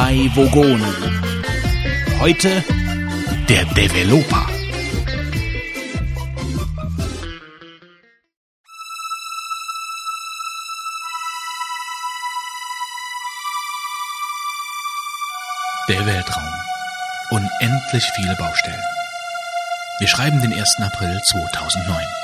drei Vogonen. Heute der Developer. Der Weltraum. Unendlich viele Baustellen. Wir schreiben den 1. April 2009.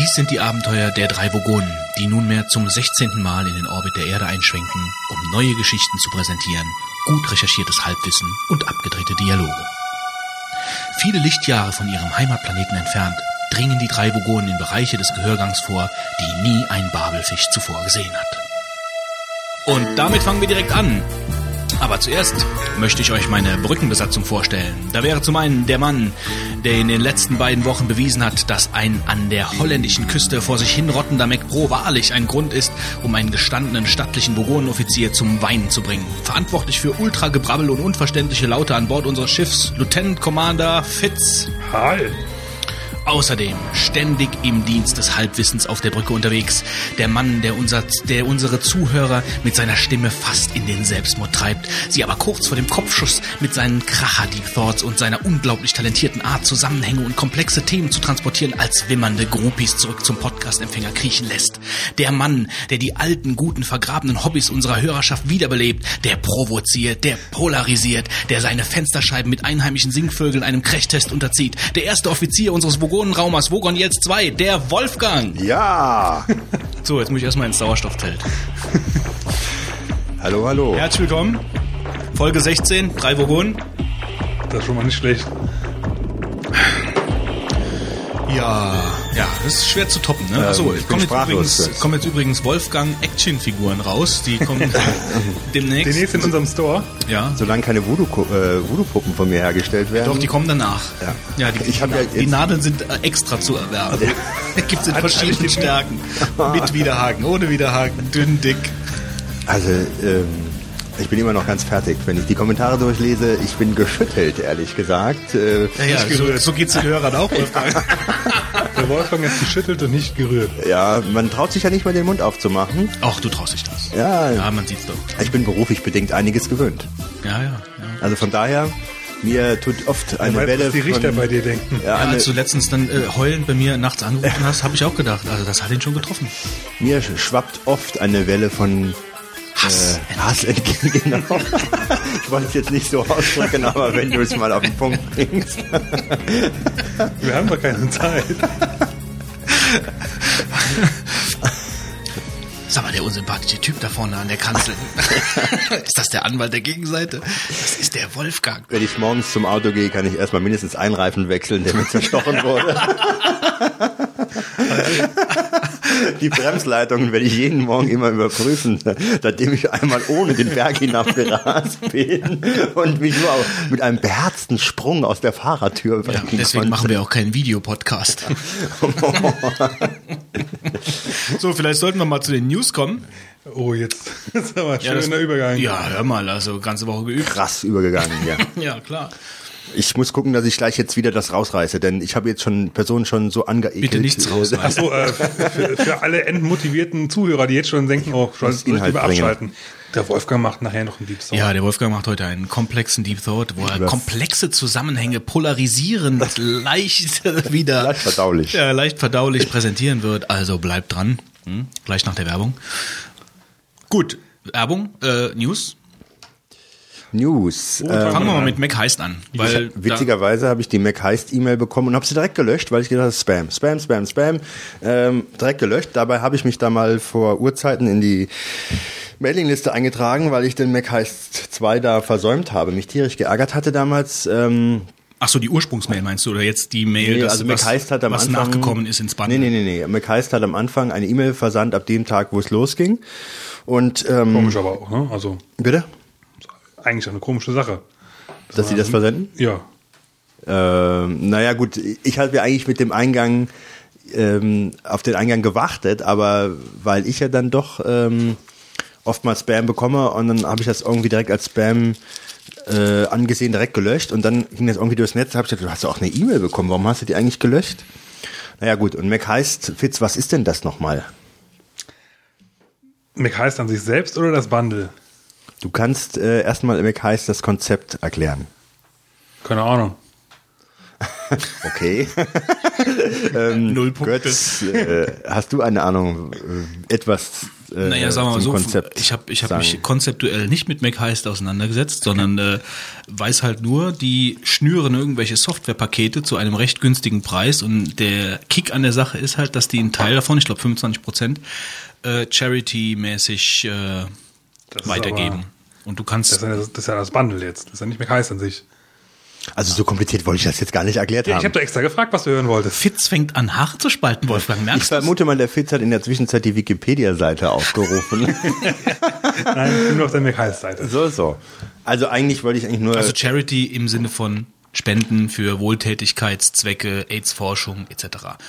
Dies sind die Abenteuer der drei Vogonen, die nunmehr zum 16. Mal in den Orbit der Erde einschwenken, um neue Geschichten zu präsentieren, gut recherchiertes Halbwissen und abgedrehte Dialoge. Viele Lichtjahre von ihrem Heimatplaneten entfernt dringen die drei Vogonen in Bereiche des Gehörgangs vor, die nie ein Babelfisch zuvor gesehen hat. Und damit fangen wir direkt an. Aber zuerst möchte ich euch meine Brückenbesatzung vorstellen. Da wäre zum einen der Mann, der in den letzten beiden Wochen bewiesen hat, dass ein an der holländischen Küste vor sich hinrottender McPro wahrlich ein Grund ist, um einen gestandenen stattlichen Vogonenoffizier zum Weinen zu bringen. Verantwortlich für Ultragebrabbel und unverständliche Laute an Bord unseres Schiffs, Lieutenant Commander Fitz. Hi. Außerdem ständig im Dienst des Halbwissens auf der Brücke unterwegs. Der Mann, der, unser, der unsere Zuhörer mit seiner Stimme fast in den Selbstmord treibt, sie aber kurz vor dem Kopfschuss mit seinen Kracher-Deep Thoughts und seiner unglaublich talentierten Art, Zusammenhänge und komplexe Themen zu transportieren, als wimmernde Groupies zurück zum Podcast-Empfänger kriechen lässt. Der Mann, der die alten, guten, vergrabenen Hobbys unserer Hörerschaft wiederbelebt, der provoziert, der polarisiert, der seine Fensterscheiben mit einheimischen Singvögeln einem Crashtest unterzieht, der erste Offizier unseres Vogonenraumers Vogon jetzt 2, der Wolfgang. Ja. So, jetzt muss ich erstmal ins Sauerstoffzelt. hallo, hallo. Herzlich willkommen. Folge 16, drei Vogonen. Das ist schon mal nicht schlecht. Ja, ja, das ist schwer zu toppen, ne? Achso, ich bin kommen jetzt, übrigens, jetzt. kommen jetzt übrigens Wolfgang Actionfiguren raus, die kommen demnächst. Demnächst in unserem Store. Ja. Solange keine Voodoo- äh, Voodoo-Puppen von mir hergestellt werden. Doch, die kommen danach. Ja. ja die, Ich hab ja die Nadeln sind äh, extra zu erwerben. Gibt es in verschiedenen Stärken. Mit Widerhaken, ohne Widerhaken, dünn, dick. Also, ähm, ich bin immer noch ganz fertig. Wenn ich die Kommentare durchlese, ich bin geschüttelt, ehrlich gesagt. Äh, Ja, ja, so, gerührt. so geht's den Hörern auch, Wolfgang. Der Wolfgang ist geschüttelt und nicht gerührt. ja, man traut sich ja nicht mal den Mund aufzumachen. Ach, du traust dich das. Ja, Ja, man sieht's doch. ich bin beruflich bedingt einiges gewöhnt. Ja, ja, ja. Also von daher, mir tut oft eine Weil Welle was die Richter von, bei dir denken. Ja, Ja, als du letztens dann äh, heulend bei mir nachts angerufen hast, habe ich auch gedacht, also das hat ihn schon getroffen. mir schwappt oft eine Welle von Hass. Äh, Hass entgegen, genau. ich wollte es jetzt nicht so ausdrücken, aber wenn du es mal auf den Punkt bringst. Wir haben doch keine Zeit. Sag mal, der unsympathische Typ da vorne an der Kanzel. ist das der Anwalt der Gegenseite? Das ist der Wolfgang. Wenn ich morgens zum Auto gehe, kann ich erstmal mindestens einen Reifen wechseln, der mir zerstochen wurde. Die Bremsleitungen werde ich jeden Morgen immer überprüfen, seitdem ich einmal ohne den Berg hinabgerast bin und mich nur mit einem beherzten Sprung aus der Fahrertür Ja, deswegen konnte. machen wir auch keinen Videopodcast. so, vielleicht sollten wir mal zu den News kommen. Oh, jetzt das ist aber ein Ja, das- schöner Übergang. Ja, hör mal, also ganze Woche geübt. Krass übergegangen, ja. Ja, klar. Ich muss gucken, dass ich gleich jetzt wieder das rausreiße, denn ich habe jetzt schon Personen schon so angeekelt. Bitte nichts rausreißen. Ach so, äh, für, für alle endmotivierten Zuhörer, die jetzt schon denken, oh, schon muss soll ich Inhalt lieber bringen. abschalten. Der Wolfgang macht nachher noch einen Deep Sound. Ja, der Wolfgang macht heute einen komplexen Deep Thought, wo er komplexe Zusammenhänge polarisierend leicht wieder Leicht verdaulich. Ja, leicht verdaulich präsentieren wird. Also bleibt dran. Hm? Gleich nach der Werbung. Gut, Werbung, äh, News. News. Ähm, Fangen wir mal mit Mac Heist an. Weil Witzigerweise habe ich die Mac Heist E-Mail bekommen und habe sie direkt gelöscht, weil ich gedacht habe, Spam, Spam, Spam, Spam. Ähm, direkt gelöscht. Dabei habe ich mich da mal vor Urzeiten in die Mailingliste eingetragen, weil ich den Mac Heist 2 da versäumt habe, mich tierisch geärgert hatte damals. Ähm, ach so, die Ursprungsmail meinst du oder jetzt die Mail, nee, das, also was, Mac Heist hat am was Anfang nachgekommen ist ins Band? Nee, nee, nee, nee. Mac Heist hat am Anfang eine E-Mail versandt ab dem Tag, wo es losging. Und ähm, Komisch aber auch, ne? Also, bitte, eigentlich eine komische Sache. dass sie das versenden? Ja. Ähm, naja, gut, ich hatte ja eigentlich mit dem Eingang ähm, auf den Eingang gewartet, aber weil ich ja dann doch ähm, oftmals Spam bekomme und dann habe ich das irgendwie direkt als Spam äh, angesehen, direkt gelöscht und dann ging das irgendwie durchs Netz, habe ich gesagt, du hast auch eine E-Mail bekommen, warum hast du die eigentlich gelöscht? Naja gut, und Mac heißt, Fitz, was ist denn das nochmal? Mac heißt an sich selbst oder das Bundle? Du kannst äh, erstmal McHeist das Konzept erklären. Keine Ahnung. Okay. ähm, Null Punkte. Götz, äh, hast du eine Ahnung, äh, etwas äh, Naja, sagen wir mal zum so, Konzept ich habe ich hab sagen? mich konzeptuell nicht mit MacHeist auseinandergesetzt, sondern äh, weiß halt nur, die schnüren irgendwelche Softwarepakete zu einem recht günstigen Preis und der Kick an der Sache ist halt, dass die einen Teil davon, ich glaube 25 Prozent, äh, Charity-mäßig äh, Das weitergeben. aber- Und du Das kannst ist, ja, das ist ja das Bundle jetzt. Das ist ja nicht mehr heiß an sich. Also so kompliziert wollte ich das jetzt gar nicht erklärt Ja, ich haben. habe doch extra gefragt, was du hören wolltest. Fitz fängt an, Haare zu spalten, Wolfgang. ich Merkst du? vermute mal, der Fitz hat in der Zwischenzeit die Wikipedia-Seite aufgerufen. Nein, ich bin nur auf der McHeist-Seite. so, so. Also eigentlich wollte ich eigentlich nur... Also Charity im Sinne von Spenden für Wohltätigkeitszwecke, AIDS-Forschung etc.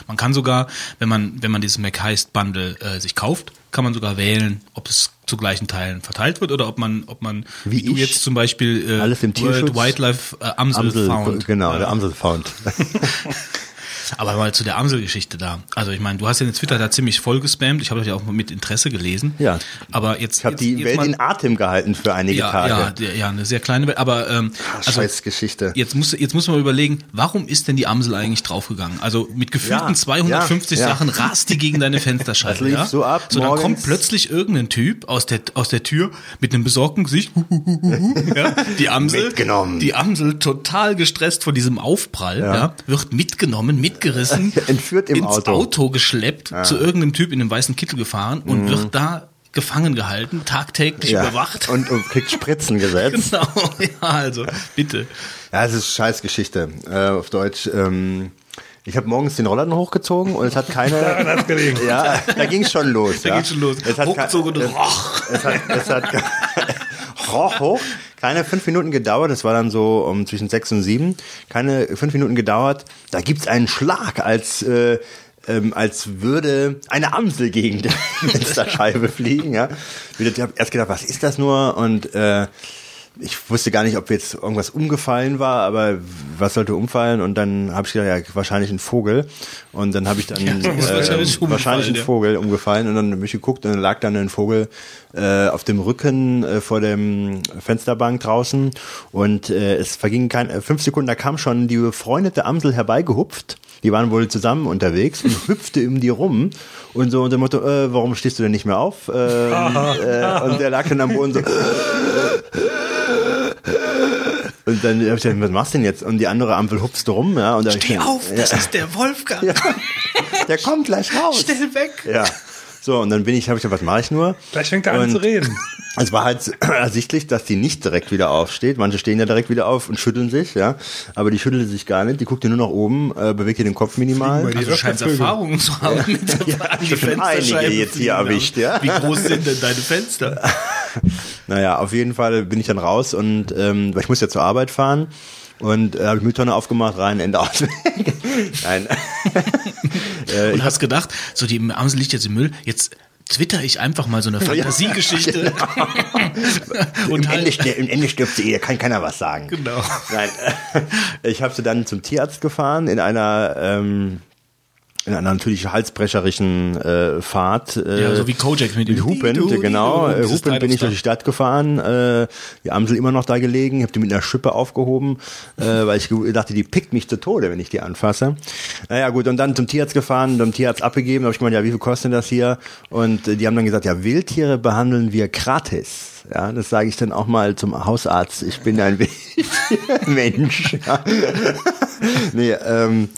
Man kann sogar, wenn man wenn man dieses McHeist Bundle äh, sich kauft, kann man sogar wählen, ob es zu gleichen Teilen verteilt wird oder ob man ob man Wie du ich. jetzt zum Beispiel äh, Alles im. World Wildlife äh, Amsel, Amsel, Found. genau, Ja. der Amsel Found. Aber mal zu der Amsel-Geschichte da. Also ich meine, du hast ja den Twitter da ziemlich voll gespammt. Ich habe das ja auch mit Interesse gelesen. Ja. Aber jetzt Ich habe die jetzt Welt mal- in Atem gehalten für einige ja, Tage. ja, ja, eine sehr kleine Welt. Aber ähm, also Scheiß Geschichte. Jetzt muss, jetzt muss man überlegen, warum ist denn die Amsel eigentlich draufgegangen? Also mit gefühlten Ja, 250 ja. Sachen rast die gegen deine Fensterscheibe. Das lief ja? so ab, So, dann morgens. kommt plötzlich irgendein Typ aus der, aus der Tür mit einem besorgten Gesicht. ja? Die Amsel, Mitgenommen. die Amsel total gestresst von diesem Aufprall, ja. wird mitgenommen, mitgerissen, Entführt im ins Auto. geschleppt, zu irgendeinem Typ in einem weißen Kittel gefahren und wird da gefangen gehalten, tagtäglich Mhm. Ja. überwacht. Und, und kriegt Spritzen gesetzt. Genau, ja, also bitte. Ja, es ist Scheißgeschichte. Äh, auf Deutsch. Ähm, ich habe morgens den Rollladen hochgezogen und es hat keine. Daran hat's gelegen. Ja, da ging es schon los. Da ja. geht's schon los. Es hat, Hochgezogen und es, roch. es hat, es hat roch hoch. Keine fünf Minuten gedauert, das war dann so um zwischen sechs und sieben. Keine fünf Minuten gedauert. Da gibt's einen Schlag, als äh, ähm, als würde eine Amsel gegen die Fensterscheibe fliegen. Ja, ich habe erst gedacht, was ist das nur? Und äh, ich wusste gar nicht, ob jetzt irgendwas umgefallen war, aber was sollte umfallen? Und dann habe ich gedacht, ja, wahrscheinlich ein Vogel. Und dann habe ich dann ist äh, wahrscheinlich ein ja. Vogel umgefallen. Und dann habe ich geguckt und dann lag dann ein Vogel äh, auf dem Rücken äh, vor dem Fensterbank draußen. Und äh, es vergingen kein, äh, fünf Sekunden, da kam schon die befreundete Amsel herbeigehupft. Die waren wohl zusammen unterwegs und hüpfte um die rum und so unter dem Motto, äh, warum stehst du denn nicht mehr auf? Äh, äh, und der lag dann am Boden so, Und dann hab ich gedacht, was machst du denn jetzt? Und die andere Ampel hupste rum, ja. Und dann Steh gedacht, auf, das ja, ist der Wolfgang. ja, der kommt gleich raus. Schnell weg. Ja. So, und dann bin ich, habe ich gedacht, was mache ich nur? Gleich fängt er an Und zu reden. Es war halt ersichtlich, dass die nicht direkt wieder aufsteht. Manche stehen ja direkt wieder auf und schütteln sich, ja. Aber die schüttelt sich gar nicht. Die guckt nur nach oben, äh, bewegt hier den Kopf minimal. Also du scheinst. Erfahrungen zu haben mit der Ja, die Fensterscheibe einige jetzt hier erwischt, ja. Wie groß sind denn deine Fenster? Naja, auf jeden Fall bin ich dann raus und ähm, weil ich muss ja zur Arbeit fahren. Und äh, habe ich Mülltonne aufgemacht, rein, Ende aus. Nein. äh, Und hast gedacht, so die Amsel liegt jetzt im Müll, jetzt twitter ich einfach mal so eine Fantasiegeschichte. Und Im, halt, Ende, stir- Im Ende stirbt sie eh, kann keiner was sagen. Genau. Nein, ich habe sie dann zum Tierarzt gefahren in einer ähm, in einer natürlich halsbrecherischen äh, Fahrt. Äh, Ja, so wie Kojak mit dem Hupen, Didu, genau. Didu, Äh, Hupen bin ich durch die Stadt gefahren. Äh, die Amsel immer noch da gelegen. Ich habe die mit einer Schippe aufgehoben, äh, weil ich dachte, die pickt mich zu Tode, wenn ich die anfasse. Naja, gut, und dann zum Tierarzt gefahren, zum Tierarzt abgegeben. Da habe ich gemeint, ja, wie viel kostet das hier? Und äh, die haben dann gesagt, ja, Wildtiere behandeln wir gratis. Ja, das sage ich dann auch mal zum Hausarzt. Ich bin ein Mensch. Ja. nee, ähm,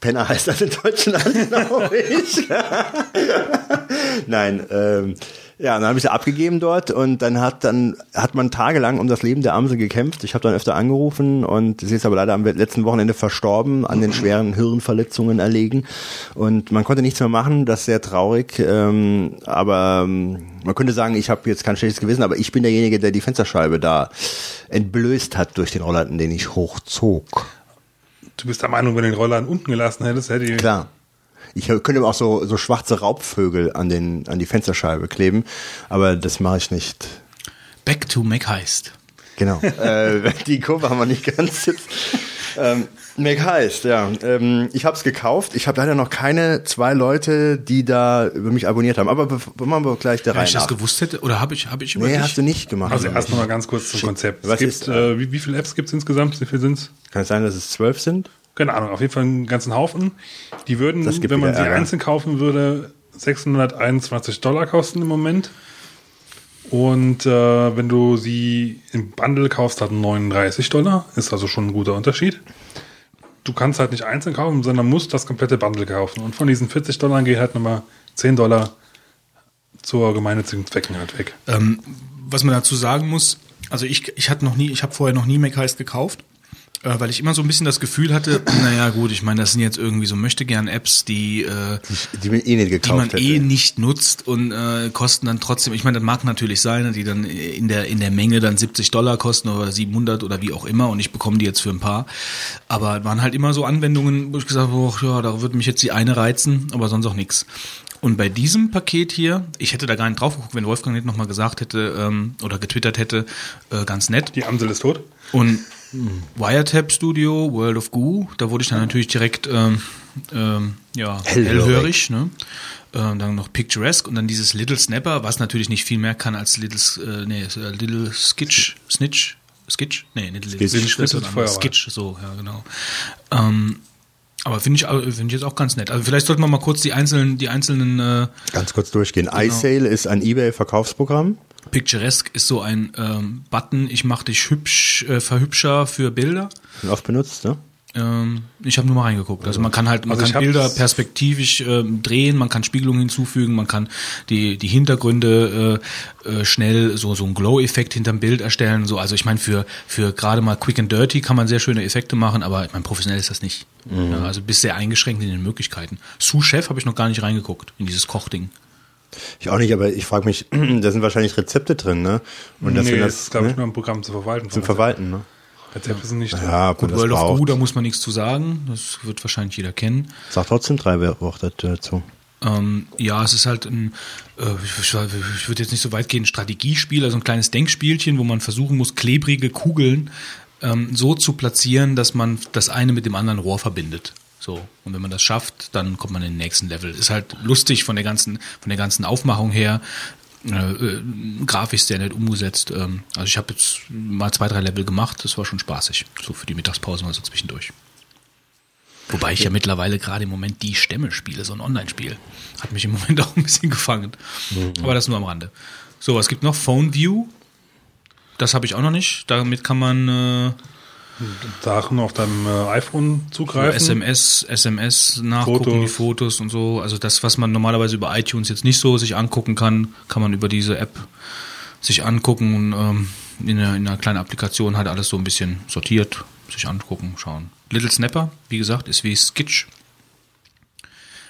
Penner heißt das in Deutschland, glaube ich. Nein, ähm, ja, dann habe ich sie abgegeben dort und dann hat dann hat man tagelang um das Leben der Amsel gekämpft. Ich habe dann öfter angerufen und sie ist aber leider am letzten Wochenende verstorben, an den schweren Hirnverletzungen erlegen und man konnte nichts mehr machen. Das ist sehr traurig, ähm, aber ähm, man könnte sagen, ich habe jetzt kein schlechtes Gewissen, aber ich bin derjenige, der die Fensterscheibe da entblößt hat durch den Rollladen, den ich hochzog. Du bist der Meinung, wenn du den Roller unten gelassen hättest, hätte ich. Klar. Ich könnte auch so, so schwarze Raubvögel an, den, an die Fensterscheibe kleben, aber das mache ich nicht. Back to McHeist. Genau. äh, die Kurve haben wir nicht ganz jetzt. Ähm, Mac heißt, ja. Ähm, ich habe es gekauft. Ich habe leider noch keine zwei Leute, die da über mich abonniert haben. Aber machen wir gleich der Wenn Reihe ich das gewusst hätte, oder habe ich, habe ich über Nee, dich? hast du nicht gemacht. Also erst noch mal ganz kurz zum Konzept. Es Was gibt, ist, äh, wie, wie viele Apps gibt es insgesamt? Wie viele sind's? Kann es sein, dass es zwölf sind? Keine Ahnung, auf jeden Fall einen ganzen Haufen. Die würden, wenn man sie Ärger. einzeln kaufen würde, 621 Dollar kosten im Moment. Und äh, wenn du sie im Bundle kaufst, hat 39 Dollar. Ist also schon ein guter Unterschied. Du kannst halt nicht einzeln kaufen, sondern musst das komplette Bundle kaufen. Und von diesen 40 Dollar geht halt nochmal 10 Dollar zur gemeinnützigen Zwecken halt weg. Ähm, was man dazu sagen muss, also ich, ich hatte noch nie, ich habe vorher noch nie MacHeist gekauft, äh, weil ich immer so ein bisschen das Gefühl hatte, naja gut, ich meine, das sind jetzt irgendwie so möchte gern Apps, die äh, Die, die man eh nicht die gekauft man hätte. eh nicht nutzt und äh, kosten dann trotzdem, ich meine, das mag natürlich sein, die dann in der, in der Menge dann 70 Dollar kosten oder 700 oder wie auch immer und ich bekomme die jetzt für ein paar. Aber waren halt immer so Anwendungen, wo ich gesagt habe, oh, ja, da würde mich jetzt die eine reizen, aber sonst auch nix. Und bei diesem Paket hier, ich hätte da gar nicht drauf geguckt, wenn Wolfgang nicht nochmal gesagt hätte ähm, oder getwittert hätte, äh, ganz nett. Die Amsel ist tot. Und Wiretap Studio, World of Goo, da wurde ich dann natürlich direkt ähm, ähm, ja, Hellhörig. hellhörig. Ne? Ähm, dann noch Picturesque und dann dieses Little Snapper, was natürlich nicht viel mehr kann als Little, äh, nee, äh, Little Skitch, Snitch, Skitch? Nee, nicht Little Skitch. Skitch, so, ja, genau. Ähm, aber finde ich, au- finde ich jetzt auch ganz nett. Also vielleicht sollten wir mal kurz die einzelnen, die einzelnen äh, Ganz kurz durchgehen. Genau. iSale ist ein Ebay-Verkaufsprogramm. Picturesque ist so ein ähm, Button, ich mach dich hübsch, äh, verhübscher für Bilder. Wird Oft benutzt, ne? Ähm, ich habe nur mal reingeguckt. Also man kann halt, man Also kann Bilder perspektivisch ähm, drehen, man kann Spiegelungen hinzufügen, man kann die die Hintergründe äh, äh, schnell so so einen Glow-Effekt hinterm Bild erstellen. So, also ich meine für für gerade mal Quick and Dirty kann man sehr schöne Effekte machen, aber ich meine professionell ist das nicht. Mhm. Ja, also bist sehr eingeschränkt in den Möglichkeiten. Sous Chef habe ich noch gar nicht reingeguckt in dieses Kochding. Ich auch nicht, aber ich frage mich, da sind wahrscheinlich Rezepte drin, ne? Und das nee, das das ist, glaube ich, ne? nur ein Programm zu verwalten. zum Verwalten, ne? Rezepte sind nicht drin. Ja, das World of. Goo, da muss man nichts zu sagen. Das wird wahrscheinlich jeder kennen. Sag trotzdem drei Worte dazu. Ähm, ja, es ist halt ein, äh, ich, ich ich würde jetzt nicht so weit gehen, ein Strategiespiel, also ein kleines Denkspielchen, wo man versuchen muss, klebrige Kugeln ähm, so zu platzieren, dass man das eine mit dem anderen Rohr verbindet. So. Und wenn man das schafft, dann kommt man in den nächsten Level. Ist halt lustig von der ganzen, von der ganzen Aufmachung her. Äh, äh, grafisch sehr nett umgesetzt. Ähm, also ich habe jetzt mal zwei, drei Level gemacht, das war schon spaßig. So für die Mittagspause mal so zwischendurch. Wobei ich ja mittlerweile gerade im Moment die Stämme spiele, so ein Online-Spiel. Hat mich im Moment auch ein bisschen gefangen. Aber das nur am Rande. So, was gibt noch? Phone View. Das habe ich auch noch nicht. Damit kann man äh, Sachen auf deinem äh, iPhone so zugreifen. SMS, SMS nachgucken, Fotos. die Fotos und so. Also das, was man normalerweise über iTunes jetzt nicht so sich angucken kann, kann man über diese App sich angucken und ähm, in, einer, in einer kleinen Applikation halt alles so ein bisschen sortiert, sich angucken, schauen. Little Snapper, wie gesagt, ist wie Skitch.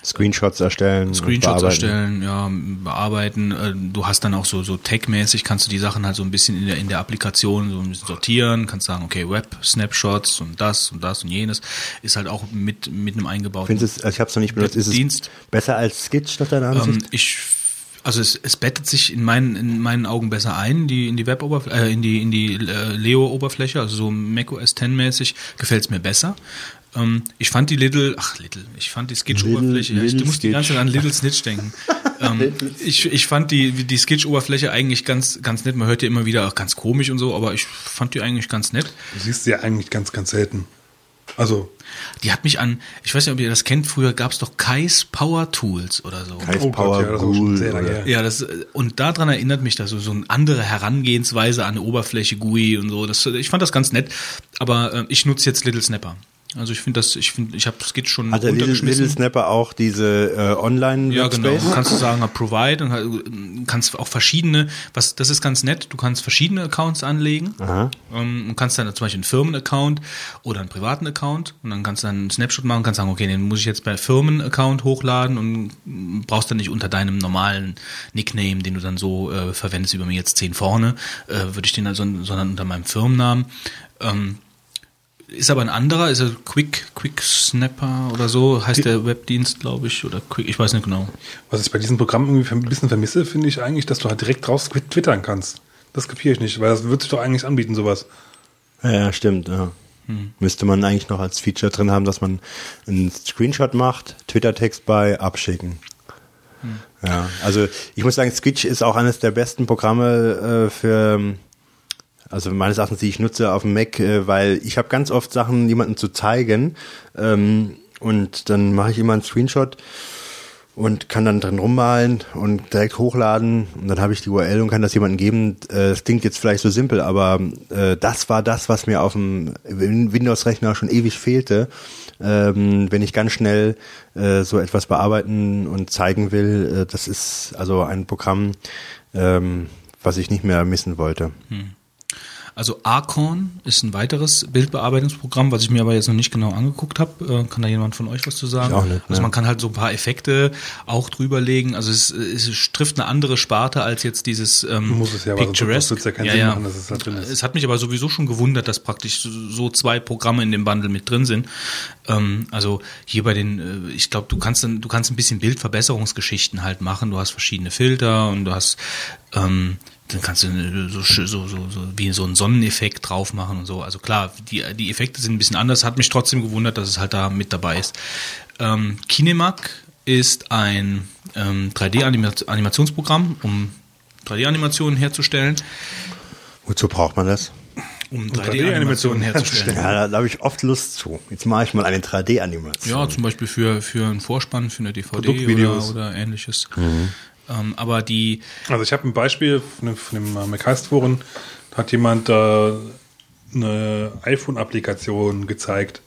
Screenshots erstellen. Screenshots bearbeiten. erstellen, ja, bearbeiten. Äh, Du hast dann auch so, so Tag-mäßig, kannst du die Sachen halt so ein bisschen in der, in der Applikation so ein bisschen sortieren, kannst sagen, okay, Web, Snapshots und das und das und jenes. Ist halt auch mit, mit einem eingebauten Findest du, also ich habe es noch nicht benutzt, ist es Dienst. besser als Skitch nach deiner Ansicht? Ähm, ich, also es, es bettet sich in meinen, in meinen Augen besser ein, die, in die äh, in die, in die äh, Leo-Oberfläche, also so macOS 10 mäßig, gefällt es mir besser. Ähm, ich fand die Little, ach Little, ich fand die Skitch-Oberfläche, ja, ich Little muss die ganze Zeit an Little Snitch denken. ähm, ich, ich fand die, die Skitch-Oberfläche eigentlich ganz, ganz nett. Man hört ja immer wieder, ach, ganz komisch und so, aber ich fand die eigentlich ganz nett. Du siehst sie ja eigentlich ganz, ganz selten. Also, Die hat mich an, ich weiß nicht, ob ihr das kennt, früher gab es doch Kai's Power Tools oder so. Kai's oh Gott, Power ja, sehr lange oder- her. Ja, das und daran erinnert mich das so so eine andere Herangehensweise an eine Oberfläche GUI und so. Das, ich fand das ganz nett, aber äh, ich nutze jetzt Little Snapper. Also ich finde das, ich finde, ich habe Skitch schon Hat der Little. Little Snapper auch diese äh, online ja, genau. Workspace? Kannst du sagen, provide und halt, kannst auch verschiedene, was, das ist ganz nett, du kannst verschiedene Accounts anlegen. Aha. Ähm, und kannst dann zum Beispiel einen Firmenaccount oder einen privaten Account und dann kannst du dann einen Snapshot machen und kannst sagen, okay, den muss ich jetzt bei Firmenaccount hochladen und brauchst dann nicht unter deinem normalen Nickname, den du dann so äh, verwendest, über mir jetzt 10 vorne, äh, würde ich den also, sondern unter meinem Firmennamen. Ähm, ist aber ein anderer, ist er Quick, Quick Snapper oder so, heißt der Webdienst, glaube ich, oder Quick, ich weiß nicht genau. Was ich bei diesem Programm irgendwie ein bisschen vermisse, finde ich eigentlich, dass du halt direkt draus twittern kannst. Das kapiere ich nicht, weil das wird sich doch eigentlich anbieten, sowas. Ja, ja, stimmt. Ja. Müsste man eigentlich noch als Feature drin haben, dass man einen Screenshot macht, Twitter-Text bei, abschicken. Ja, also ich muss sagen, Skitch ist auch eines der besten Programme äh, für, also meines Erachtens, die ich nutze auf dem Mac, äh, weil ich habe ganz oft Sachen jemandem zu zeigen ähm, und dann mache ich immer einen Screenshot und kann dann drin rummalen und direkt hochladen und dann habe ich die URL und kann das jemandem geben. Äh, Es klingt jetzt vielleicht so simpel, aber äh, das war das, was mir auf dem Windows-Rechner schon ewig fehlte. Ähm, wenn ich ganz schnell äh, so etwas bearbeiten und zeigen will, äh, das ist also ein Programm, ähm, was ich nicht mehr missen wollte. Also Archon ist ein weiteres Bildbearbeitungsprogramm, was ich mir aber jetzt noch nicht genau angeguckt habe. Äh, kann da jemand von euch was zu sagen? Ich auch nicht, Also ne. man kann halt so ein paar Effekte auch drüberlegen. Also es, es trifft eine andere Sparte als jetzt dieses ähm, Muss es ja, Picturesque. wird's ja keinen Sinn machen, dass es da drin ist. Es hat mich aber sowieso schon gewundert, dass praktisch so- so zwei Programme in dem Bundle mit drin sind. Ähm, also hier bei den, äh, ich glaube, du kannst dann, du kannst ein bisschen Bildverbesserungsgeschichten halt machen. Du hast verschiedene Filter und du hast ähm, dann kannst du so, so, so, so wie so einen Sonneneffekt drauf machen und so. Also klar, die, die Effekte sind ein bisschen anders. Hat mich trotzdem gewundert, dass es halt da mit dabei ist. Ähm, Kinemac ist ein ähm, 3D-Animationsprogramm, um 3D-Animationen herzustellen. Wozu braucht man das? Um 3D-Animationen 3D-Animationen herzustellen. Ja, da, da habe ich oft Lust zu. Jetzt mache ich mal eine 3D-Animation. Ja, zum Beispiel für, für einen Vorspann, für eine DVD oder, oder ähnliches. Ähm, aber die, Also ich habe ein Beispiel von dem, von dem äh, McHeist-Foren, da hat jemand äh, eine iPhone-Applikation gezeigt,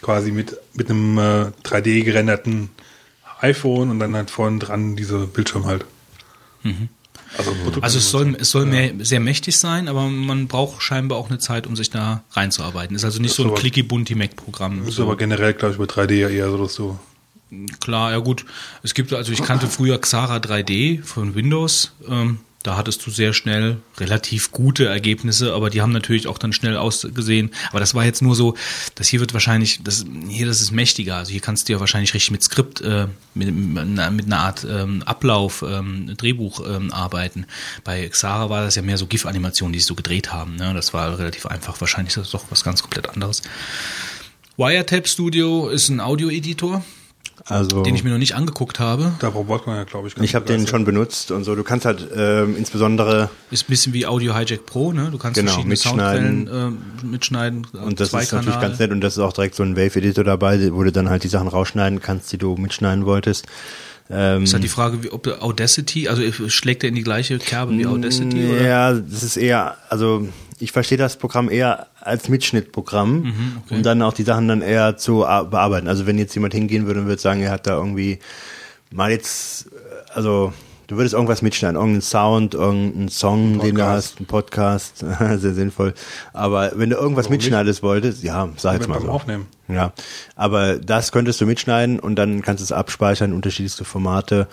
quasi mit, mit einem äh, 3D gerenderten iPhone und dann halt vorne dran diese Bildschirm halt. Also, Produkt- also es soll, es soll mehr, sehr mächtig sein, aber man braucht scheinbar auch eine Zeit, um sich da reinzuarbeiten. Ist also nicht Das so ein aber- clicky-bunty-Mac-Programm. ist aber generell, glaube ich, bei 3D ja eher so, dass du Klar, ja gut. Es gibt, also ich kannte früher Xara 3D von Windows. Ähm, da hattest du sehr schnell relativ gute Ergebnisse, aber die haben natürlich auch dann schnell ausgesehen. Aber das war jetzt nur so, das hier wird wahrscheinlich, das, hier das ist mächtiger. Also hier kannst du ja wahrscheinlich richtig mit Skript, äh, mit, mit einer Art ähm, Ablauf, ähm, Drehbuch ähm, arbeiten. Bei Xara war das ja mehr so GIF-Animationen, die sie so gedreht haben. Ne? Das war relativ einfach. Wahrscheinlich ist das doch was ganz komplett anderes. Wiretap Studio ist ein Audio-Editor Also den ich mir noch nicht angeguckt habe. da braucht man ja, glaube ich, ganz ich habe den schon benutzt und so. Du kannst halt ähm, insbesondere Ist ein bisschen wie Audio Hijack Pro, ne? Du kannst Genau, verschiedene mitschneiden. Soundquellen äh, mitschneiden. und das ist natürlich ganz nett und das ist auch direkt so ein Wave-Editor dabei, wo du dann halt die Sachen rausschneiden kannst, die du mitschneiden wolltest. Ähm, Ist halt die Frage, wie, ob der Audacity, also schlägt er in die gleiche Kerbe wie Audacity? Oder? Ja, das ist eher, also ich verstehe das Programm eher als Mitschnittprogramm, Mhm, okay. um dann auch die Sachen dann eher zu a- bearbeiten. Also wenn jetzt jemand hingehen würde und würde sagen, er hat da irgendwie mal jetzt, äh, also du würdest irgendwas mitschneiden, irgendeinen Sound, irgendeinen Song, den du hast, einen Podcast, sehr sinnvoll. Aber wenn du irgendwas Warum nicht? mitschneidest wolltest, ja, sag jetzt mal so. Aufnehmen. Ja, aber das könntest du mitschneiden und dann kannst du es abspeichern, unterschiedlichste Formate.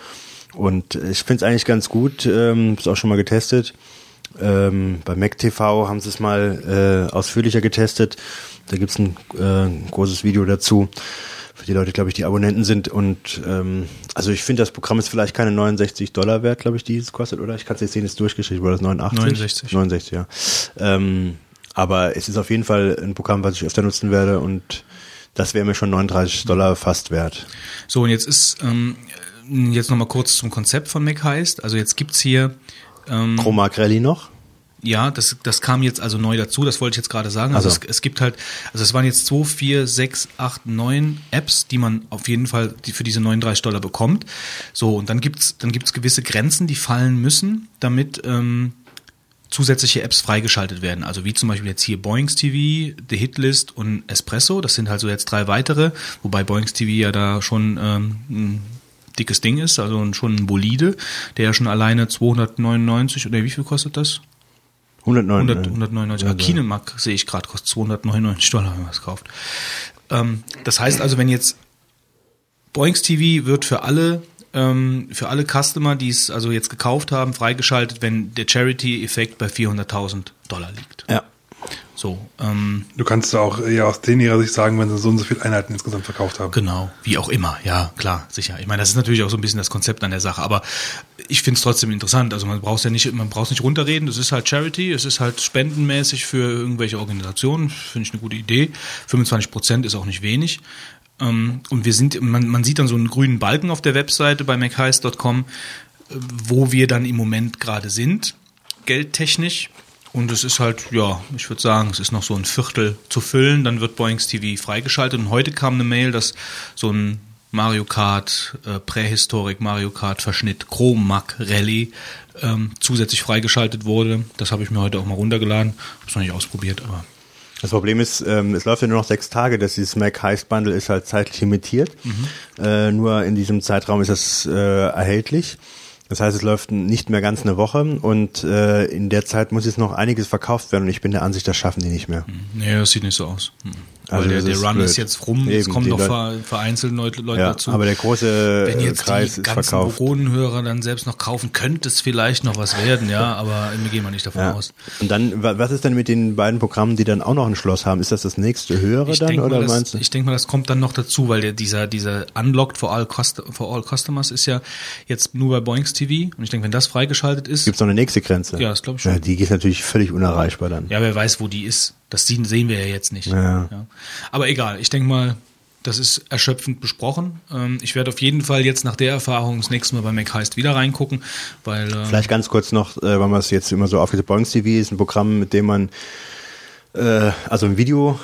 Und ich finde es eigentlich ganz gut, ähm, ist auch schon mal getestet. Ähm, bei MacTV haben sie es mal äh, ausführlicher getestet. Da gibt's ein äh, großes Video dazu. Für die Leute, glaube ich, die Abonnenten sind. Und ähm, also ich finde, das Programm ist vielleicht keine 69 Dollar wert, glaube ich, die es kostet, oder? Ich kann es jetzt sehen, ist durchgeschrieben, oder das 89? 69. 69, ja. Ähm, aber es ist auf jeden Fall ein Programm, was ich öfter nutzen werde und das wäre mir schon 39 Dollar fast wert. So, und jetzt ist, ähm, jetzt nochmal kurz zum Konzept von Mac heißt. Also jetzt gibt's hier, ähm, Chroma Grelli noch? ja, das, das kam jetzt also neu dazu, das wollte ich jetzt gerade sagen. Also Also. es, es gibt halt, also es waren jetzt 2, 4, 6, 8, 9 Apps, die man auf jeden Fall die für diese 39 Dollar bekommt. So, und dann gibt's dann gibt's gewisse Grenzen, die fallen müssen, damit ähm, zusätzliche Apps freigeschaltet werden. Also wie zum Beispiel jetzt hier Boings TV, The Hitlist und Espresso. Das sind halt so jetzt drei weitere, wobei Boings TV ja da schon ähm, dickes Ding ist, also schon ein Bolide, der ja schon alleine 299 oder wie viel kostet das? 109. 100, ne? 199. Also, Also, Kinemark sehe ich gerade, kostet 299 Dollar, wenn man es kauft. Ähm, das heißt also, wenn jetzt Boings TV wird für alle ähm, für alle Customer, die es also jetzt gekauft haben, freigeschaltet, wenn der Charity-Effekt bei 400.000 Dollar liegt. Ja. So, ähm, Du kannst auch eher aus denen ihrer Sicht sagen, wenn sie so und so viele Einheiten insgesamt verkauft haben. Genau, wie auch immer, ja, klar, sicher. Ich meine, das ist natürlich auch so ein bisschen das Konzept an der Sache, aber ich finde es trotzdem interessant. Also man braucht ja nicht, man braucht nicht runterreden, es ist halt Charity, es ist halt spendenmäßig für irgendwelche Organisationen, finde ich eine gute Idee. 25 Prozent ist auch nicht wenig. Ähm, und wir sind, man, man sieht dann so einen grünen Balken auf der Webseite bei mcheist.com, äh, wo wir dann im Moment gerade sind, geldtechnisch. Und es ist halt, ja, ich würde sagen, es ist noch so ein Viertel zu füllen, dann wird Boeings TV freigeschaltet. Und heute kam eine Mail, dass so ein Mario Kart, äh, Prähistorik, Mario Kart Verschnitt, Chrome Mac Rally ähm, zusätzlich freigeschaltet wurde. Das habe ich mir heute auch mal runtergeladen. Habe es noch nicht ausprobiert, aber Das Problem ist, ähm, es läuft ja nur noch sechs Tage, dass dieses Mac Heist Bundle ist halt zeitlich limitiert. Äh, nur in diesem Zeitraum ist es äh, erhältlich. Das heißt, es läuft nicht mehr ganz eine Woche und äh, in der Zeit muss jetzt noch einiges verkauft werden und ich bin der Ansicht, das schaffen die nicht mehr. nee, das sieht nicht so aus. Hm. Also Weil der, der ist Run blöd. ist jetzt rum, es Eben, kommen die noch Leute- ver, vereinzelt Leute, Ja, dazu. aber der große Wenn jetzt Kreis die ganzen verkauft. Vogonen-Hörer dann selbst noch kaufen, könnte es vielleicht noch was werden, ja, aber wir gehen mal nicht davon Ja. aus. Und dann, wa- was ist denn mit den beiden Programmen, die dann auch noch ein Schloss haben? Ist das das nächste höhere Ich dann denke oder mal, meinst das, du? ich denk mal, das kommt dann noch dazu, weil der, dieser, dieser Unlocked for all, Cost, for all Customers ist ja jetzt nur bei Boings TV. Und ich denke, wenn das freigeschaltet ist, Gibt's noch eine nächste Grenze? Ja, das glaub ich schon. Ja, die ist natürlich völlig unerreichbar dann. ja, wer weiß, wo die ist. Das sehen, wir ja jetzt nicht. Ja. Aber egal, ich denke mal, das ist erschöpfend besprochen. Ähm, ich werde auf jeden Fall jetzt nach der Erfahrung das nächste Mal bei MacHeist wieder reingucken, weil äh, Vielleicht ganz kurz noch, äh, weil man es jetzt immer so aufgesetzt Boings TV ist ein Programm, mit dem man äh, also ein Videoprogramm,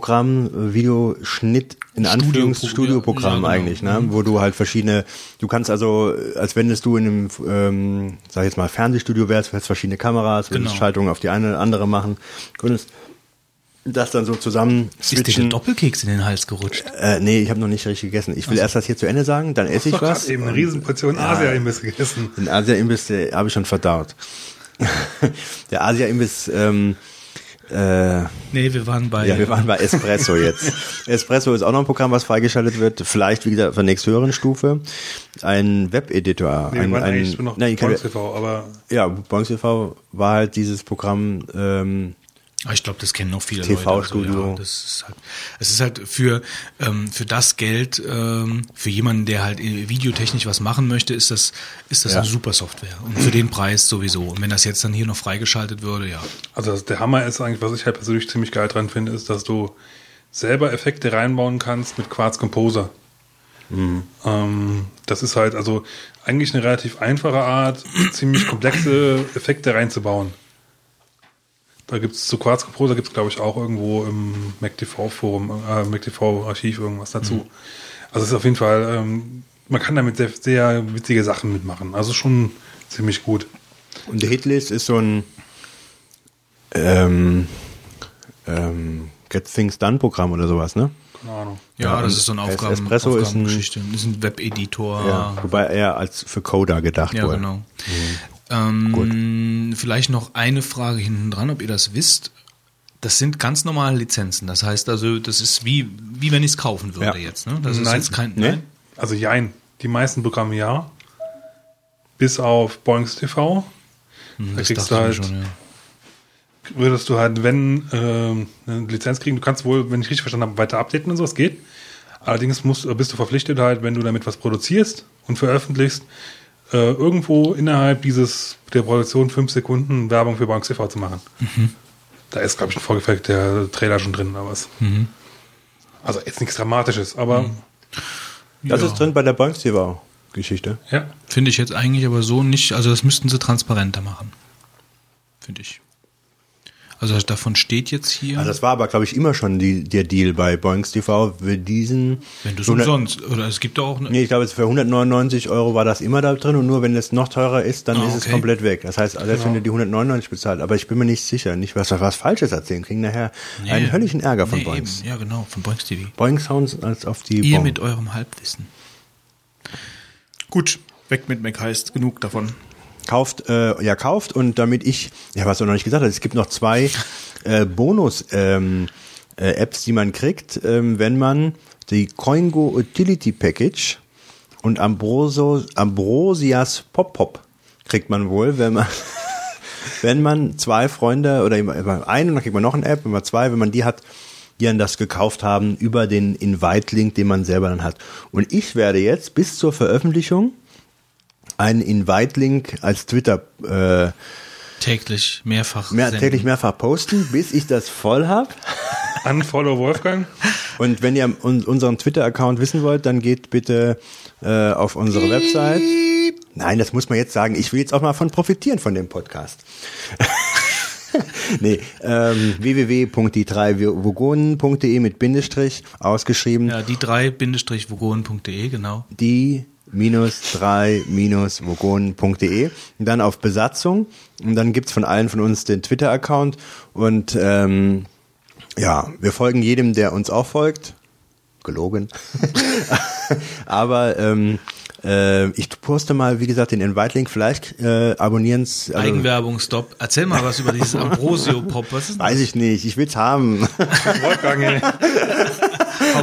äh, Videoschnitt in Anführungs ja, Studioprogramm ja, genau. eigentlich, ne? wo du halt verschiedene, du kannst also, als wenn du in einem, ähm, sag ich jetzt mal, Fernsehstudio wärst, du hättest verschiedene Kameras, würdest Genau. Schaltungen auf die eine oder andere machen, könntest das dann so zusammen ist dir der switchen. Doppelkeks in den Hals gerutscht. Äh, nee, ich habe noch nicht richtig gegessen. Ich will erst das hier zu Ende sagen, dann esse Ich ich habe was. gerade eben eine Riesenportion Asia-Imbiss gegessen. Den Asia-Imbiss habe ich schon verdaut. Der Asia-Imbiss, ähm, äh, Nee, wir waren bei. ja, wir waren bei Espresso jetzt. Espresso ist auch noch ein Programm, was freigeschaltet wird. Vielleicht, wie gesagt, auf der nächsthöheren Stufe. Ein Webeditor. Nee, ein, ein, eigentlich noch nein, kein, TV, aber ja, Bonks TV war halt dieses Programm, ähm, Ich glaube, das kennen noch viele TV-Studio. Leute. Also, ja, das ist halt, es ist halt für ähm, für das Geld ähm, für jemanden, der halt äh, videotechnisch was machen möchte, ist das ist das Ja. eine super Software und für den Preis sowieso. Und wenn das jetzt dann hier noch freigeschaltet würde, ja. Also das- der Hammer ist eigentlich, was ich halt persönlich ziemlich geil dran finde, ist, dass du selber Effekte reinbauen kannst mit Quartz Composer. Ähm, das ist halt also eigentlich eine relativ einfache Art, ziemlich komplexe Effekte reinzubauen. Da gibt es zu Quartz Composer gibt es glaube ich auch irgendwo im MacTV Forum, äh, MacTV Archiv irgendwas dazu. Also es ist auf jeden Fall, ähm, man kann damit sehr, sehr witzige Sachen mitmachen. Also schon ziemlich gut. und der Hitlist ist so ein, ähm, ähm, Get Things Done Programm oder sowas, ne? Keine Ahnung. Ja, Ja, das ist so ein Es- Aufgaben, Espresso ist ein- Aufgabengeschichte. ist ein Webeditor. Ja, wobei er als für Coder gedacht Ja, wurde. genau. Ähm, vielleicht noch eine Frage hinten dran, ob ihr das wisst. Das sind ganz normale Lizenzen. Das heißt also, das ist wie, wie wenn ich es kaufen würde Ja. jetzt. Ne? Das ist Nein. jetzt kein. Nee? Nein? Also jein, die meisten Programme ja. Bis auf Boings TV. Hm, Da das kriegst du halt, schon, ja. würdest du halt, wenn ähm, eine Lizenz kriegen, du kannst wohl, wenn ich richtig verstanden habe, weiter updaten und so, es geht. Allerdings musst, bist du verpflichtet halt, wenn du damit was produzierst und veröffentlichst, äh, irgendwo innerhalb dieses der Produktion fünf Sekunden Werbung für Boings TV zu machen. Da ist, glaube ich, ein vorgefertigter Trailer schon drin oder was. Also jetzt nichts Dramatisches, aber Das Ja. ist drin bei der Boings TV Geschichte. ja. Finde ich jetzt eigentlich aber so nicht. Also das müssten sie transparenter machen. Finde ich. Also davon steht jetzt hier. Also das war aber, glaube ich, immer schon die, der Deal bei Boings TV. Für diesen. wenn du es 100 umsonst. Oder es gibt auch. Eine, Nee, ich glaube, für 199 Euro war das immer da drin und nur wenn es noch teurer ist, dann Ah, ist es okay. komplett weg. Das heißt, selbst wenn du die 199 bezahlt, aber ich bin mir nicht sicher, nicht was was Falsches erzählen, kriegen nachher Nee. einen höllischen Ärger von nee, Boings. eben. Ja, genau, von Boings TV. Boing Sounds als auf die Ihr Bon. mit eurem Halbwissen. Gut, weg mit Mac heißt genug davon. Kauft, äh, ja kauft und damit ich, ja was du noch nicht gesagt hast, es gibt noch zwei äh, Bonus ähm, äh, Apps, die man kriegt, ähm, wenn man die Coingo Utility Package und Ambroso, Ambrosias Pop Pop kriegt man wohl, wenn man wenn man zwei Freunde oder immer einen und dann kriegt man noch eine App, man zwei, wenn man die hat, die dann das gekauft haben über den Invite-Link, den man selber dann hat. Und ich werde jetzt bis zur Veröffentlichung einen Invite-Link als Twitter äh, Täglich mehrfach. mehr, senden. täglich mehrfach posten, bis ich das voll habe. Unfollow Wolfgang. Und wenn ihr un unseren Twitter-Account wissen wollt, dann geht bitte äh, auf unsere Website. Nein, das muss man jetzt sagen. Ich will jetzt auch mal von profitieren von dem Podcast. nee, ähm, www.die3vogonen.de mit Bindestrich ausgeschrieben. Ja, die drei Bindestrich vogonen.de, genau. die minus drei minus vogonen.de und dann auf Besatzung und dann gibt's von allen von uns den Twitter-Account und ähm, ja, wir folgen jedem, der uns auch folgt. Gelogen. Aber ähm, äh, ich poste mal, wie gesagt, den Invite-Link. Vielleicht äh, abonnieren's. Also, Eigenwerbung, stopp. Erzähl mal was über dieses Ambrosio-Pop. Was ist weiß ich nicht. Ich will's haben. Wolfgang.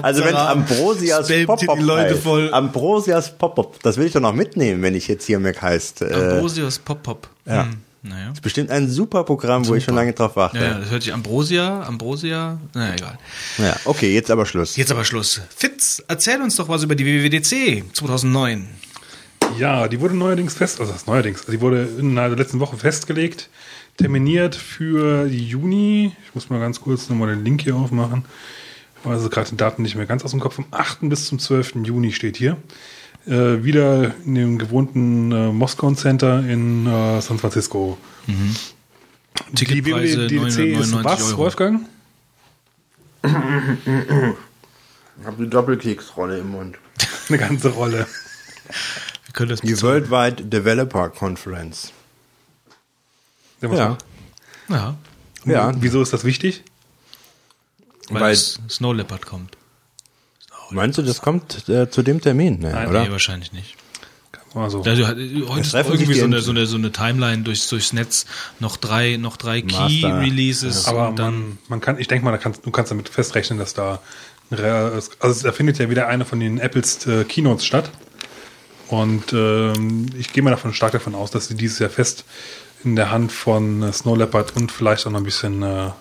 Also wenn Ambrosias Pop-Up die Leute heißt. voll. Ambrosias Pop-Up. Das will ich doch noch mitnehmen, wenn ich jetzt hier Mac heißt. Äh, Ambrosios Pop-Pop. Ja. Hm, naja. ist bestimmt ein super Programm, wo ich schon lange drauf warte. Ja, das hört sich Ambrosia, Ambrosia, naja, egal. Ja, okay, jetzt aber Schluss. Jetzt aber Schluss. Fitz, erzähl uns doch was über die WWDC 2009. Ja, die wurde neuerdings fest, also das ist neuerdings, die wurde in der letzten Woche festgelegt, terminiert für Juni. Ich muss mal ganz kurz nochmal den Link hier aufmachen. Ich weiß gerade die Daten nicht mehr ganz aus dem Kopf. Vom 8. bis zum 12. Juni steht hier. Äh, wieder in dem gewohnten äh, Moscone Center in äh, San Francisco. Ticketpreise die WWDC ist 999 was, Euro. Wolfgang? Ich habe die Doppelkeksrolle im Mund. Eine ganze Rolle. Wir können das Die Worldwide Developer Conference. Ja, Ja. Ja, Ja, Wieso ist das wichtig? Weil, Weil- Snow Leopard kommt. meinst du, das kommt äh, zu dem Termin? Nee, Nein, oder? Nee, wahrscheinlich nicht. Also, Also, heute ist irgendwie so eine, so, eine, so eine Timeline durchs, durchs Netz. Noch drei, noch drei Master. Key-Releases. aber und dann man, man kann, ich denke mal, da kannst, du kannst damit festrechnen, dass da, also da findet ja wieder eine von den Apples äh, Keynotes statt. Und ähm, ich gehe mal davon stark davon aus, dass sie dieses Jahr fest in der Hand von äh, Snow Leopard und vielleicht auch noch ein bisschen, äh,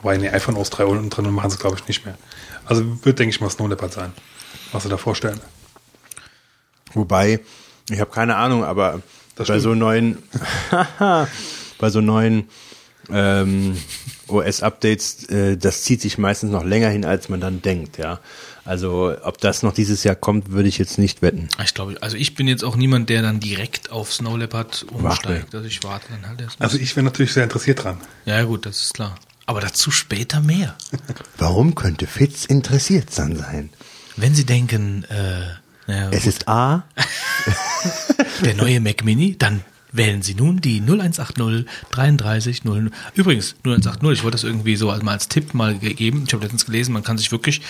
wobei, nee, iPhone OS 3 unten drin machen sie, glaube ich, nicht mehr. Also wird, denke ich mal, Snow Leopard sein, was sie da vorstellen. Wobei, ich habe keine Ahnung, aber Das bei stimmt. so neuen, bei so neuen ähm, OS-Updates, äh, das zieht sich meistens noch länger hin, als man dann denkt, ja. Also ob das noch dieses Jahr kommt, würde ich jetzt nicht wetten. Ich glaube, also ich bin jetzt auch niemand, der dann direkt auf Snow Leopard Warte. umsteigt. Also ich warte dann halt erst. Also ich wäre natürlich sehr interessiert dran. ja, gut, das ist klar. Aber dazu später mehr. Warum könnte Fitz interessiert sein sein? Wenn Sie denken, äh, naja, Es ist A, der neue Mac Mini, dann wählen Sie nun die 0180 33 00. Übrigens, 0180, ich wollte das irgendwie so als, mal als Tipp mal gegeben. Ich habe letztens gelesen, man kann sich wirklich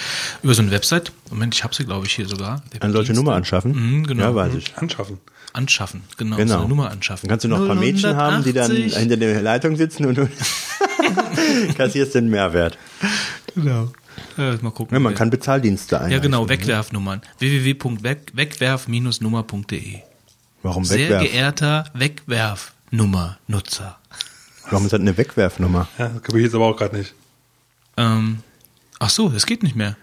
über so eine Website, Moment, ich habe sie glaube ich hier sogar. eine solche Nummer anschaffen. Mhm, genau. Ja, weiß ich. Anschaffen. Anschaffen, genau, Genau. so eine Nummer anschaffen. Dann kannst du noch ein paar Mädchen haben, die dann 080. hinter der Leitung sitzen und du kassierst den Mehrwert. Genau. Ja, mal gucken. Ja, man kann Bezahldienste einrichten. ja, genau, Wegwerfnummern. www.wegwerf-nummer.de. Warum Sehr Wegwerf? geehrter Wegwerfnummer-Nutzer. Warum ist das eine Wegwerfnummer? Ja, das ich jetzt aber auch gerade nicht. Ähm, ach so, es geht nicht mehr.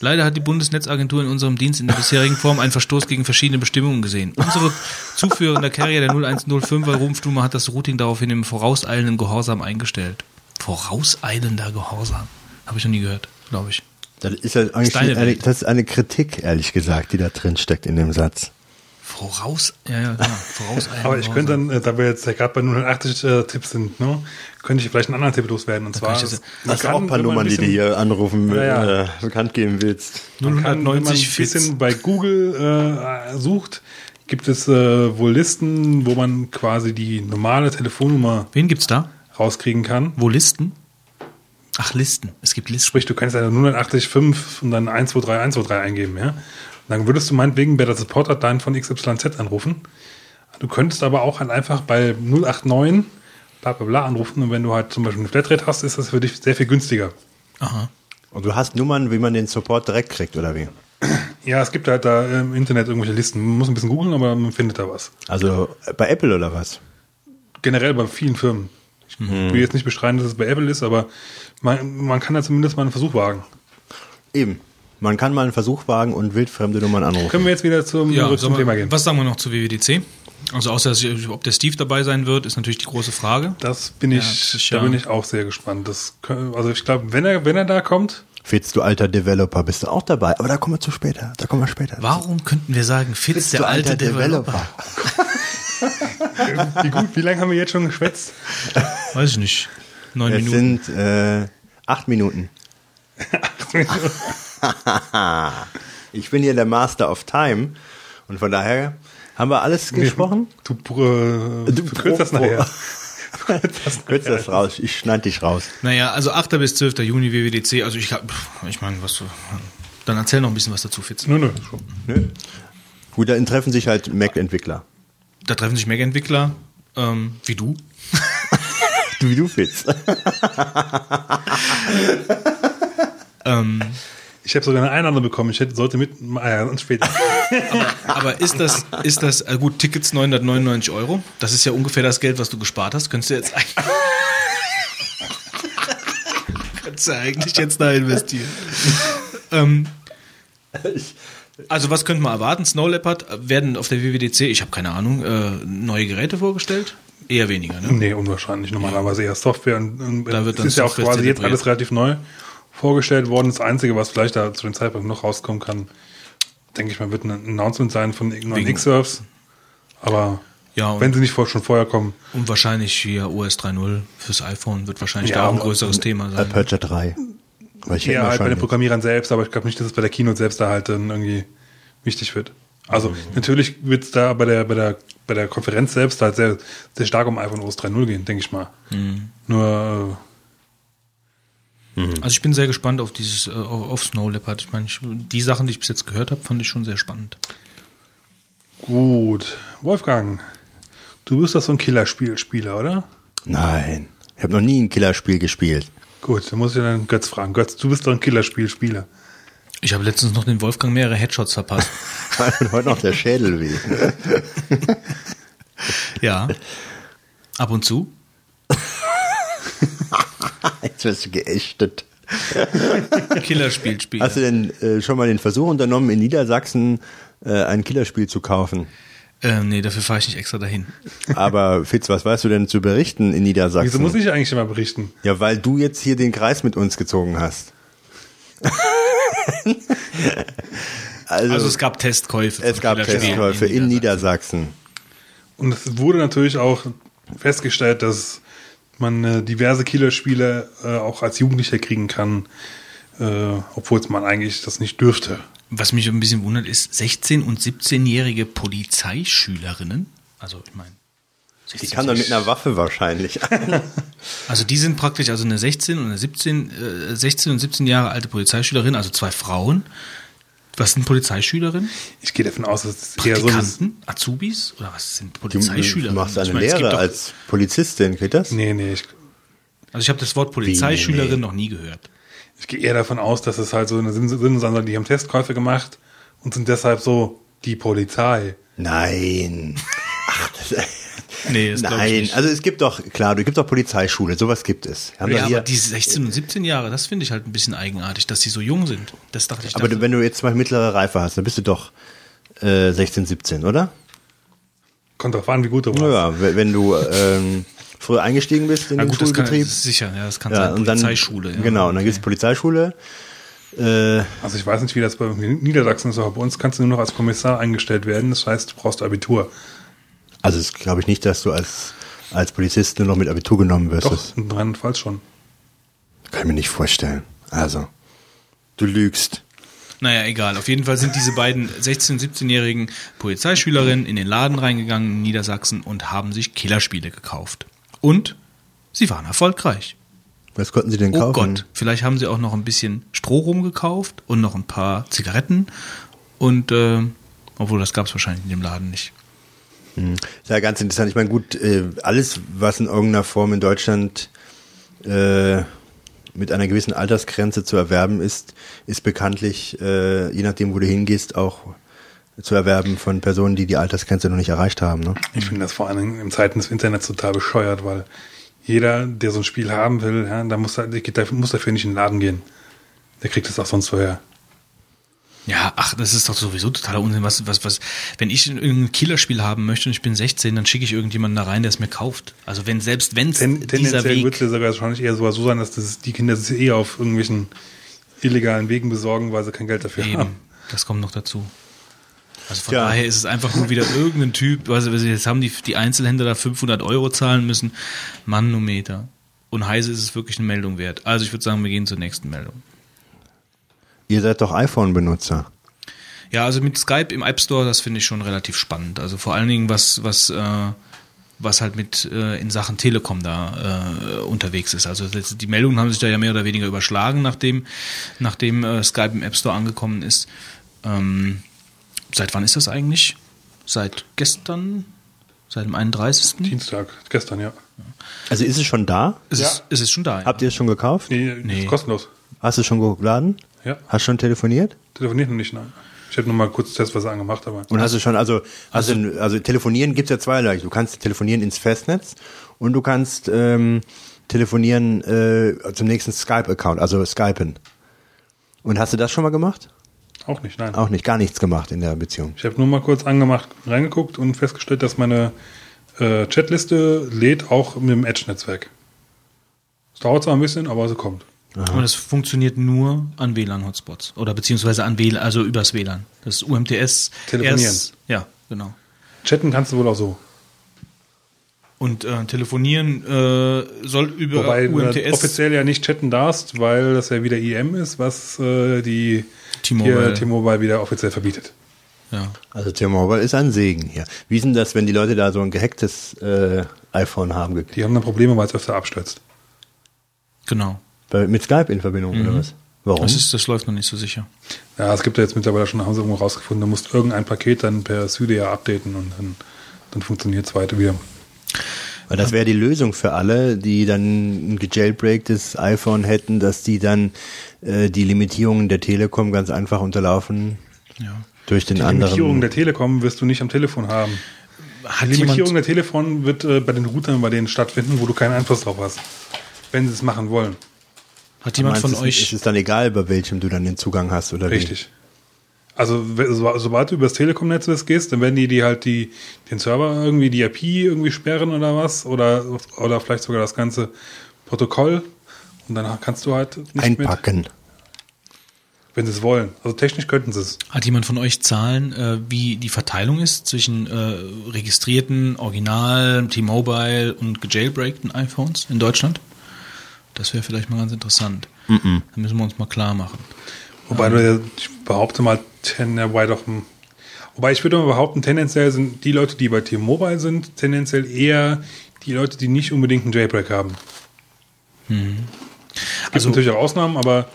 Leider hat die Bundesnetzagentur in unserem Dienst in der bisherigen Form einen Verstoß gegen verschiedene Bestimmungen gesehen. Unsere zuführende Carrier der 0105er Rumpfnummer hat das Routing daraufhin im vorauseilenden Gehorsam eingestellt. Vorauseilender Gehorsam. Habe ich noch nie gehört, glaube ich. Das ist ja eigentlich deine eine, Welt. das ist eine Kritik, ehrlich gesagt, die da drin steckt in dem Satz. Voraus, ja, ja, klar. Vorauseilender Aber ich könnte dann, äh, da wir jetzt ja gerade bei 080 äh, Tipps sind, ne, könnte ich vielleicht einen anderen Tipp loswerden. Und zwar, kann ich das- Hast du auch kann, ein paar Nummern, die du hier anrufen, Ja, ja. Äh, bekannt geben willst? Man kann, wenn man ein 090 bisschen bei Google äh, sucht, gibt es äh, wohl Listen, wo man quasi die normale Telefonnummer Wen gibt's da? rauskriegen kann. Wo Listen? Ach, Listen. Es gibt Listen. Sprich, du kannst ja 080 5 und dann 123 123 eingeben, ja. Dann würdest du meinetwegen bei der Support-Hotline von XYZ anrufen. Du könntest aber auch halt einfach bei 089 bla bla bla anrufen und wenn du halt zum Beispiel eine Flatrate hast, ist das für dich sehr viel günstiger. Aha. Und du hast Nummern, wie man den Support direkt kriegt, oder wie? Ja, es gibt halt da im Internet irgendwelche Listen. Man muss ein bisschen googeln, aber man findet da was. Also äh, bei Apple oder was? generell bei vielen Firmen. Ich Mhm. will jetzt nicht beschreiben, dass es bei Apple ist, aber man, man kann da zumindest mal einen Versuch wagen. Eben. Man kann mal einen Versuch wagen und wildfremde Nummern anrufen. Können wir jetzt wieder zum, Ja, zum Thema gehen? was sagen wir noch zu WWDC? Also außer, dass ich- ob der Steve dabei sein wird, ist natürlich die große Frage. Das bin Ja, ich, das da bin ich auch sehr gespannt. Das, also ich glaube, wenn er, wenn er da kommt, Fitz, du alter Developer, bist du auch dabei. Aber da kommen wir zu später. Da kommen wir später. Warum könnten wir sagen, Fitz, der du alte Developer? wie gut, wie lange haben wir jetzt schon geschwätzt? Weiß ich nicht. Neun Es Minuten. sind äh, acht Minuten. Ich bin hier der Master of Time und von daher haben wir alles gesprochen. Du, äh, du verkürzt das nachher. Kürz das raus, ich schneide dich raus. Naja, also 8. bis 12. Juni WWDC. Also ich, hab- ich meine, was. Dann erzähl noch ein bisschen was dazu, Fitz. Nö, nö, schon. Nö. Gut, dann treffen sich halt Mac-Entwickler. Da treffen sich Mac-Entwickler, ähm, wie du. Du wie du, Fitz. Ähm, Ich habe sogar eine Einladung bekommen. Ich hätte, sollte mit, ah ja, und später. aber ist das, ist das, äh, gut, Tickets 999 Euro. Das ist ja ungefähr das Geld, was du gespart hast. Könntest du jetzt eigentlich. Könntest du eigentlich jetzt da investieren. ähm, also, was könnte man erwarten? Snow Leopard werden auf der WWDC, ich habe keine Ahnung, äh, neue Geräte vorgestellt? Eher weniger, ne? nee, unwahrscheinlich. Normalerweise eher Software. Und, und Da wird es dann ist ja auch quasi jetzt zelebriert. alles relativ neu vorgestellt worden. Das Einzige, was vielleicht da zu dem Zeitpunkt noch rauskommen kann, denke ich mal, wird ein Announcement sein von irgendeinem X-Surfs. Aber Ja, wenn sie nicht vor, schon vorher kommen, Und wahrscheinlich hier OS 3.0 fürs iPhone wird wahrscheinlich Ja, da auch ein größeres Thema sein. Aperture 3. Weil ich hätte eher halt bei den wahrscheinlich- Programmierern selbst, aber ich glaube nicht, dass es bei der Keynote selbst da halt dann irgendwie wichtig wird. Also Mhm. natürlich wird es da bei der, bei der, bei der Konferenz selbst halt sehr, sehr stark um iPhone OS 3.0 gehen, denke ich mal. Mhm. Nur Also ich bin sehr gespannt auf dieses äh, auf Snow Leopard. Ich meine, ich, die Sachen, die ich bis jetzt gehört habe, fand ich schon sehr spannend. gut. Wolfgang, du bist doch so ein Killerspielspieler, oder? Nein. Ich habe noch nie ein Killerspiel gespielt. Gut, dann muss ich dann Götz fragen. Götz, du bist doch ein Killerspielspieler. Ich habe letztens noch den Wolfgang mehrere Headshots verpasst. Und heute noch der Schädel weh. ja. Ab und zu. Jetzt wirst du geächtet. Killerspielspieler. Hast du denn äh, schon mal den Versuch unternommen, in Niedersachsen äh, ein Killerspiel zu kaufen? ähm, nee, dafür fahre ich nicht extra dahin. Aber Fitz, was weißt du denn zu berichten in Niedersachsen? Wieso muss ich eigentlich immer berichten? Ja, weil du jetzt hier den Kreis mit uns gezogen hast. also, Also es gab Testkäufe. es gab Testkäufe in Niedersachsen. Und es wurde natürlich auch festgestellt, dass man äh, diverse Killerspiele äh, auch als Jugendlicher kriegen kann, äh, obwohl man eigentlich das nicht dürfte. Was mich ein bisschen wundert, ist 16- und 17-jährige Polizeischülerinnen. Also ich meine. Die kann doch mit einer Waffe wahrscheinlich. Also die sind praktisch, also eine 16 und eine 17, äh, 16 und 17 Jahre alte Polizeischülerin, also zwei Frauen. Was sind Polizeischülerinnen? Ich gehe davon aus, dass es eher so ein, Praktikanten? Azubis? Oder was sind Du Polizeischülerinnen? machst eine Ich meine, Lehre als Polizistin, geht das? Nee, nee, ich, Also ich habe das Wort Polizeischülerin nee. noch nie gehört. ich gehe eher davon aus, dass es halt so eine sondern die haben Testkäufe gemacht und sind deshalb so die Polizei. Nein. Ach, das, Nee, das glaub ich Nein, nicht. also es gibt doch, klar, du gibt doch Polizeischule, sowas gibt es. Haben Ja, hier, aber diese 16 und 17 Jahre, das finde ich halt ein bisschen eigenartig, dass die so jung sind. Das dachte ich. aber dachte, wenn du jetzt mal mittlere Reife hast, dann bist du doch äh, 16, 17, oder? Kommt drauf an, wie gut du warst. Ja, wenn du ähm, früher eingestiegen bist in na den gut, das kann Schulbetrieb. das ist sicher, ja, das kann ja, sein. und dann, Polizeischule. ja. Genau, und dann Okay. gibt's Polizeischule. Äh, Also ich weiß nicht, wie das bei Niedersachsen ist, aber bei uns kannst du nur noch als Kommissar eingestellt werden. Das heißt, du brauchst Abitur. Also es glaube ich nicht, dass du als, als Polizist nur noch mit Abitur genommen wirst. Doch, in Rheinland-Pfalz schon. kann ich mir nicht vorstellen. Also, du lügst. Naja, egal. Auf jeden Fall sind diese beiden 16- und 17-jährigen Polizeischülerinnen in den Laden reingegangen in Niedersachsen und haben sich Killerspiele gekauft. Und sie waren erfolgreich. Was konnten sie denn Oh kaufen? Gott, vielleicht haben sie auch noch ein bisschen Strohrum gekauft und noch ein paar Zigaretten. Und, äh, obwohl das gab es wahrscheinlich in dem Laden nicht. Ist ja ganz interessant. Ich meine, gut, äh, alles, was in irgendeiner Form in Deutschland äh, mit einer gewissen Altersgrenze zu erwerben ist, ist bekanntlich, äh, je nachdem, wo du hingehst, auch zu erwerben von Personen, die die Altersgrenze noch nicht erreicht haben. Ne? Ich finde das vor allem in Zeiten des Internets total bescheuert, weil jeder, der so ein Spiel haben will, ja, da muss, er, muss dafür nicht in den Laden gehen. Der kriegt es auch sonst vorher. Ja, ach, das ist doch sowieso totaler Unsinn. Was, was, was, wenn ich ein Killerspiel haben möchte und ich bin 16, dann schicke ich irgendjemanden da rein, der es mir kauft. Also wenn, selbst wenn es Ten, dieser tendenziell wird Weg, es sogar wahrscheinlich eher so sein, dass das, die Kinder sich eh auf irgendwelchen illegalen Wegen besorgen, weil sie kein Geld dafür haben. eben, das kommt noch dazu. Also von Ja. daher ist es einfach nur wieder irgendein Typ, also jetzt haben die, die Einzelhändler da 500 Euro zahlen müssen. Manometer. Und heiße ist es wirklich eine Meldung wert. Also ich würde sagen, wir gehen zur nächsten Meldung. Ihr seid doch iPhone-Benutzer. Ja, also mit Skype im App Store, das finde ich schon relativ spannend. Also vor allen Dingen, was, was, äh, was halt mit äh, in Sachen Telekom da äh, unterwegs ist. Also das, die Meldungen haben sich da ja mehr oder weniger überschlagen, nachdem, nachdem äh, Skype im App Store angekommen ist. Ähm, seit wann ist das eigentlich? Seit gestern? Seit dem 31. Dienstag, gestern, ja. Also ist es schon da? Ist, Ja. es, ist es schon da? Ja. Habt ihr es schon gekauft? Nee, Nee. Ist kostenlos. Hast du schon geladen? Ja. Hast du schon telefoniert? Telefoniert noch nicht, nein. Ich hätte noch mal kurz testweise angemacht, aber. Und hast du schon, also, also, also telefonieren gibt's ja zweierlei. Du kannst telefonieren ins Festnetz und du kannst ähm, telefonieren äh, zum nächsten Skype-Account, also Skypen. Und hast du das schon mal gemacht? Auch nicht, nein. Auch nicht, gar nichts gemacht in der Beziehung. Ich habe nur mal kurz angemacht, reingeguckt und festgestellt, dass meine äh, Chatliste lädt auch mit dem Edge-Netzwerk. Es dauert zwar ein bisschen, aber sie kommt. Und das funktioniert nur an WLAN-Hotspots. Oder beziehungsweise an WLAN, also übers WLAN. Das ist UMTS. Telefonieren. Erst, ja, genau. Chatten kannst du wohl auch so. Und äh, telefonieren äh, soll über Wobei du UMTS. offiziell ja nicht chatten darfst, weil das ja wieder IM ist, was äh, die T-Mobile wieder offiziell verbietet. ja. Also T-Mobile ist ein Segen hier. Wie ist denn das, wenn die Leute da so ein gehacktes äh, iPhone haben? Die haben dann Probleme, weil es öfter abstürzt. Genau. Bei, mit Skype in Verbindung oder was? Warum? Das, ist, das läuft noch nicht so sicher. Ja, es gibt ja jetzt mittlerweile schon, haben sie irgendwo rausgefunden, da musst irgendein Paket dann per Cydia updaten und dann, dann funktioniert es weiter wieder. Weil das wäre die Lösung für alle, die dann ein gejailbreaktes iPhone hätten, dass die dann äh, die Limitierungen der Telekom ganz einfach unterlaufen Ja. durch den Die anderen. Limitierung der Telekom wirst du nicht am Telefon haben. Hat Die Limitierung der Telefon wird äh, bei den Routern bei denen stattfinden, wo du keinen Einfluss drauf hast. Wenn sie es machen wollen. Hat jemand Meinst von euch. Ist es dann egal, bei welchem du dann den Zugang hast oder Richtig. Also we- so, sobald du übers Telekom-Netz gehst, dann werden die, die halt die, den Server irgendwie, die IP irgendwie sperren oder was. Oder, oder vielleicht sogar das ganze Protokoll. Und dann kannst du halt wie? nicht Einpacken. mit, wenn sie es wollen. Also technisch könnten sie es. Hat jemand von euch Zahlen, äh, wie die Verteilung ist zwischen äh, registrierten, Original, T-Mobile und gejailbreakten iPhones in Deutschland? Das wäre vielleicht mal ganz interessant. Da müssen wir uns mal klar machen. Wobei du, ja- ich behaupte mal, wobei doch, hm. wobei ich würde mal behaupten, tendenziell sind die Leute, die bei T-Mobile sind, tendenziell eher die Leute, die nicht unbedingt einen Jailbreak haben. Es gibt Also- natürlich auch Ausnahmen, aber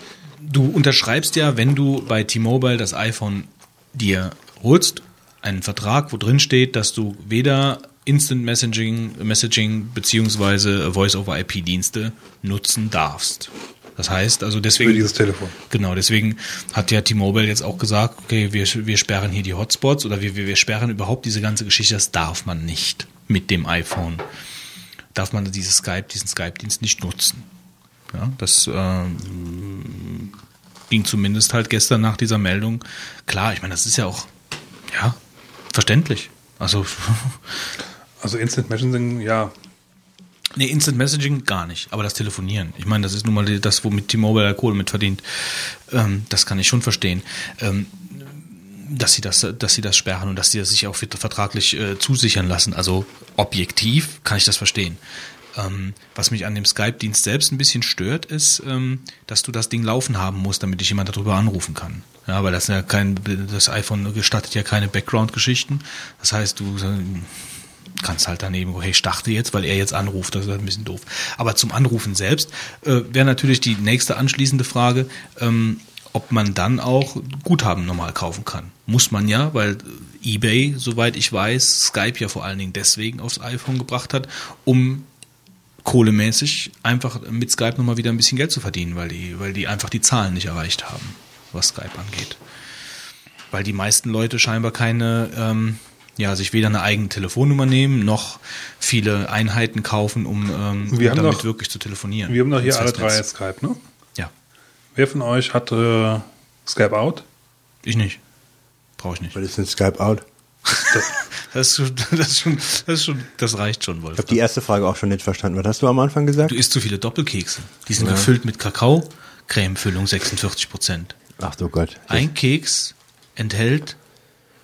Du unterschreibst ja, wenn du bei T-Mobile das iPhone dir holst, einen Vertrag, wo drin steht, dass du weder Instant Messaging, Messaging beziehungsweise Voice-over-IP-Dienste nutzen darfst. Das heißt, also für deswegen, dieses Telefon. genau, deswegen hat ja T-Mobile jetzt auch gesagt, okay, wir, wir sperren hier die Hotspots oder wir, wir, wir sperren überhaupt diese ganze Geschichte, das darf man nicht mit dem iPhone. Darf man dieses Skype, diesen Skype-Dienst nicht nutzen. Ja, das ähm, ging zumindest halt gestern nach dieser Meldung. Klar, ich meine, das ist ja auch, ja, verständlich. Also, Also Instant Messaging, ja, nee, Instant Messaging gar nicht, aber das Telefonieren. Ich meine, das ist nun mal das, womit T-Mobile ja Kohle mit verdient. Ähm, das kann ich schon verstehen. Ähm, dass sie das, dass sie das sperren und dass sie das sich auch vertraglich äh, zusichern lassen. Also objektiv kann ich das verstehen. Ähm, was mich an dem Skype-Dienst selbst ein bisschen stört, ist, ähm, dass du das Ding laufen haben musst, damit dich jemand darüber anrufen kann. Ja, weil das ja kein, das iPhone gestattet ja keine Background-Geschichten. Das heißt, du kannst halt daneben, hey, starte jetzt, weil er jetzt anruft, das ist ein bisschen doof. Aber zum Anrufen selbst äh, wäre natürlich die nächste anschließende Frage, ähm, ob man dann auch Guthaben normal kaufen kann. Muss man ja, weil eBay, soweit ich weiß, Skype ja vor allen Dingen deswegen aufs iPhone gebracht hat, um kohlemäßig einfach mit Skype nochmal wieder ein bisschen Geld zu verdienen, weil die, weil die einfach die Zahlen nicht erreicht haben, was Skype angeht. weil die meisten Leute scheinbar keine, ähm, ja, sich weder eine eigene Telefonnummer nehmen, noch viele Einheiten kaufen, um, ähm, Wir um haben damit doch- wirklich zu telefonieren. Wir haben doch hier alle drei Skype, ne? Ja, Wer von euch hat äh, Skype Out? ich nicht. Brauche ich nicht. Was ist denn Skype Out? Das ist schon, das ist schon, das ist schon, das reicht schon, Ich Wolf. habe die erste Frage auch schon nicht verstanden. Was hast du am Anfang gesagt? Du isst zu viele Doppelkekse. Die sind gefüllt mit Kakao, Cremefüllung 46 Prozent. Ach du Gott. Ein Keks enthält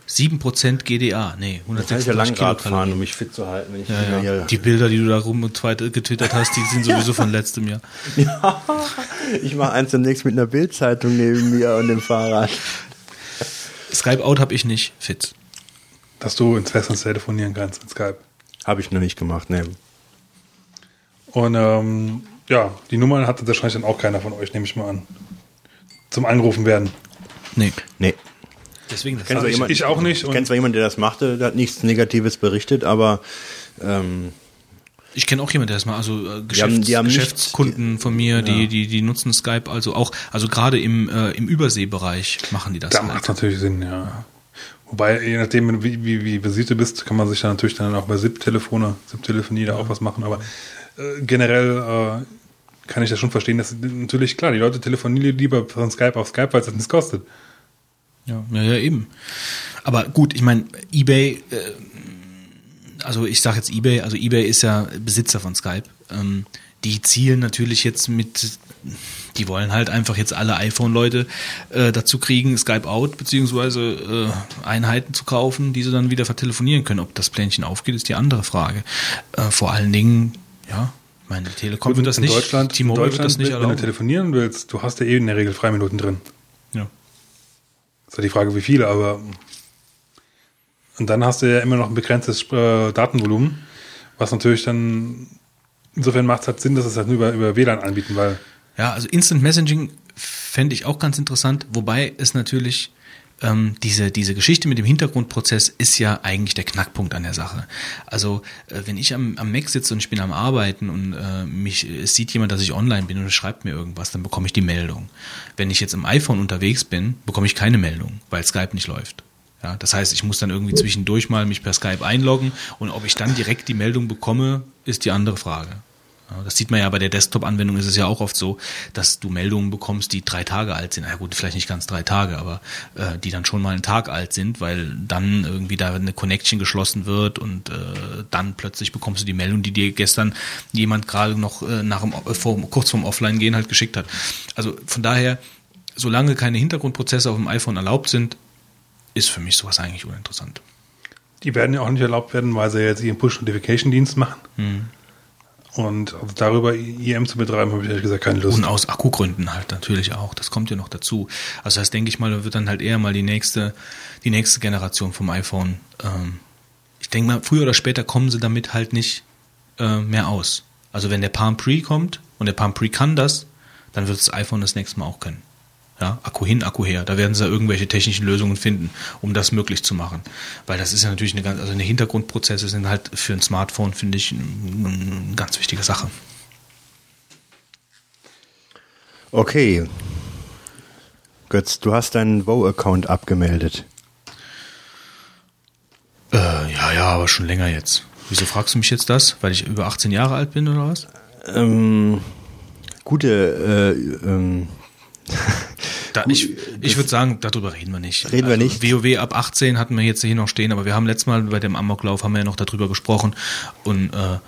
7% GDA. Nee, Kann ich ja 146 Langrad fahren, um mich fit zu halten, wenn ich Ja, ja. hier- Die Bilder, die du da rum und zweit getwittert hast, die sind sowieso von letztem Jahr. Ja, ich mache eins demnächst mit einer Bildzeitung neben mir und dem Fahrrad. Skype Out habe ich nicht. Fit. Dass du ins Festnetz telefonieren kannst in Skype. Habe ich noch nicht gemacht, ne. Und ähm, ja, die Nummern hatte wahrscheinlich dann auch keiner von euch, nehme ich mal an. Zum Angerufen werden. Nee. Nee. Deswegen, das ich- jemanden- ich auch nicht Ich kenne zwar jemanden, der das machte, der hat nichts Negatives berichtet, aber ähm, Ich kenne auch jemanden, der das mal, also äh, Geschäfts haben- die haben nicht- Geschäftskunden von mir, die, die, die nutzen Skype, also auch, also gerade im, äh, im Überseebereich machen die das. Da halt. macht natürlich Sinn, ja. Wobei, je nachdem, wie, wie, wie versiert du bist, kann man sich dann natürlich dann auch bei SIP-Telefone, SIP-Telefonie da auch was machen. Aber äh, generell äh, kann ich das schon verstehen, dass natürlich, klar, die Leute telefonieren lieber von Skype auf Skype, weil es das nichts kostet. Ja, ja, ja, eben. Aber gut, ich meine, eBay, äh, also ich sage jetzt eBay, also eBay ist ja Besitzer von Skype. Ähm, die zielen natürlich jetzt mit, die wollen halt einfach jetzt alle iPhone-Leute äh, dazu kriegen, Skype out, beziehungsweise äh, Einheiten zu kaufen, die sie dann wieder vertelefonieren können. Ob das Plänchen aufgeht, ist die andere Frage. Äh, vor allen Dingen, ja, meine Telekom wird das in nicht, Deutschland, in T-Mobile wird Deutschland das nicht wenn du erlauben. telefonieren willst, du hast ja eh in der Regel Freiminuten drin. Ist ja die Frage, wie viele, aber und dann hast du ja immer noch ein begrenztes äh, Datenvolumen, was natürlich dann insofern macht es halt Sinn, dass es halt nur über, über WLAN anbieten, weil Ja, also Instant Messaging fände ich auch ganz interessant, wobei es natürlich ähm, diese, diese Geschichte mit dem Hintergrundprozess ist ja eigentlich der Knackpunkt an der Sache. Also äh, wenn ich am, am Mac sitze und ich bin am Arbeiten und äh, mich es sieht jemand, dass ich online bin und schreibt mir irgendwas, dann bekomme ich die Meldung. Wenn ich jetzt im iPhone unterwegs bin, bekomme ich keine Meldung, weil Skype nicht läuft. Ja, das heißt, ich muss dann irgendwie zwischendurch mal mich per Skype einloggen und ob ich dann direkt die Meldung bekomme, ist die andere Frage. Das sieht man ja bei der Desktop-Anwendung ist es ja auch oft so, dass du Meldungen bekommst, die drei Tage alt sind. Na gut, vielleicht nicht ganz drei Tage, aber äh, die dann schon mal einen Tag alt sind, weil dann irgendwie da eine Connection geschlossen wird und äh, dann plötzlich bekommst du die Meldung, die dir gestern jemand gerade noch äh, nach dem, äh, vor, kurz vorm Offline-Gehen halt geschickt hat. Also von daher, solange keine Hintergrundprozesse auf dem iPhone erlaubt sind, ist für mich sowas eigentlich uninteressant. die werden ja auch nicht erlaubt werden, weil sie jetzt ihren Push-Notification-Dienst machen. Hm. Und also darüber IM zu betreiben, habe ich ehrlich gesagt keine Lust. Und aus Akkugründen halt natürlich auch. Das kommt ja noch dazu. Also das denke ich mal, wird dann halt eher mal die nächste, die nächste Generation vom iPhone. Ähm, ich denke mal, früher oder später kommen sie damit halt nicht äh, mehr aus. Also wenn der Palm Pre kommt und der Palm Pre kann das, dann wird das iPhone das nächste Mal auch können. Ja, Akku hin, Akku her. Da werden sie irgendwelche technischen Lösungen finden, um das möglich zu machen. Weil das ist ja natürlich eine ganz, also eine Hintergrundprozesse sind halt für ein Smartphone, finde ich, eine ganz wichtige Sache. Okay. Götz, du hast deinen Wo-Account abgemeldet. Äh, ja, ja, aber schon länger jetzt. Wieso fragst du mich jetzt das? Weil ich über 18 Jahre alt bin oder was? Ähm, gute, äh, ähm, Da, ich ich würde sagen, darüber reden wir nicht. Reden wir also, nicht? WoW ab 18 hatten wir jetzt hier noch stehen, aber wir haben letztes Mal bei dem Amoklauf haben wir ja noch darüber gesprochen und äh, äh,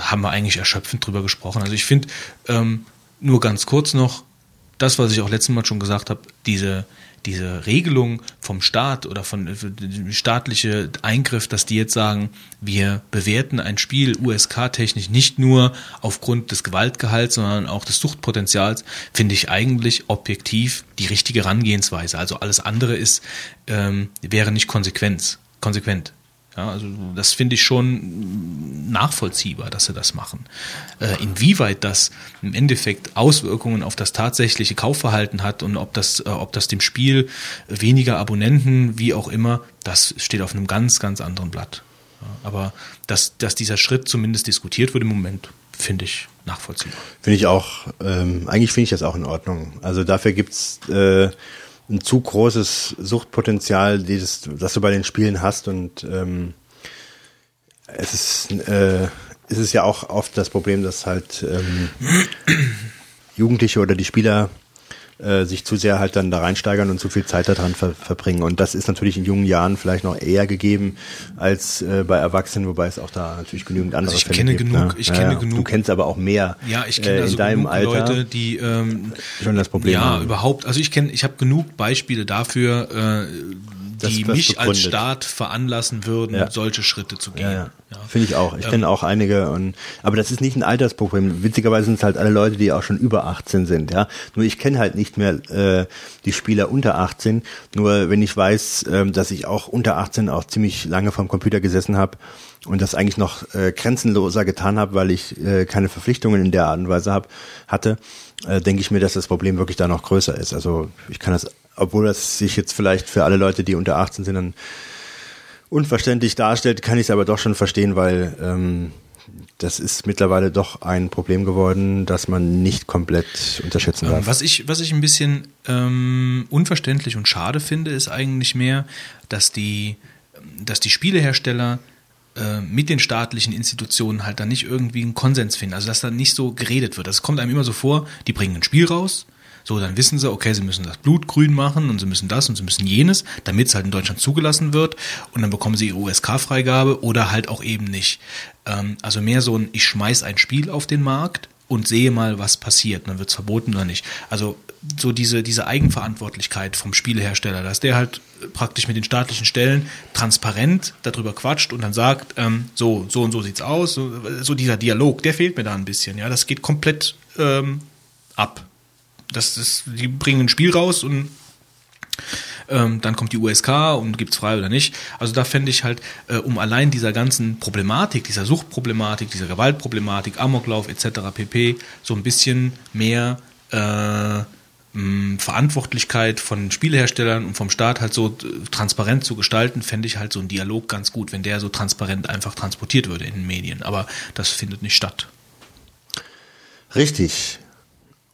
haben wir eigentlich erschöpfend drüber gesprochen. Also ich finde, ähm, nur ganz kurz noch, das, was ich auch letztes Mal schon gesagt habe, diese, diese Regelung vom Staat oder von äh, staatliche Eingriff, dass die jetzt sagen, wir bewerten ein Spiel USK-technisch nicht nur aufgrund des Gewaltgehalts, sondern auch des Suchtpotenzials, finde ich eigentlich objektiv die richtige Herangehensweise. Also alles andere ist, ähm, wäre nicht Konsequenz, konsequent. Ja, also das finde ich schon nachvollziehbar, dass sie das machen. Äh, inwieweit das im Endeffekt Auswirkungen auf das tatsächliche Kaufverhalten hat und ob das, äh, ob das dem Spiel weniger Abonnenten, wie auch immer, das steht auf einem ganz, ganz anderen Blatt. Ja, aber dass, dass dieser Schritt zumindest diskutiert wird im Moment, finde ich nachvollziehbar. Finde ich auch, ähm, eigentlich finde ich das auch in Ordnung. Also dafür gibt's äh, ein zu großes Suchtpotenzial, dieses, das du bei den Spielen hast. Und ähm, es ist, äh, es ist ja auch oft das Problem, dass halt ähm, Jugendliche oder die Spieler äh, sich zu sehr halt dann da reinsteigern und zu viel Zeit daran ver verbringen. Und das ist natürlich in jungen Jahren vielleicht noch eher gegeben als äh, bei Erwachsenen, wobei es auch da natürlich genügend andere Also ich Fälle kenne gibt. genug- ne? ich kenne Du genug- kennst aber auch mehr Ja, ich kenne äh, also in deinem genug Alter Leute, die ähm, schon das Problem ja haben. überhaupt. Also ich kenne, ich habe genug Beispiele dafür, äh, die mich als. Staat veranlassen würden, Ja. solche Schritte zu gehen. Ja, ja. Finde ich auch. Ich kenne auch einige und aber das ist nicht ein Altersproblem. Witzigerweise sind es halt alle Leute, die auch schon über 18 sind, ja. Nur ich kenne halt nicht mehr äh, die Spieler unter 18. Nur wenn ich weiß, ähm, dass ich auch unter 18 auch ziemlich lange vorm Computer gesessen habe und das eigentlich noch äh, grenzenloser getan habe, weil ich äh, keine Verpflichtungen in der Art und Weise hab, hatte, äh, denke ich mir, dass das Problem wirklich da noch größer ist. Also ich kann das, obwohl das sich jetzt vielleicht für alle Leute, die unter 18 sind, dann unverständlich darstellt, kann ich es aber doch schon verstehen, weil ähm, das ist mittlerweile doch ein Problem geworden, das man nicht komplett unterschätzen Ähm, darf. Was ich, was ich ein bisschen ähm, unverständlich und schade finde, ist eigentlich mehr, dass die, dass die Spielehersteller äh, mit den staatlichen Institutionen halt dann nicht irgendwie einen Konsens finden. Also dass da nicht so geredet wird. Das kommt einem immer so vor, die bringen ein Spiel raus, so dann wissen sie, okay, sie müssen das Blut grün machen und sie müssen das und sie müssen jenes, damit es halt in Deutschland zugelassen wird und dann bekommen sie ihre USK-Freigabe oder halt auch eben nicht. Ähm, also mehr so ein, ich schmeiß ein Spiel auf den Markt und sehe mal, was passiert. Dann wird es verboten oder nicht. Also so diese, diese Eigenverantwortlichkeit vom Spielehersteller, dass der halt praktisch mit den staatlichen Stellen transparent darüber quatscht und dann sagt, ähm, so, so und so sieht's aus. So, so dieser Dialog, der fehlt mir da ein bisschen. Ja, das geht komplett ähm, ab. Das ist, die bringen ein Spiel raus und ähm, dann kommt die USK und gibt's frei oder nicht. Also da fände ich halt, äh, um allein dieser ganzen Problematik, dieser Suchtproblematik, dieser Gewaltproblematik, Amoklauf etc. pp. so ein bisschen mehr äh, mh, Verantwortlichkeit von Spieleherstellern und vom Staat halt so äh, transparent zu gestalten, fände ich halt so ein Dialog ganz gut, wenn der so transparent einfach transportiert würde in den Medien. Aber das findet nicht statt. Richtig.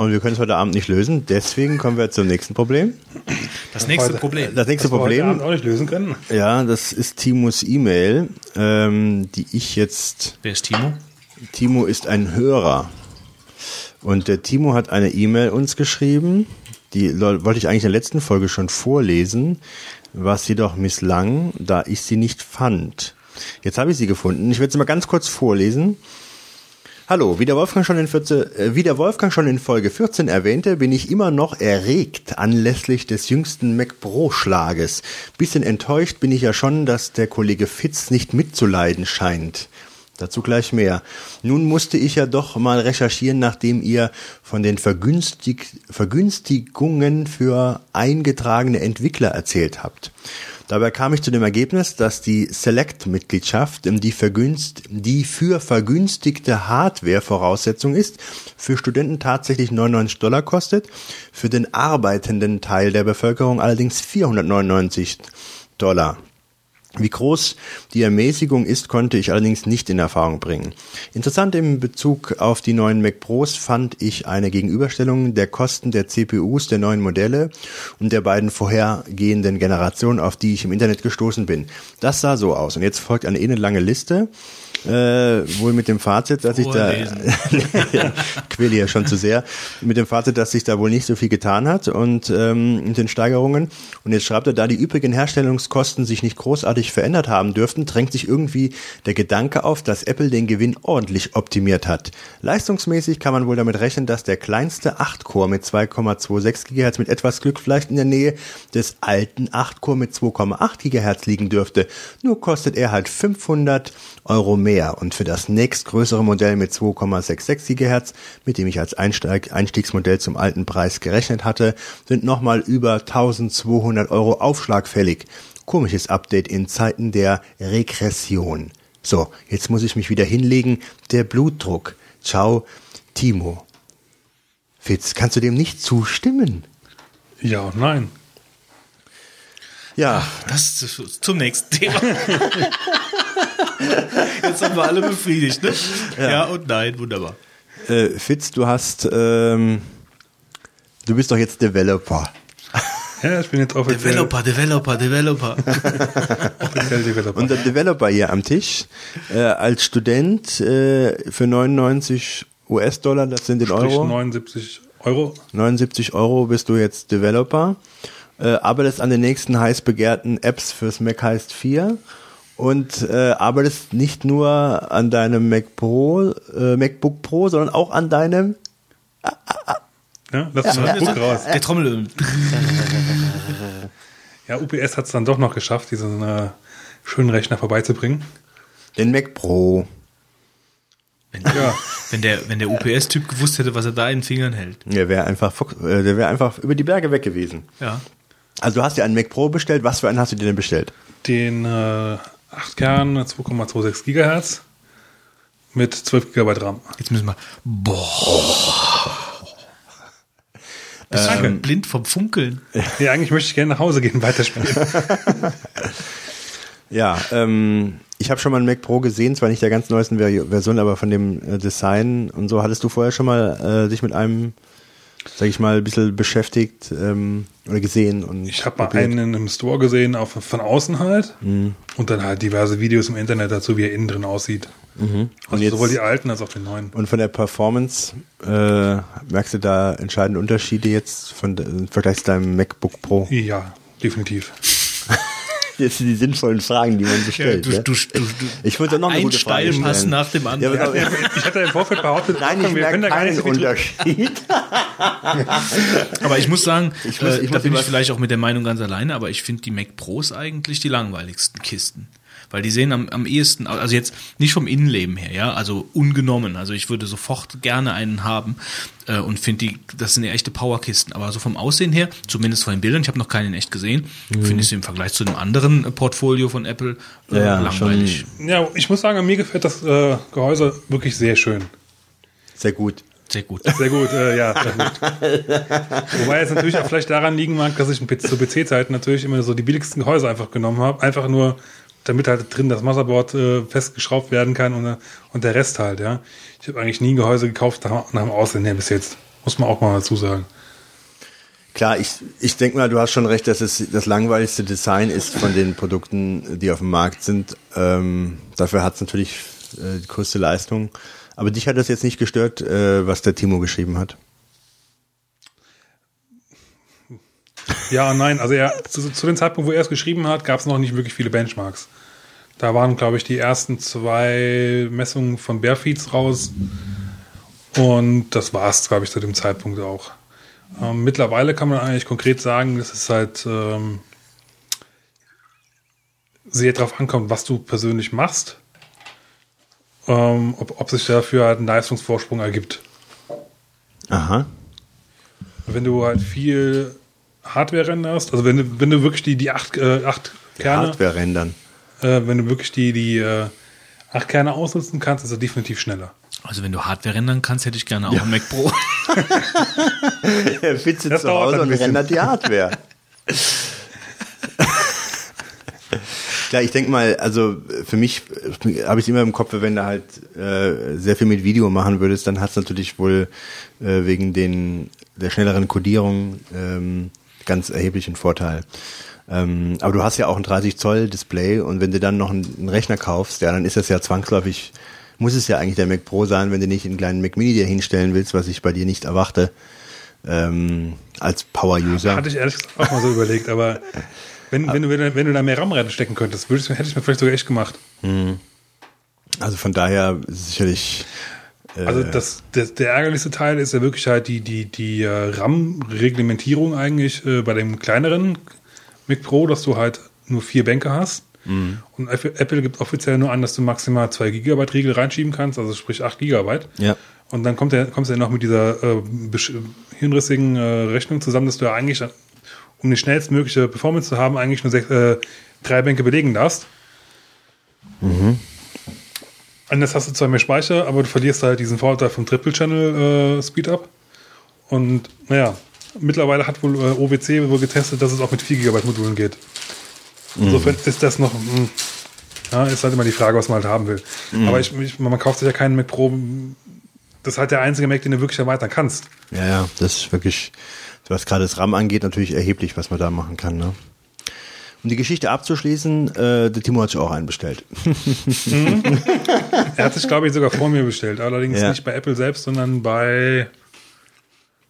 Und wir können es heute Abend nicht lösen, deswegen kommen wir zum nächsten Problem. Das nächste heute- Problem. Das nächste Das wir heute Problem, Abend auch nicht lösen können. ja, das ist Timos E-Mail, ähm, die ich jetzt Wer ist Timo? Timo ist ein Hörer. Und der Timo hat eine E-Mail uns geschrieben, die wollte ich eigentlich in der letzten Folge schon vorlesen, was jedoch misslang, da ich sie nicht fand. Jetzt habe ich sie gefunden. Ich werde sie mal ganz kurz vorlesen. Hallo, wie der, Wolfgang schon in 14, äh, wie der Wolfgang schon in Folge 14 erwähnte, bin ich immer noch erregt anlässlich des jüngsten Mac Pro Schlages. Bisschen enttäuscht bin ich ja schon, dass der Kollege Fitz nicht mitzuleiden scheint. Dazu gleich mehr. Nun musste ich ja doch mal recherchieren, nachdem ihr von den Vergünstig Vergünstigungen für eingetragene Entwickler erzählt habt. Dabei kam ich zu dem Ergebnis, dass die Select-Mitgliedschaft die, vergünst, die für vergünstigte Hardware Voraussetzung ist, für Studenten tatsächlich 99 Dollar kostet, für den arbeitenden Teil der Bevölkerung allerdings 499 Dollar. Wie groß die Ermäßigung ist, konnte ich allerdings nicht in Erfahrung bringen. Interessant im Bezug auf die neuen Mac Pros fand ich eine Gegenüberstellung der Kosten der CPUs der neuen Modelle und der beiden vorhergehenden Generationen, auf die ich im Internet gestoßen bin. Das sah so aus. Und jetzt folgt eine elendlange Liste. Äh, wohl mit dem Fazit, dass ich da ja, quäle ja schon zu sehr, mit dem Fazit, dass sich da wohl nicht so viel getan hat und ähm, mit den Steigerungen. Und jetzt schreibt er, da die übrigen Herstellungskosten sich nicht großartig verändert haben dürften, drängt sich irgendwie der Gedanke auf, dass Apple den Gewinn ordentlich optimiert hat. Leistungsmäßig kann man wohl damit rechnen, dass der kleinste 8-Core mit 2,26 GHz mit etwas Glück vielleicht in der Nähe des alten 8-Core mit 2,8 GHz liegen dürfte. Nur kostet er halt 500 Euro mehr und für das nächstgrößere Modell mit 2,66 GHz, mit dem ich als Einsteig Einstiegsmodell zum alten Preis gerechnet hatte, sind nochmal über 1200 Euro Aufschlag fällig. Komisches Update in Zeiten der Regression. So, jetzt muss ich mich wieder hinlegen. Der Blutdruck. Ciao, Timo. Fitz, kannst du dem nicht zustimmen? Ja und nein. Ja, Das ist zum nächsten Thema. Jetzt haben wir alle befriedigt, ne? Ja, und nein, wunderbar. äh, Fitz, du hast, ähm, du bist doch jetzt Developer. Ja, ich bin jetzt offiziell, Developer, Developer, Developer. offiziell Developer. Und der Developer hier am Tisch, äh, als Student äh, für 99 US-Dollar, das sind in Euro, 79 Euro. 79 Euro bist du jetzt Developer, äh, arbeitest an den nächsten heiß begehrten Apps fürs Mac Heist 4 und äh, arbeitest nicht nur an deinem Mac Pro, äh, MacBook Pro, sondern auch an deinem Ja, lass ja, mal Buch raus. Der Trommel. Ja, UPS hat es dann doch noch geschafft, diesen äh, schönen Rechner vorbeizubringen. den Mac Pro. Wenn, Ja. wenn der, wenn der UPS-Typ gewusst hätte, was er da in den Fingern hält. Der wäre einfach, äh, der wäre einfach über die Berge weg gewesen. Ja. Also du hast dir einen Mac Pro bestellt. Was für einen hast du dir denn bestellt? Den äh, 8 Kern 2,26 Gigahertz mit 12 GB RAM. Jetzt müssen wir. Boah. Bist du schon blind vom Funkeln? Ja, eigentlich möchte ich gerne nach Hause gehen weiterspielen. Ja, ähm, ich habe schon mal einen Mac Pro gesehen, zwar nicht der ganz neuesten Ver Version, aber von dem äh, Design und so. Hattest du vorher schon mal äh, dich mit einem, sag ich mal, ein bisschen beschäftigt ähm, oder gesehen? Und Ich habe mal einen im Store gesehen, auf, von außen halt. Mhm. Und dann halt diverse Videos im Internet dazu, wie er innen drin aussieht. Und Also jetzt- sowohl die alten als auch die neuen. Und von der Performance äh, merkst du da entscheidende Unterschiede jetzt von de- im Vergleich zu deinem MacBook Pro? Ja, definitiv. Das sind die sinnvollen Fragen, die man so stellt. du, ne? du, du, du, Ich würde noch eine ein gute Frage stellen. nach dem anderen. Ja, aber- Ich hatte im Vorfeld behauptet, Nein, ich wir können da gar nicht so Unterschied. Aber ich muss sagen, Ich muss- äh, ich da muss bin ich vielleicht auch mit der Meinung ganz alleine, aber ich finde die Mac Pros eigentlich die langweiligsten Kisten. Weil die sehen am, am ehesten, also jetzt nicht vom Innenleben her, ja, also ungenommen. Also ich würde sofort gerne einen haben äh, und finde die, das sind ja echte Powerkisten. Aber so vom Aussehen her, zumindest von den Bildern, ich habe noch keinen in echt gesehen, finde ich sie im Vergleich zu einem anderen äh, Portfolio von Apple äh, Mhm. Ja, langweilig. Ja, ich muss sagen, mir gefällt das äh, Gehäuse wirklich sehr schön. Sehr gut. Sehr gut. Sehr gut, äh, ja, sehr gut. Wobei es natürlich auch vielleicht daran liegen mag, dass ich zu PC-Zeiten natürlich immer so die billigsten Gehäuse einfach genommen habe. Einfach nur, damit halt drin das Motherboard äh, festgeschraubt werden kann und, und der Rest halt, ja. Ich habe eigentlich nie ein Gehäuse gekauft nach, nach dem Aussehen her bis jetzt. Muss man auch mal dazu sagen. Klar, ich, ich denke mal, du hast schon recht, dass es das langweiligste Design ist von den Produkten, die auf dem Markt sind. Ähm, dafür hat es natürlich äh, die größte Leistung. Aber dich hat das jetzt nicht gestört, äh, was der Timo geschrieben hat. Ja, nein, also er, zu, zu dem Zeitpunkt, wo er es geschrieben hat, gab es noch nicht wirklich viele Benchmarks. Da waren, glaube ich, die ersten zwei Messungen von Barefeeds raus. Und das war es, glaube ich, zu dem Zeitpunkt auch. Ähm, mittlerweile kann man eigentlich konkret sagen, dass es halt ähm, sehr darauf ankommt, was du persönlich machst. Ähm, ob, ob sich dafür halt ein Leistungsvorsprung ergibt. Aha. Wenn du halt viel Hardware renderst, also wenn du, wenn du wirklich die, die acht, äh, acht Kerne, Hardware rendern. äh, wenn du wirklich die, die äh, acht Kerne ausnutzen kannst, ist er definitiv schneller. Also wenn du Hardware rendern kannst, hätte ich gerne auch einen Mac Pro. Er sitzt zu Hause ein und rendert die Hardware. Klar, ich denke mal, also für mich habe ich immer im Kopf, wenn du halt äh, sehr viel mit Video machen würdest, dann hat es natürlich wohl äh, wegen den der schnelleren Codierung ähm, ganz erheblichen Vorteil. Ähm, aber du hast ja auch ein 30 Zoll Display und wenn du dann noch einen, einen Rechner kaufst, ja, dann ist das ja zwangsläufig, muss es ja eigentlich der Mac Pro sein, wenn du nicht einen kleinen Mac Mini dir hinstellen willst, was ich bei dir nicht erwarte ähm, als Power-User. Hatte ich ehrlich gesagt auch mal so überlegt, aber wenn, wenn, du, wenn, du- wenn du da mehr RAM reinstecken könntest, würde ich, hätte ich mir vielleicht sogar echt gemacht. Also von daher sicherlich Also das, das, der ärgerlichste Teil ist ja wirklich halt die, die, die äh, RAM-Reglementierung eigentlich äh, bei dem kleineren Mac Pro, dass du halt nur vier Bänke hast. Und Apple gibt offiziell nur an, dass du maximal zwei Gigabyte Riegel reinschieben kannst, also sprich acht Gigabyte. Ja. Und dann kommt der, kommst du ja noch mit dieser äh, hirnrissigen äh, Rechnung zusammen, dass du ja eigentlich, um die schnellstmögliche Performance zu haben, eigentlich nur sechs, äh, drei Bänke belegen darfst. Und das hast du zwar mehr Speicher, aber du verlierst halt diesen Vorteil vom Triple Channel äh, Speedup. Und naja, mittlerweile hat wohl äh, OWC wohl getestet, dass es auch mit 4 GB Modulen geht. Insofern ist das noch. Mh, ja, ist halt immer die Frage, was man halt haben will. Aber ich, ich, man kauft sich ja keinen Mac Pro. Das ist halt der einzige Mac, den du wirklich erweitern kannst. Ja, ja, das ist wirklich, was gerade das RAM angeht, natürlich erheblich, was man da machen kann. Ne? Um die Geschichte abzuschließen, äh, der Timo hat sich auch einen bestellt. Er hat sich, glaube ich, sogar vor mir bestellt. Allerdings Ja. nicht bei Apple selbst, sondern bei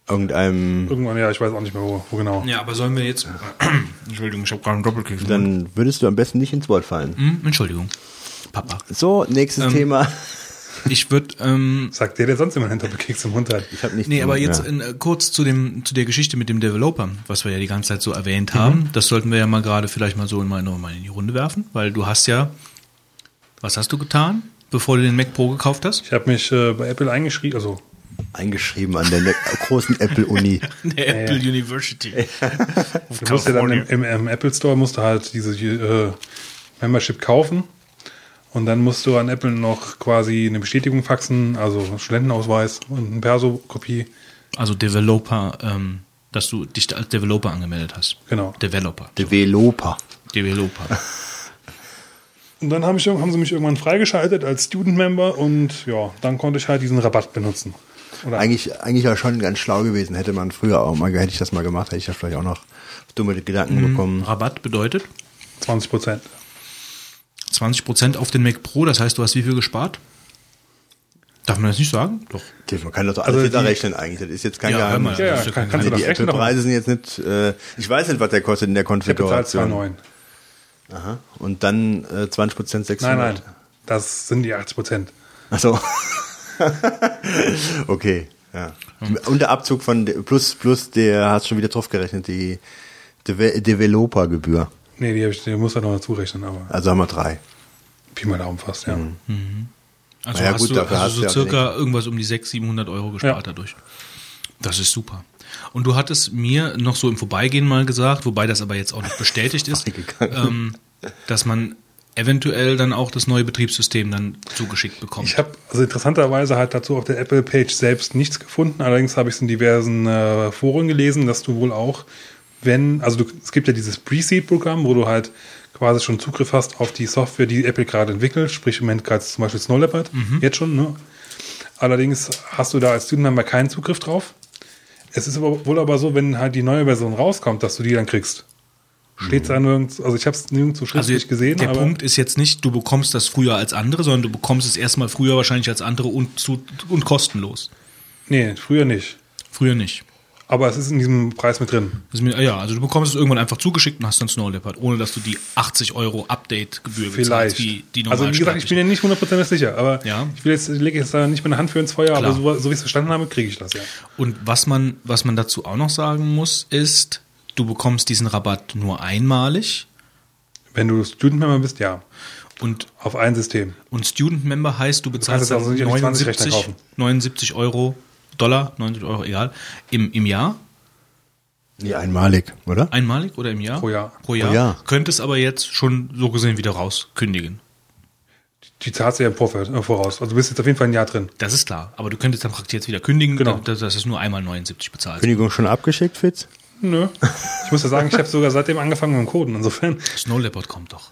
Irgendeinem, irgendwann, ja, ich weiß auch nicht mehr, wo, wo genau. Ja, aber sollen wir jetzt. Entschuldigung, ich habe gerade einen Doppelkeks. dann würdest du am besten nicht ins Wort fallen. Hm, Entschuldigung. Papa. So, nächstes Ähm, Thema. Ich würde. Ähm, Sagt der, der sonst immer einen Doppelkeks im Mund hat. Ich habe nicht Nee, aber ja. jetzt in, äh, kurz zu dem zu der Geschichte mit dem Developer, was wir ja die ganze Zeit so erwähnt haben. Das sollten wir ja mal gerade vielleicht mal so in meine, mal in die Runde werfen, weil du hast ja, was hast du getan, bevor du den Mac Pro gekauft hast? Ich habe mich äh, bei Apple eingeschrieben, also eingeschrieben an der großen Apple-Uni. Der Apple University. du musst ja dann im, im, im Apple Store musst du halt diese äh, Membership kaufen und dann musst du an Apple noch quasi eine Bestätigung faxen, also einen Studentenausweis und eine Perso-Kopie. Also Developer, ähm, dass du dich als Developer angemeldet hast. Genau. Developer. Developer. Developer. Und dann haben, ich, haben sie mich irgendwann freigeschaltet als Student-Member und ja, dann konnte ich halt diesen Rabatt benutzen. Oder Eigentlich, eigentlich ja schon ganz schlau gewesen. Hätte man früher auch mal, hätte ich das mal gemacht, hätte ich ja vielleicht auch noch dumme Gedanken bekommen. Rabatt bedeutet 20 Prozent. 20% auf den Mac Pro, das heißt, du hast wie viel gespart? Darf man das nicht sagen? Doch. Man kann das doch alles Also wieder rechnen eigentlich. Das ist jetzt kein Ja, Geheimnis. Ja, ja, ja kann, du Die. Apple-Preise sind jetzt nicht, äh, ich weiß nicht, was der kostet in der Der Konfiguration. 2,9. Aha. Und dann äh, 20 Prozent 600. Nein, nein, das sind die 80 Prozent. Achso. okay, ja. Und der Abzug von, plus, plus der, hast schon wieder drauf gerechnet, die Deve Developer-Gebühr. Nee, die, ich, die muss er noch dazu rechnen, aber Also haben wir drei. Pi mal Daumen fast, ja. Also Na ja, hast gut, du, dafür hast hast du du so ja circa irgendwas um die 600, 700 Euro gespart Ja. dadurch. Das ist super. Und du hattest mir noch so im Vorbeigehen mal gesagt, wobei das aber jetzt auch nicht bestätigt ist, ähm, dass man eventuell dann auch das neue Betriebssystem dann zugeschickt bekommt. Ich habe also interessanterweise halt dazu auf der Apple-Page selbst nichts gefunden. Allerdings habe ich es in diversen äh, Foren gelesen, dass du wohl auch, wenn, also du, es gibt ja dieses Pre-Seed-Programm, wo du halt quasi schon Zugriff hast auf die Software, die Apple gerade entwickelt, sprich im Moment gerade zum Beispiel Snow Leopard, jetzt schon, ne? Allerdings hast du da als Student-Member keinen Zugriff drauf. Es ist aber wohl aber so, wenn halt die neue Version rauskommt, dass du die dann kriegst. Steht da nirgends, also ich habe es nirgendwo schriftlich gesehen, der Punkt ist jetzt nicht, du bekommst das früher als andere, sondern du bekommst es erstmal früher wahrscheinlich als andere und, zu, und kostenlos. nee, früher nicht. Früher nicht. Aber es ist in diesem Preis mit drin. Mir, ja, also du bekommst es irgendwann einfach zugeschickt und hast dann Snow Leopard, ohne dass du die 80 Euro Update-Gebühr bezahlst, wie die also wie gesagt, ich bin ja nicht hundertprozentig sicher, aber Ja. ich will jetzt, lege jetzt da nicht meine Hand für ins Feuer, Klar. aber so, so wie ich es verstanden habe, kriege ich das ja. Und was man, was man dazu auch noch sagen muss, ist, du bekommst diesen Rabatt nur einmalig Wenn du Student Member bist, ja. und, Auf ein System. und Student Member heißt, du bezahlst kannst also dann nicht 20 Rechner 79, kaufen. 79 Euro, Dollar, 79 Euro, egal, im, im Jahr, Nee, einmalig, oder? einmalig oder im Jahr? Pro Jahr. Pro Jahr. Pro Jahr. Könntest aber jetzt schon so gesehen wieder rauskündigen. Die zahlst du ja im Vorfeld, äh, voraus. Also du bist jetzt auf jeden Fall ein Jahr drin. Das ist klar. Aber du könntest dann praktisch jetzt wieder kündigen, Genau. dass, dass es nur einmal 79 bezahlt. Kündigung schon abgeschickt, Fitz? Nö. Ich muss ja sagen, ich habe sogar seitdem angefangen mit dem Coden. Insofern. Snow Leopard kommt doch.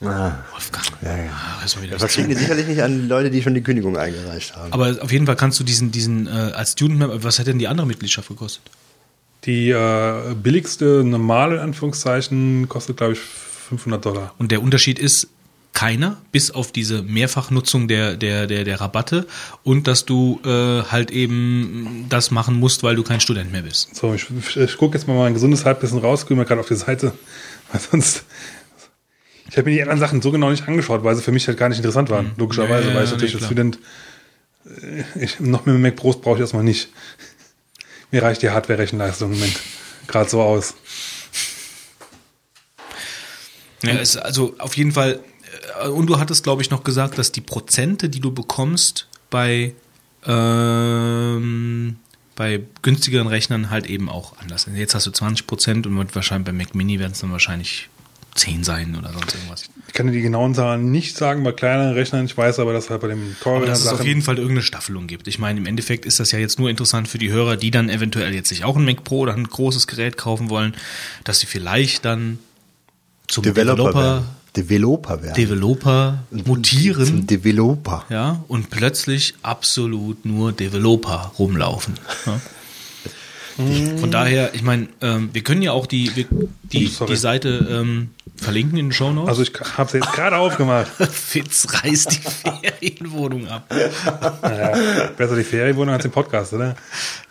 Ah, Wolfgang. ja, ja. Ah, Das die sicherlich nicht an Leute, die schon die Kündigung eingereicht haben. Aber auf jeden Fall kannst du diesen, diesen äh, als Student Member, was hat denn die andere Mitgliedschaft gekostet? Die äh, billigste normale, in Anführungszeichen, kostet, glaube ich, 500 Dollar. Und der Unterschied ist keiner, bis auf diese Mehrfachnutzung der, der, der, der Rabatte und dass du äh, halt eben das machen musst, weil du kein Student mehr bist. So, ich, ich, ich gucke jetzt mal mein gesundes Halbwissen raus, gucke mal gerade auf die Seite, weil sonst. Ich habe mir die anderen Sachen so genau nicht angeschaut, weil sie für mich halt gar nicht interessant waren. Logischerweise, Ja, weil ich natürlich nee, als. Student äh, ich, noch mit dem Mac Pros brauche ich erstmal nicht. Mir reicht die Hardware-Rechenleistung im Moment gerade so aus. Ja, es, also auf jeden Fall, äh, und du hattest, glaube ich, noch gesagt, dass die Prozente, die du bekommst bei, ähm, bei günstigeren Rechnern halt eben auch anders sind. Jetzt hast du 20 Prozent und wahrscheinlich bei Mac Mini werden es dann wahrscheinlich 10 sein oder sonst irgendwas. Ich kann dir die genauen Zahlen nicht sagen bei kleineren Rechnern. Ich weiß aber, dass halt bei dem Aber teuren dass es auf jeden Fall irgendeine Staffelung gibt. Ich meine, im Endeffekt ist das ja jetzt nur interessant für die Hörer, die dann eventuell jetzt sich auch ein Mac Pro oder ein großes Gerät kaufen wollen, dass sie vielleicht dann zum Developer Developer, werden. Developer werden. Developer mutieren. Zum Developer. ja, und plötzlich absolut nur Developer rumlaufen. Ja. Von daher, ich meine, ähm, wir können ja auch die, wir, die, Oh, die Seite ähm, verlinken in den Show Notes. Also ich habe sie jetzt gerade aufgemacht. Fitz reißt die Ferienwohnung ab. Besser die Ferienwohnung als den Podcast, oder?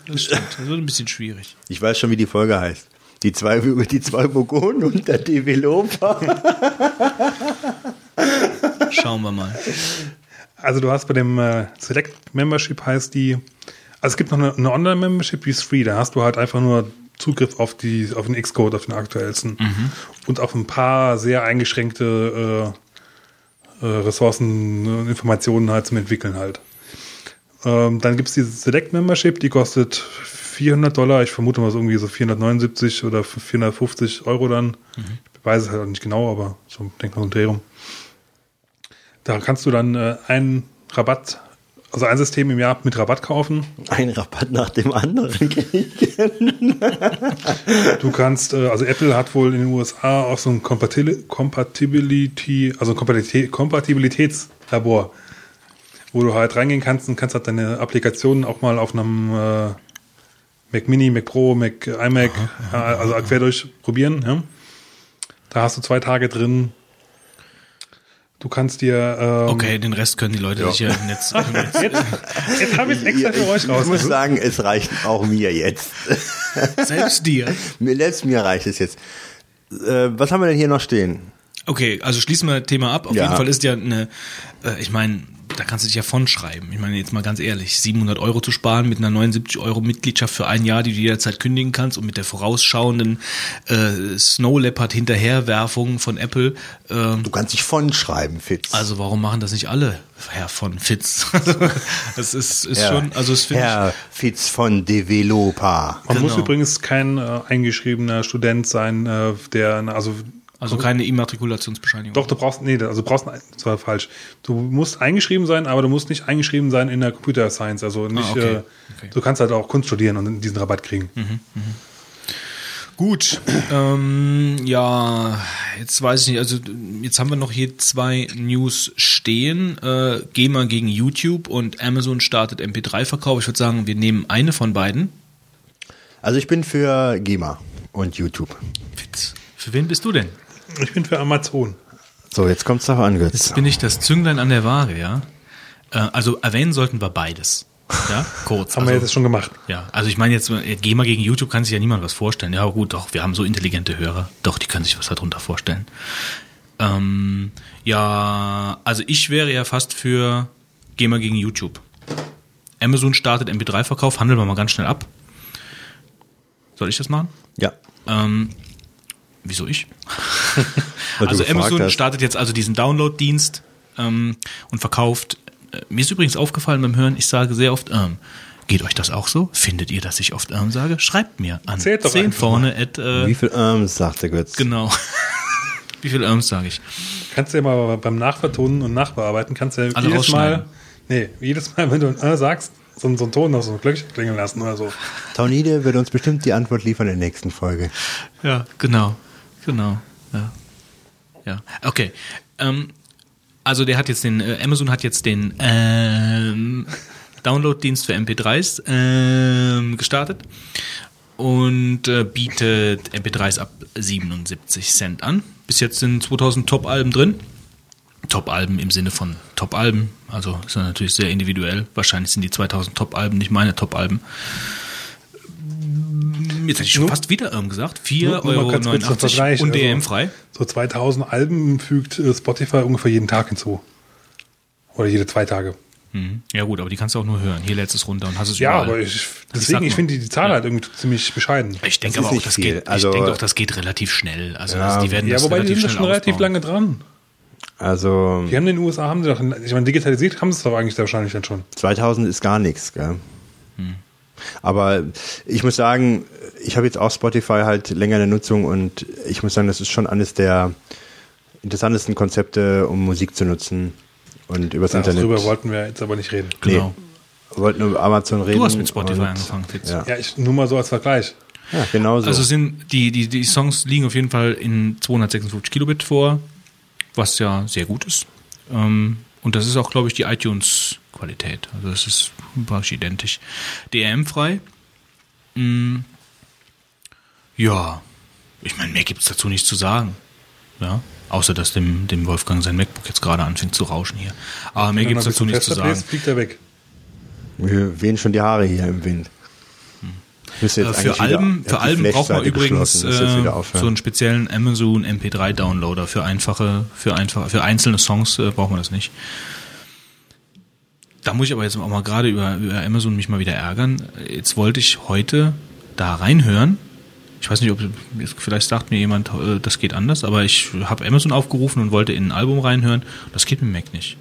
Das stimmt. Das wird ein bisschen schwierig. Ich weiß schon, wie die Folge heißt. Die zwei, die zwei Vogonen und der Developer. Schauen wir mal. Also du hast bei dem äh, Select Membership heißt die, also es gibt noch eine, eine Online-Membership, die ist free. Da hast du halt einfach nur Zugriff auf die, auf den Xcode, auf den aktuellsten und auf ein paar sehr eingeschränkte äh, äh, Ressourcen und Informationen halt zum Entwickeln halt. Ähm, dann gibt es diese Select Membership, die kostet 400 Dollar. Ich vermute mal so irgendwie so 479 oder 450 Euro dann. Ich weiß es halt auch nicht genau, aber so denk mal so ein Dreh rum. Da kannst du dann äh, einen Rabatt, also ein System im Jahr mit Rabatt kaufen. Ein Rabatt nach dem anderen kriegen. Du kannst, äh, also Apple hat wohl in den USA auch so ein Compatibility, also Kompatili- Kompatibilitätslabor, wo du halt reingehen kannst und kannst halt deine Applikationen auch mal auf einem äh, Mac Mini, Mac Pro, Mac iMac, äh, also quer durch probieren. Ja? Da hast du zwei Tage drin. Du kannst dir ähm, Okay, den Rest können die Leute sich ja im Netz. Im Netz Jetzt habe ich es extra für euch Ich muss raus. sagen, es reicht auch mir jetzt. selbst dir. Mir, selbst mir reicht es jetzt. Äh, was haben wir denn hier noch stehen? Okay, also schließen wir das Thema ab. Auf Ja. jeden Fall ist ja eine, äh, ich meine, da kannst du dich ja von schreiben. Ich meine, jetzt mal ganz ehrlich, 700 Euro zu sparen mit einer 79 Euro Mitgliedschaft für ein Jahr, die du jederzeit kündigen kannst und mit der vorausschauenden äh, Snow Leopard Hinterherwerfung von Apple. ähm, Du kannst dich von schreiben, Fitz. also warum machen das nicht alle, Herr von Fitz? das ist, ist Ja. schon, also es finde ich, Herr Fitz von Developer. Man muss Genau. übrigens kein äh, eingeschriebener Student sein, äh, der, also also keine Immatrikulationsbescheinigung. Doch, du brauchst, nee, also du brauchst, das war falsch. Du musst eingeschrieben sein, aber du musst nicht eingeschrieben sein in der Computer Science. Also nicht, Ah, okay. äh, Okay. du kannst halt auch Kunst studieren und diesen Rabatt kriegen. Gut, ähm, ja, jetzt weiß ich nicht, also jetzt haben wir noch hier zwei News stehen. Äh, GEMA gegen YouTube und Amazon startet MP3-Verkauf. Ich würde sagen, wir nehmen eine von beiden. Also ich bin für GEMA und YouTube. Fitz. Für wen bist du denn? Ich bin für Amazon. So, jetzt kommt's doch an, Götz. Jetzt bin ich das Zünglein an der Waage, ja. Äh, also erwähnen sollten wir beides. Ja, kurz. Haben wir also, jetzt schon gemacht. Ja, also ich meine jetzt, äh, GEMA gegen YouTube kann sich ja niemand was vorstellen. Ja gut, doch, wir haben so intelligente Hörer. Doch, die können sich was darunter vorstellen. Ähm, ja, also ich wäre ja fast für GEMA gegen YouTube. Amazon startet MP3-Verkauf, handeln wir mal ganz schnell ab. Soll ich das machen? Ja. Ähm, wieso ich? Also Amazon hast. startet jetzt also diesen Download-Dienst ähm, und verkauft. Äh, mir ist übrigens aufgefallen beim Hören, ich sage sehr oft ähm. Geht euch das auch so? Findet ihr, dass ich oft ähm sage? Schreibt mir an. Zählt doch 10 einfach vorne at, äh, Wie viel Arms, sagt der Götz. genau. Wie viel Irms sage ich? Kannst du ja mal beim Nachvertonen und Nachbearbeiten, kannst du ja Alle jedes Mal, nee, jedes Mal, wenn du ein äh sagst, so, so einen Ton noch so ein Glöckchen klingeln lassen oder so. Taunide wird uns bestimmt die Antwort liefern in der nächsten Folge. Ja, genau. Genau. Ja. Ja. Okay. Ähm, also der hat jetzt den, äh, Amazon hat jetzt den ähm, Download-Dienst für MP3s ähm, gestartet und äh, bietet MP3s ab 77 Cent an. Bis jetzt sind 2000 Top-Alben drin. Top-Alben im Sinne von Top-Alben, also ist natürlich sehr individuell. Wahrscheinlich sind die 2000 Top-Alben nicht meine Top-Alben. Jetzt hätte ich schon Nur- fast wieder ähm gesagt. Nur- nur mal ganz kurz zum 4,89 Vergleich, und also- DM-frei. So 2000 Alben fügt äh, Spotify ungefähr jeden Tag hinzu. Oder jede zwei Tage. Mhm. Ja gut, aber die kannst du auch nur hören. Hier lädst du es runter und hast es Ja, überall. aber ich, deswegen, ich mal. finde die, die Zahl Ja. halt irgendwie ziemlich bescheiden. Ich denke Das aber auch, das viel. geht, Also- ich denke auch, das geht relativ schnell. Also Ja. das, die werden Ja, das wobei die relativ sind schnell schon relativ lange dran. Also Die haben in den USA, haben sie doch, ich meine, digitalisiert haben sie es doch eigentlich wahrscheinlich dann schon. 2000 ist gar nichts, gell? Hm. Aber ich muss sagen, ich habe jetzt auch Spotify halt länger in der Nutzung und ich muss sagen, das ist schon eines der interessantesten Konzepte, um Musik zu nutzen und übers Internet. Darüber wollten wir jetzt aber nicht reden. Genau. Wir wollten über Amazon reden. Du hast mit Spotify und- angefangen, Fitz. Ja, Ja, ich, nur mal so als Vergleich. ja genau so. Also sind die, die, die Songs liegen auf jeden Fall in 256 Kilobit vor, was ja sehr gut ist. Ähm, und das ist auch, glaube ich, die iTunes-Qualität. Also das ist praktisch identisch. DRM-frei. Mm, Ja, ich meine, mehr gibt's dazu nicht zu sagen. Ja, außer dass dem, dem Wolfgang sein MacBook jetzt gerade anfängt zu rauschen hier. Aber mehr noch ein dazu nicht zu sagen. bläst, fliegt er weg. Wir wehen schon die Haare hier im Wind. Jetzt Äh, für wieder- Alben, ja, für Alben braucht man übrigens jetzt wieder äh, so einen speziellen Amazon MP3 Downloader für einfache, für einfache, für einzelne Songs äh, braucht man das nicht. Da muss ich aber jetzt auch mal gerade über, über Amazon mich mal wieder ärgern. Jetzt wollte ich heute da reinhören. Ich weiß nicht, ob vielleicht sagt mir jemand, äh, das geht anders, aber ich habe Amazon aufgerufen und wollte in ein Album reinhören. Das geht mit Mac nicht.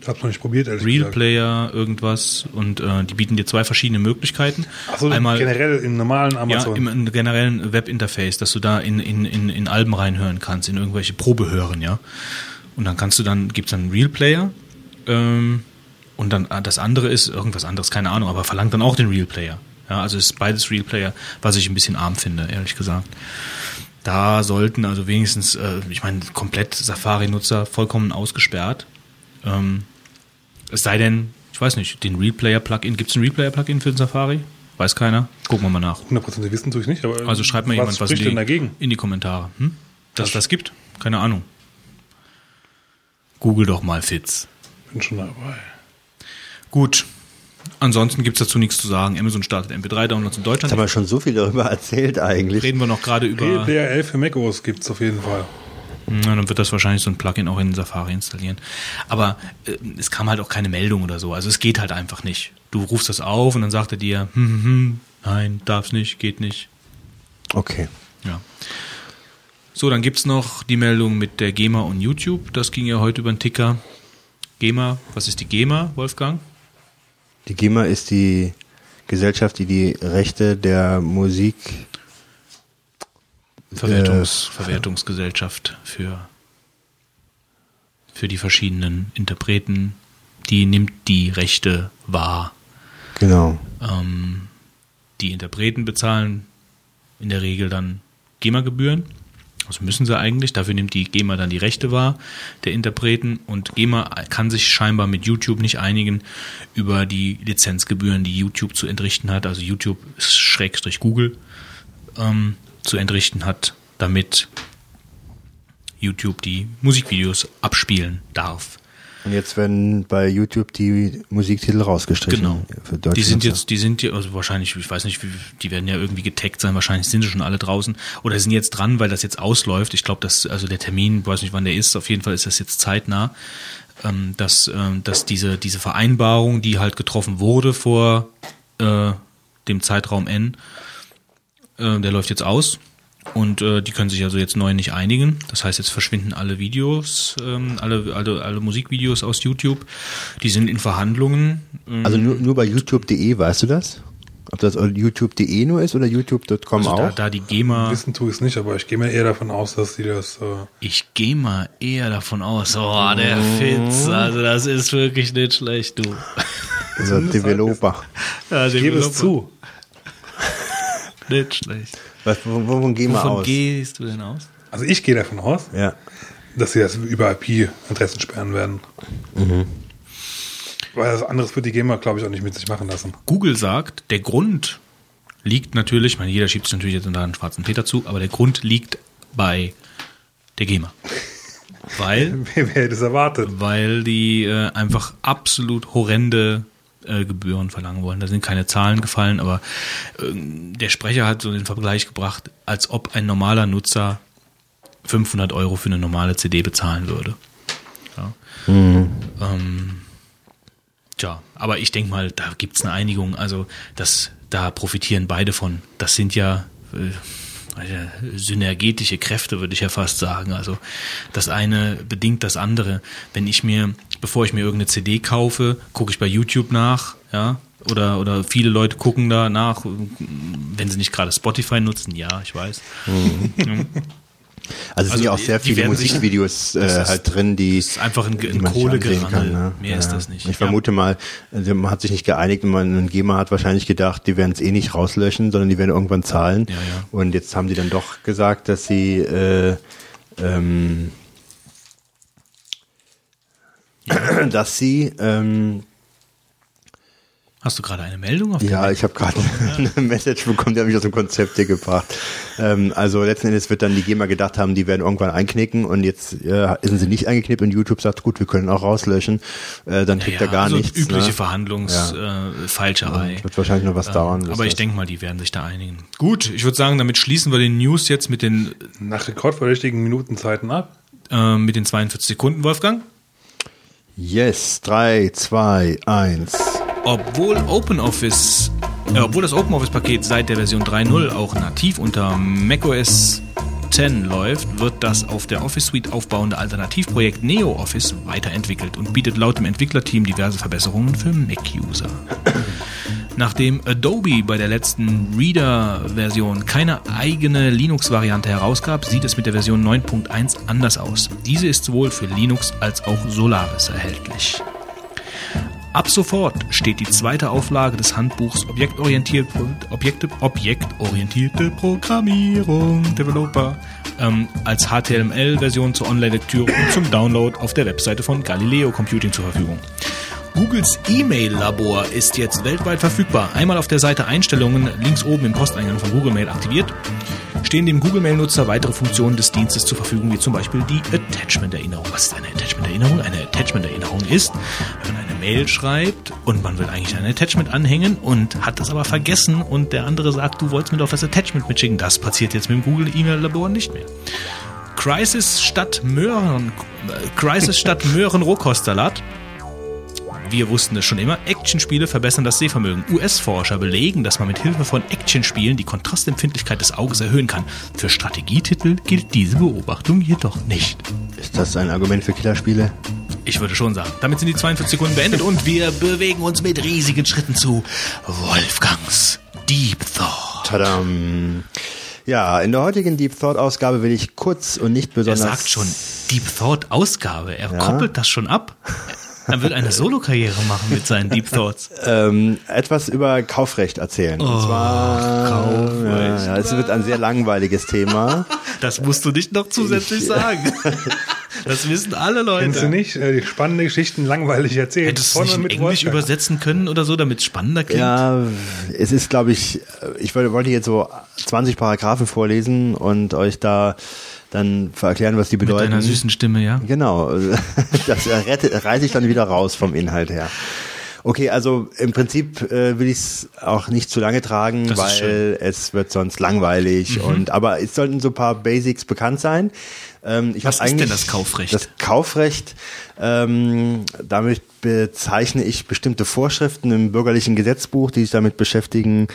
Ich hab's noch nicht probiert, ehrlich Real gesagt. Player, irgendwas und äh, die bieten dir zwei verschiedene Möglichkeiten. Achso, generell im normalen Amazon. Ja, im, im generellen Webinterface, dass du da in, in, in, in Alben reinhören kannst, in irgendwelche Probehören, ja. Und dann kannst du dann, gibt's dann einen Real Player, ähm, und dann ah, das andere ist irgendwas anderes, keine Ahnung, aber verlangt dann auch den Real Player. Ja, also ist beides Real Player, was ich ein bisschen arm finde, ehrlich gesagt. Da sollten also wenigstens, äh, ich meine, komplett Safari-Nutzer vollkommen ausgesperrt. Ähm, es sei denn, ich weiß nicht, den Real Player Plugin, gibt's ein Real Player Plugin für den Safari? Weiß keiner. Gucken wir mal nach. 100% wissen tue ich nicht, aber Also schreibt mal jemand was in die, denn dagegen? in die Kommentare. Hm? Dass das gibt? Keine Ahnung. Google doch mal Fitz. Bin schon dabei. Gut. Ansonsten gibt's dazu nichts zu sagen. Amazon startet MP3-Downloads in Jetzt Deutschland. haben wir schon so viel darüber erzählt eigentlich. Reden wir noch gerade über. Player 11 für macOS gibt's auf jeden Fall. Ja, dann wird das wahrscheinlich so ein Plugin auch in Safari installieren. Aber äh, es kam halt auch keine Meldung oder so. Also es geht halt einfach nicht. Du rufst das auf und dann sagt er dir, hm, hm, hm, nein, darf's nicht, geht nicht. Okay. Ja. So, dann gibt's noch die Meldung mit der GEMA und YouTube. Das ging ja heute über den Ticker. GEMA, was ist die GEMA, Wolfgang? Die GEMA ist die Gesellschaft, die die Rechte der Musik Verwertungs, Verwertungsgesellschaft für, für die verschiedenen Interpreten. Die nimmt die Rechte wahr. Genau. Ähm, die Interpreten bezahlen in der Regel dann GEMA-Gebühren. Das müssen sie eigentlich. Dafür nimmt die GEMA dann die Rechte wahr der Interpreten. Und GEMA kann sich scheinbar mit YouTube nicht einigen über die Lizenzgebühren, die YouTube zu entrichten hat. Also YouTube Schrägstrich Google ähm, zu entrichten hat, damit YouTube die Musikvideos abspielen darf. Und jetzt werden bei YouTube die Musiktitel rausgestrichen. Genau. Für Die sind Nutzer. jetzt, die sind ja, also wahrscheinlich, ich weiß nicht, wie- die werden ja irgendwie getaggt sein, wahrscheinlich sind sie schon alle draußen oder sind jetzt dran, weil das jetzt ausläuft. Ich glaube, dass, also der Termin, ich weiß nicht, wann der ist, auf jeden Fall ist das jetzt zeitnah, ähm, dass, ähm, dass diese, diese Vereinbarung, die halt getroffen wurde vor äh, dem Zeitraum N, äh, der läuft jetzt aus. Und äh, die können sich also jetzt neu nicht einigen. Das heißt, jetzt verschwinden alle Videos, ähm, alle, alle, alle Musikvideos aus YouTube. Die sind in Verhandlungen. Ähm, Also nur, nur bei youtube.de, weißt du das? Ob das youtube.de nur ist oder youtube.com also da, auch? da die GEMA, Wissen tue ich es nicht, aber ich gehe mir eher davon aus, dass die das. Äh, ich gehe mal eher davon aus, oh, der Fitz, also das ist wirklich nicht schlecht, du. also Developer. Ja, ich gebe es zu. Nicht schlecht. Was, wo- wovon gehen wir Wovon aus? gehst du denn aus? Also ich gehe davon aus, Ja. dass sie das über IP-Adressen sperren werden. Weil das anderes wird die GEMA, glaube ich, auch nicht mit sich machen lassen. Google sagt, der Grund liegt natürlich, ich meine, jeder schiebt sich natürlich jetzt da einen schwarzen Peter zu, aber der Grund liegt bei der GEMA. Weil Wer, wer hätte es erwartet? weil die äh, einfach absolut horrende äh, Gebühren verlangen wollen. Da sind keine Zahlen gefallen, aber äh, der Sprecher hat so den Vergleich gebracht, als ob ein normaler Nutzer 500 Euro für eine normale CD bezahlen würde. Ja. Ähm, tja, aber ich denke mal, da gibt's eine Einigung. Also das, da profitieren beide von. Das sind ja äh, äh, synergetische Kräfte, würde ich ja fast sagen. Also das eine bedingt das andere. Wenn ich mir, bevor ich mir irgendeine CD kaufe, gucke ich bei YouTube nach, ja, oder, oder viele Leute gucken da nach, wenn sie nicht gerade Spotify nutzen, ja, ich weiß. Also es Also sind ja auch die- sehr die viele Musikvideos äh, ist- halt drin, die Das ist einfach ein, die ein man sich ansehen Kohlegerangel. ne? Mehr ist das nicht. Ich vermute mal, also man hat sich nicht geeinigt und man GEMA hat wahrscheinlich gedacht, die werden es eh nicht rauslöschen, sondern die werden irgendwann zahlen. Ja, ja. Und jetzt haben sie dann doch gesagt, dass sie äh, ähm, dass sie ähm, Hast du gerade eine Meldung auf Ja, ich habe gerade eine Message bekommen, die hat mich aus dem Konzept hier gebracht. Ähm, also letzten Endes wird dann die GEMA gedacht haben, die werden irgendwann einknicken und jetzt äh, sind sie nicht eingeknickt und YouTube sagt, gut, wir können auch rauslöschen. Äh, dann kriegt ja, er gar also nichts. Übliche ne? Verhandlungsfalscherei. Ja, wird wahrscheinlich noch was dauern. bis Aber ich denke mal, die werden sich da einigen. Gut, ich würde sagen, damit schließen wir den News jetzt mit den, Nach rekordverdächtigen Minutenzeiten ab. äh, mit den 42 Sekunden, Wolfgang. Yes, drei, zwei, eins. Obwohl OpenOffice, äh, obwohl das OpenOffice-Paket seit der Version 3.0 auch nativ unter macOS 10 läuft, wird das auf der Office Suite aufbauende Alternativprojekt NeoOffice weiterentwickelt und bietet laut dem Entwicklerteam diverse Verbesserungen für Mac-User. Nachdem Adobe bei der letzten Reader-Version keine eigene Linux-Variante herausgab, sieht es mit der Version 9.1 anders aus. Diese ist sowohl für Linux als auch Solaris erhältlich. Ab sofort steht die zweite Auflage des Handbuchs Objektorientierte, Objekte, Objektorientierte Programmierung Developer ähm, als HTML-Version zur Online-Lektüre und zum Download auf der Webseite von Galileo Computing zur Verfügung. Googles E-Mail-Labor ist jetzt weltweit verfügbar. Einmal auf der Seite Einstellungen links oben im Posteingang von Google Mail aktiviert, stehen dem Google Mail-Nutzer weitere Funktionen des Dienstes zur Verfügung, wie zum Beispiel die Attachment-Erinnerung. Was ist eine Attachment-Erinnerung? Eine Attachment-Erinnerung ist, wenn man eine Mail schreibt und man will eigentlich ein Attachment anhängen und hat das aber vergessen und der andere sagt, du wolltest mir doch das Attachment mitschicken. Das passiert jetzt mit dem Google E-Mail-Labor nicht mehr. Crisis statt Möhren, äh, Crisis statt Möhren-Rohkostsalat. Wir wussten es schon immer, Actionspiele verbessern das Sehvermögen. US-Forscher belegen, dass man mit Hilfe von Actionspielen die Kontrastempfindlichkeit des Auges erhöhen kann. Für Strategietitel gilt diese Beobachtung jedoch nicht. Ist das ein Argument für Killerspiele? Ich würde schon sagen. Damit sind die 42 Sekunden beendet und wir bewegen uns mit riesigen Schritten zu Wolfgangs Deep Thought. Tadam. Ja, in der heutigen Deep Thought Ausgabe will ich kurz und nicht Er besonders. sagt schon Deep Thought Ausgabe. Er koppelt das schon ab. Er will eine Solokarriere machen mit seinen Deep Thoughts. ähm, etwas über Kaufrecht erzählen. und zwar, Oh, Kaufrecht. Ja, ja, es wird ein sehr langweiliges Thema. Das musst du nicht noch zusätzlich sagen. Das wissen alle Kennst du Leute. nicht? Äh, die spannende Geschichten langweilig erzählt. Hättest du nicht in mit Englisch Wolfgang. übersetzen können oder so, damit es spannender klingt? Ja, es ist, glaube ich, ich wollte wollte jetzt so 20 Paragraphen vorlesen und euch da dann erklären, was die Mit bedeuten. deiner süßen Stimme, ja? Genau, das reiße ich dann wieder raus vom Inhalt her. Okay, also im Prinzip äh, will ich es auch nicht zu lange tragen, Das weil. Mhm. es wird sonst langweilig und aber es sollten so ein paar Basics bekannt sein. Ähm, ich Was ist denn das Kaufrecht? Das Kaufrecht, ähm, damit bezeichne ich bestimmte Vorschriften im bürgerlichen Gesetzbuch, die sich damit beschäftigen,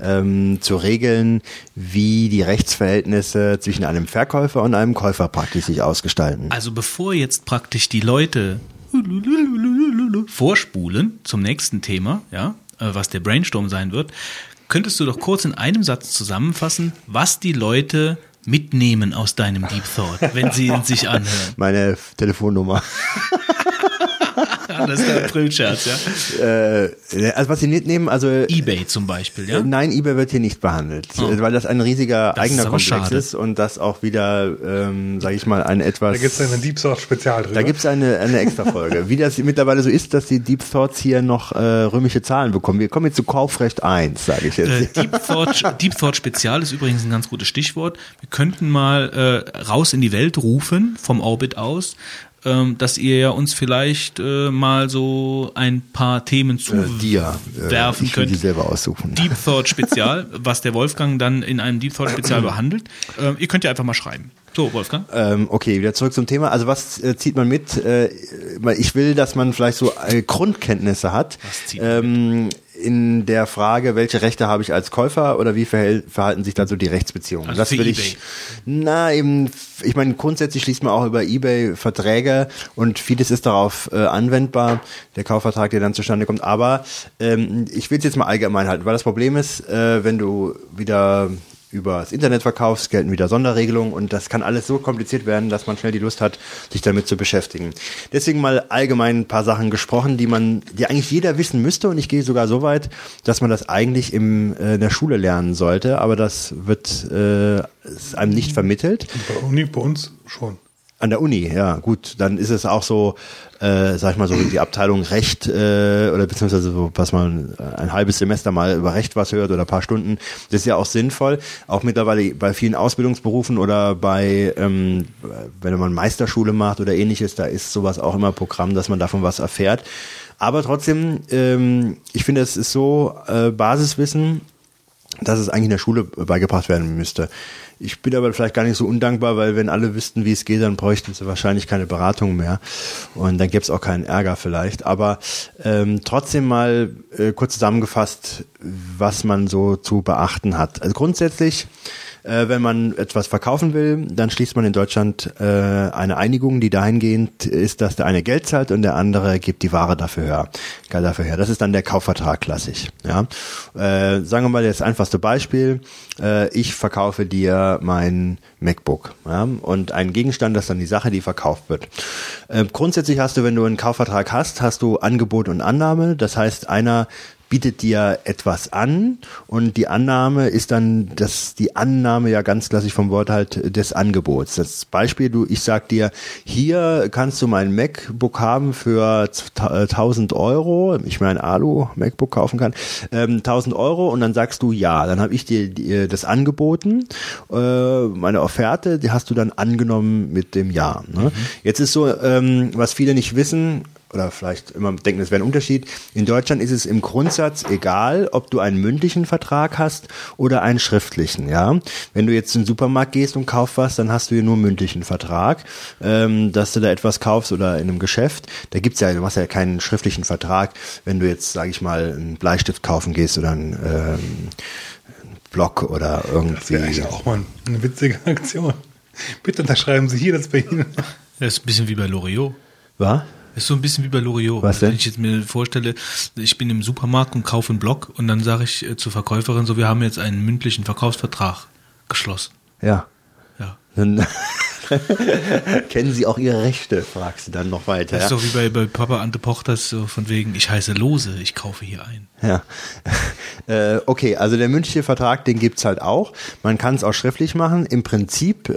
ähm, zu regeln, wie die Rechtsverhältnisse zwischen einem Verkäufer und einem Käufer praktisch sich ausgestalten. Also bevor jetzt praktisch die Leute vorspulen zum nächsten Thema, ja, äh, was der Brainstorm sein wird, könntest du doch kurz in einem Satz zusammenfassen, was die Leute mitnehmen aus deinem Deep Thought, wenn sie ihn sich anhören. Meine Telefonnummer. Ja, das ist der Aprilscherz, ja. äh, also was sie mitnehmen, also Ebay zum Beispiel, ja. Nein, eBay wird hier nicht behandelt, Oh. weil das ein riesiger Das eigener ist Komplex schade. ist und das auch wieder, ähm, sage ich mal, ein etwas. Da gibt es eine Deep Source Spezial drüber. Da gibt's eine, eine extra Folge. Wie das mittlerweile so ist, dass die Deep Thoughts hier noch äh, römische Zahlen bekommen. Wir kommen jetzt zu Kaufrecht 1, sage ich jetzt. Äh, Deep, Thought, Deep Thought Spezial ist übrigens ein ganz gutes Stichwort. Wir könnten mal äh, raus in die Welt rufen, vom Orbit aus, ähm, dass ihr ja uns vielleicht äh, mal so ein paar Themen Äh. Äh, zuwerfen will die könnt. selber aussuchen. Deep Thought Spezial, was der Wolfgang dann in einem Deep Thought Spezial behandelt. Ähm, ihr könnt ja einfach mal schreiben. So, Wolfgang. Ähm, okay, wieder zurück zum Thema. Also was äh, zieht man mit? Äh, ich will, dass man vielleicht so äh, Grundkenntnisse hat Was zieht man ähm, in der Frage, welche Rechte habe ich als Käufer oder wie verhalten sich da so die Rechtsbeziehungen? Also das will eBay. ich. Na eben, ich meine grundsätzlich schließt man auch über eBay Verträge und vieles ist darauf äh, anwendbar, der Kaufvertrag, der dann zustande kommt. Aber ähm, ich will es jetzt mal allgemein halten, weil das Problem ist, äh, wenn du wieder über das Internet verkaufst, gelten wieder Sonderregelungen und das kann alles so kompliziert werden, dass man schnell die Lust hat, sich damit zu beschäftigen. Deswegen mal allgemein ein paar Sachen gesprochen, die man, die eigentlich jeder wissen müsste und ich gehe sogar so weit, dass man das eigentlich im, äh, in der Schule lernen sollte, aber das wird äh, einem nicht vermittelt. Bei Uni, bei uns schon. An der Uni, ja, gut. Dann ist es auch so, äh, sag ich mal so, die Abteilung Recht äh, oder beziehungsweise so, was man ein halbes Semester mal über Recht was hört oder ein paar Stunden. Das ist ja auch sinnvoll. Auch mittlerweile bei vielen Ausbildungsberufen oder bei, ähm, wenn man Meisterschule macht oder ähnliches, da ist sowas auch immer Programm, dass man davon was erfährt. Aber trotzdem, ähm, ich finde, es ist so äh, Basiswissen, dass es eigentlich in der Schule beigebracht werden müsste. Ich bin aber vielleicht gar nicht so undankbar, weil wenn alle wüssten, wie es geht, dann bräuchten sie wahrscheinlich keine Beratung mehr. Und dann gäbe es auch keinen Ärger vielleicht. Aber ähm, trotzdem mal äh, kurz zusammengefasst, was man so zu beachten hat. Also grundsätzlich äh, wenn man etwas verkaufen will, dann schließt man in Deutschland äh, eine Einigung, die dahingehend ist, dass der eine Geld zahlt und der andere gibt die Ware dafür her. Dafür her. Das ist dann der Kaufvertrag klassisch. Ja? Äh, sagen wir mal das einfachste Beispiel. Äh, ich verkaufe dir mein MacBook ja? und ein Gegenstand, das ist dann die Sache, die verkauft wird. Äh, grundsätzlich hast du, wenn du einen Kaufvertrag hast, hast du Angebot und Annahme. Das heißt, einer bietet dir etwas an und die Annahme ist dann das die Annahme ja ganz klassisch vom Wort halt des Angebots. Das Beispiel, du ich sag dir, hier kannst du mein MacBook haben für 1000 Euro, ich mein Alu MacBook kaufen kann, ähm, 1000 Euro und dann sagst du ja, dann habe ich dir, dir das angeboten, äh, meine Offerte, die hast du dann angenommen mit dem Ja. Ne? Mhm. Jetzt ist so, ähm, was viele nicht wissen, oder vielleicht immer denken, es wäre ein Unterschied. In Deutschland ist es im Grundsatz egal, ob du einen mündlichen Vertrag hast oder einen schriftlichen. Ja, wenn du jetzt in den Supermarkt gehst und kaufst was, dann hast du hier nur mündlichen Vertrag, ähm, dass du da etwas kaufst oder in einem Geschäft. Da gibt's ja, du hast ja keinen schriftlichen Vertrag, wenn du jetzt, sage ich mal, einen Bleistift kaufen gehst oder einen ähm, Block oder irgendwie. Das wäre auch mal eine witzige Aktion. Bitte unterschreiben Sie hier das bei Ihnen. Das ist ein bisschen wie bei Loriot. Was? Ist so ein bisschen wie bei Loriot. Was denn? Wenn ich jetzt mir vorstelle, ich bin im Supermarkt und kaufe einen Block und dann sage ich äh, zur Verkäuferin so, wir haben jetzt einen mündlichen Verkaufsvertrag geschlossen. Ja. Ja. Dann kennen Sie auch Ihre Rechte, fragst du dann noch weiter. Das ist doch wie bei, bei Papa Ante Pochters, so von wegen, ich heiße Lose, ich kaufe hier ein. Ja. Äh, okay, also der mündliche Vertrag, den gibt's halt auch. Man kann es auch schriftlich machen. Im Prinzip äh,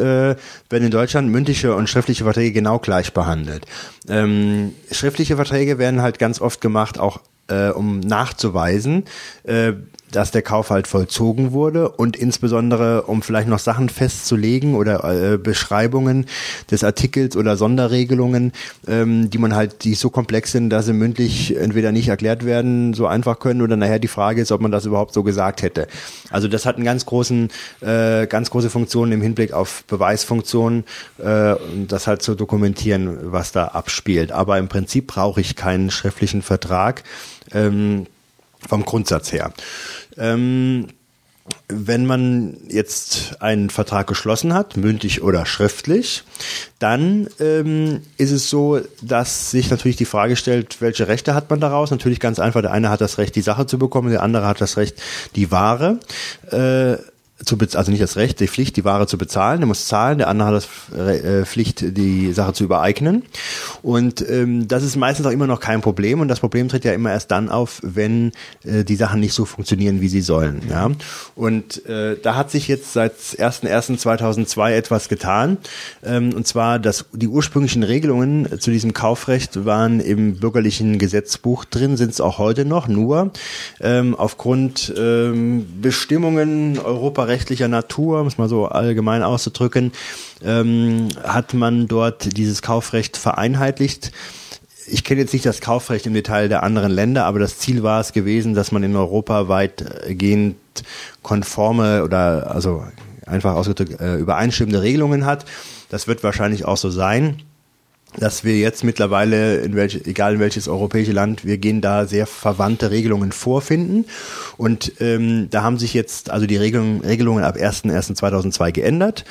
werden in Deutschland mündliche und schriftliche Verträge genau gleich behandelt. Ähm, schriftliche Verträge werden halt ganz oft gemacht, auch äh, um nachzuweisen, äh, dass der Kauf halt vollzogen wurde und insbesondere um vielleicht noch Sachen festzulegen oder äh, Beschreibungen des Artikels oder Sonderregelungen, ähm, die man halt, die so komplex sind, dass sie mündlich entweder nicht erklärt werden, so einfach können oder nachher die Frage ist, ob man das überhaupt so gesagt hätte. Also das hat einen ganz großen, äh, ganz große Funktion im Hinblick auf Beweisfunktionen, äh, das halt zu dokumentieren, was da abspielt. Aber im Prinzip brauche ich keinen schriftlichen Vertrag. Ähm, vom Grundsatz her. Ähm, wenn man jetzt einen Vertrag geschlossen hat, mündlich oder schriftlich, dann ähm, ist es so, dass sich natürlich die Frage stellt, welche Rechte hat man daraus? Natürlich ganz einfach, der eine hat das Recht, die Sache zu bekommen, der andere hat das Recht, die Ware. Äh, zu also nicht das Recht, die Pflicht, die Ware zu bezahlen, der muss zahlen, der andere hat das äh, Pflicht, die Sache zu übereignen. Und ähm, das ist meistens auch immer noch kein Problem und das Problem tritt ja immer erst dann auf, wenn äh, die Sachen nicht so funktionieren, wie sie sollen. Ja? Und äh, da hat sich jetzt seit 1.1.2002 etwas getan ähm, und zwar, dass die ursprünglichen Regelungen zu diesem Kaufrecht waren im bürgerlichen Gesetzbuch drin, sind es auch heute noch, nur ähm, aufgrund ähm, Bestimmungen Europa rechtlicher Natur, muss man so allgemein auszudrücken, ähm, hat man dort dieses Kaufrecht vereinheitlicht. Ich kenne jetzt nicht das Kaufrecht im Detail der anderen Länder, aber das Ziel war es gewesen, dass man in Europa weitgehend konforme oder also einfach ausgedrückt äh, übereinstimmende Regelungen hat. Das wird wahrscheinlich auch so sein dass wir jetzt mittlerweile, in welch, egal in welches europäische Land, wir gehen da sehr verwandte Regelungen vorfinden. Und ähm, da haben sich jetzt also die Regelungen, Regelungen ab 1.1.2002 geändert.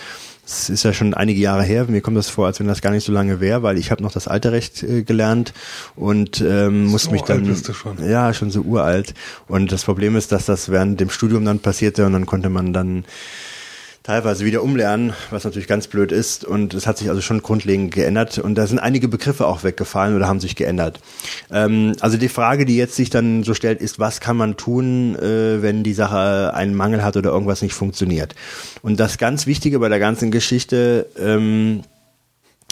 Es ist ja schon einige Jahre her. Mir kommt das vor, als wenn das gar nicht so lange wäre, weil ich habe noch das alte Recht äh, gelernt und ähm, muss so mich dann schon. ja schon so uralt. Und das Problem ist, dass das während dem Studium dann passierte und dann konnte man dann teilweise wieder umlernen, was natürlich ganz blöd ist. Und es hat sich also schon grundlegend geändert. Und da sind einige Begriffe auch weggefallen oder haben sich geändert. Ähm, also die Frage, die jetzt sich dann so stellt, ist, was kann man tun, äh, wenn die Sache einen Mangel hat oder irgendwas nicht funktioniert? Und das ganz Wichtige bei der ganzen Geschichte, ähm,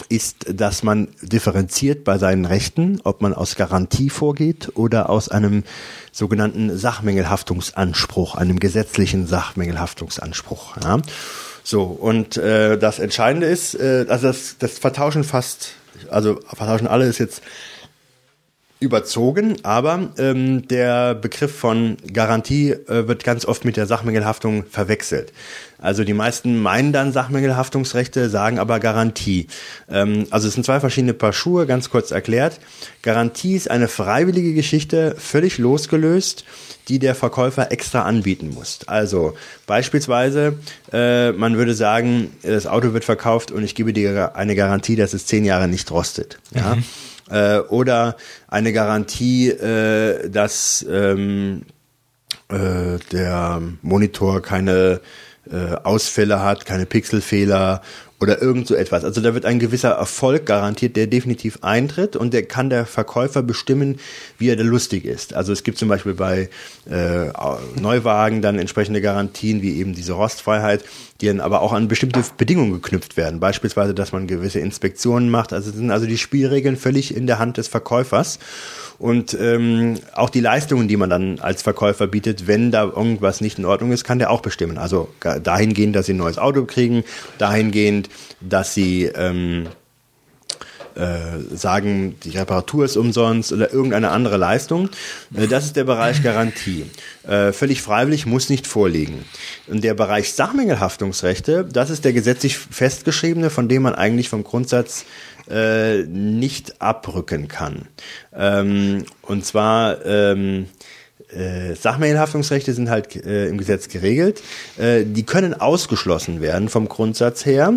ist, dass man differenziert bei seinen Rechten, ob man aus Garantie vorgeht oder aus einem sogenannten Sachmängelhaftungsanspruch, einem gesetzlichen Sachmängelhaftungsanspruch. Ja. So, und äh, das Entscheidende ist, äh, also das, das vertauschen fast, also vertauschen alle ist jetzt überzogen, aber ähm, der Begriff von Garantie äh, wird ganz oft mit der Sachmängelhaftung verwechselt. Also die meisten meinen dann Sachmängelhaftungsrechte, sagen aber Garantie. Ähm, also es sind zwei verschiedene Paar Schuhe, ganz kurz erklärt. Garantie ist eine freiwillige Geschichte, völlig losgelöst, die der Verkäufer extra anbieten muss. Also beispielsweise, äh, man würde sagen, das Auto wird verkauft und ich gebe dir eine Garantie, dass es zehn Jahre nicht rostet. Ja? Mhm äh, oder eine Garantie, äh, dass ähm, äh, der Monitor keine äh, Ausfälle hat, keine Pixelfehler oder irgend so etwas. Also da wird ein gewisser Erfolg garantiert, der definitiv eintritt und der kann der Verkäufer bestimmen, wie er da lustig ist. Also es gibt zum Beispiel bei äh, Neuwagen dann entsprechende Garantien, wie eben diese Rostfreiheit, die dann aber auch an bestimmte Bedingungen geknüpft werden. Beispielsweise, dass man gewisse Inspektionen macht. Also sind also die Spielregeln völlig in der Hand des Verkäufers und ähm, auch die Leistungen, die man dann als Verkäufer bietet, wenn da irgendwas nicht in Ordnung ist, kann der auch bestimmen. Also dahingehend, dass sie ein neues Auto kriegen, dahingehend, dass sie ähm, äh, sagen, die Reparatur ist umsonst oder irgendeine andere Leistung. Äh, das ist der Bereich Garantie. Äh, völlig freiwillig muss nicht vorliegen. Und der Bereich Sachmängelhaftungsrechte, das ist der gesetzlich festgeschriebene, von dem man eigentlich vom Grundsatz nicht abrücken kann. Ähm, und zwar ähm, äh, Sachmängelhaftungsrechte sind halt äh, im Gesetz geregelt. Äh, die können ausgeschlossen werden vom Grundsatz her,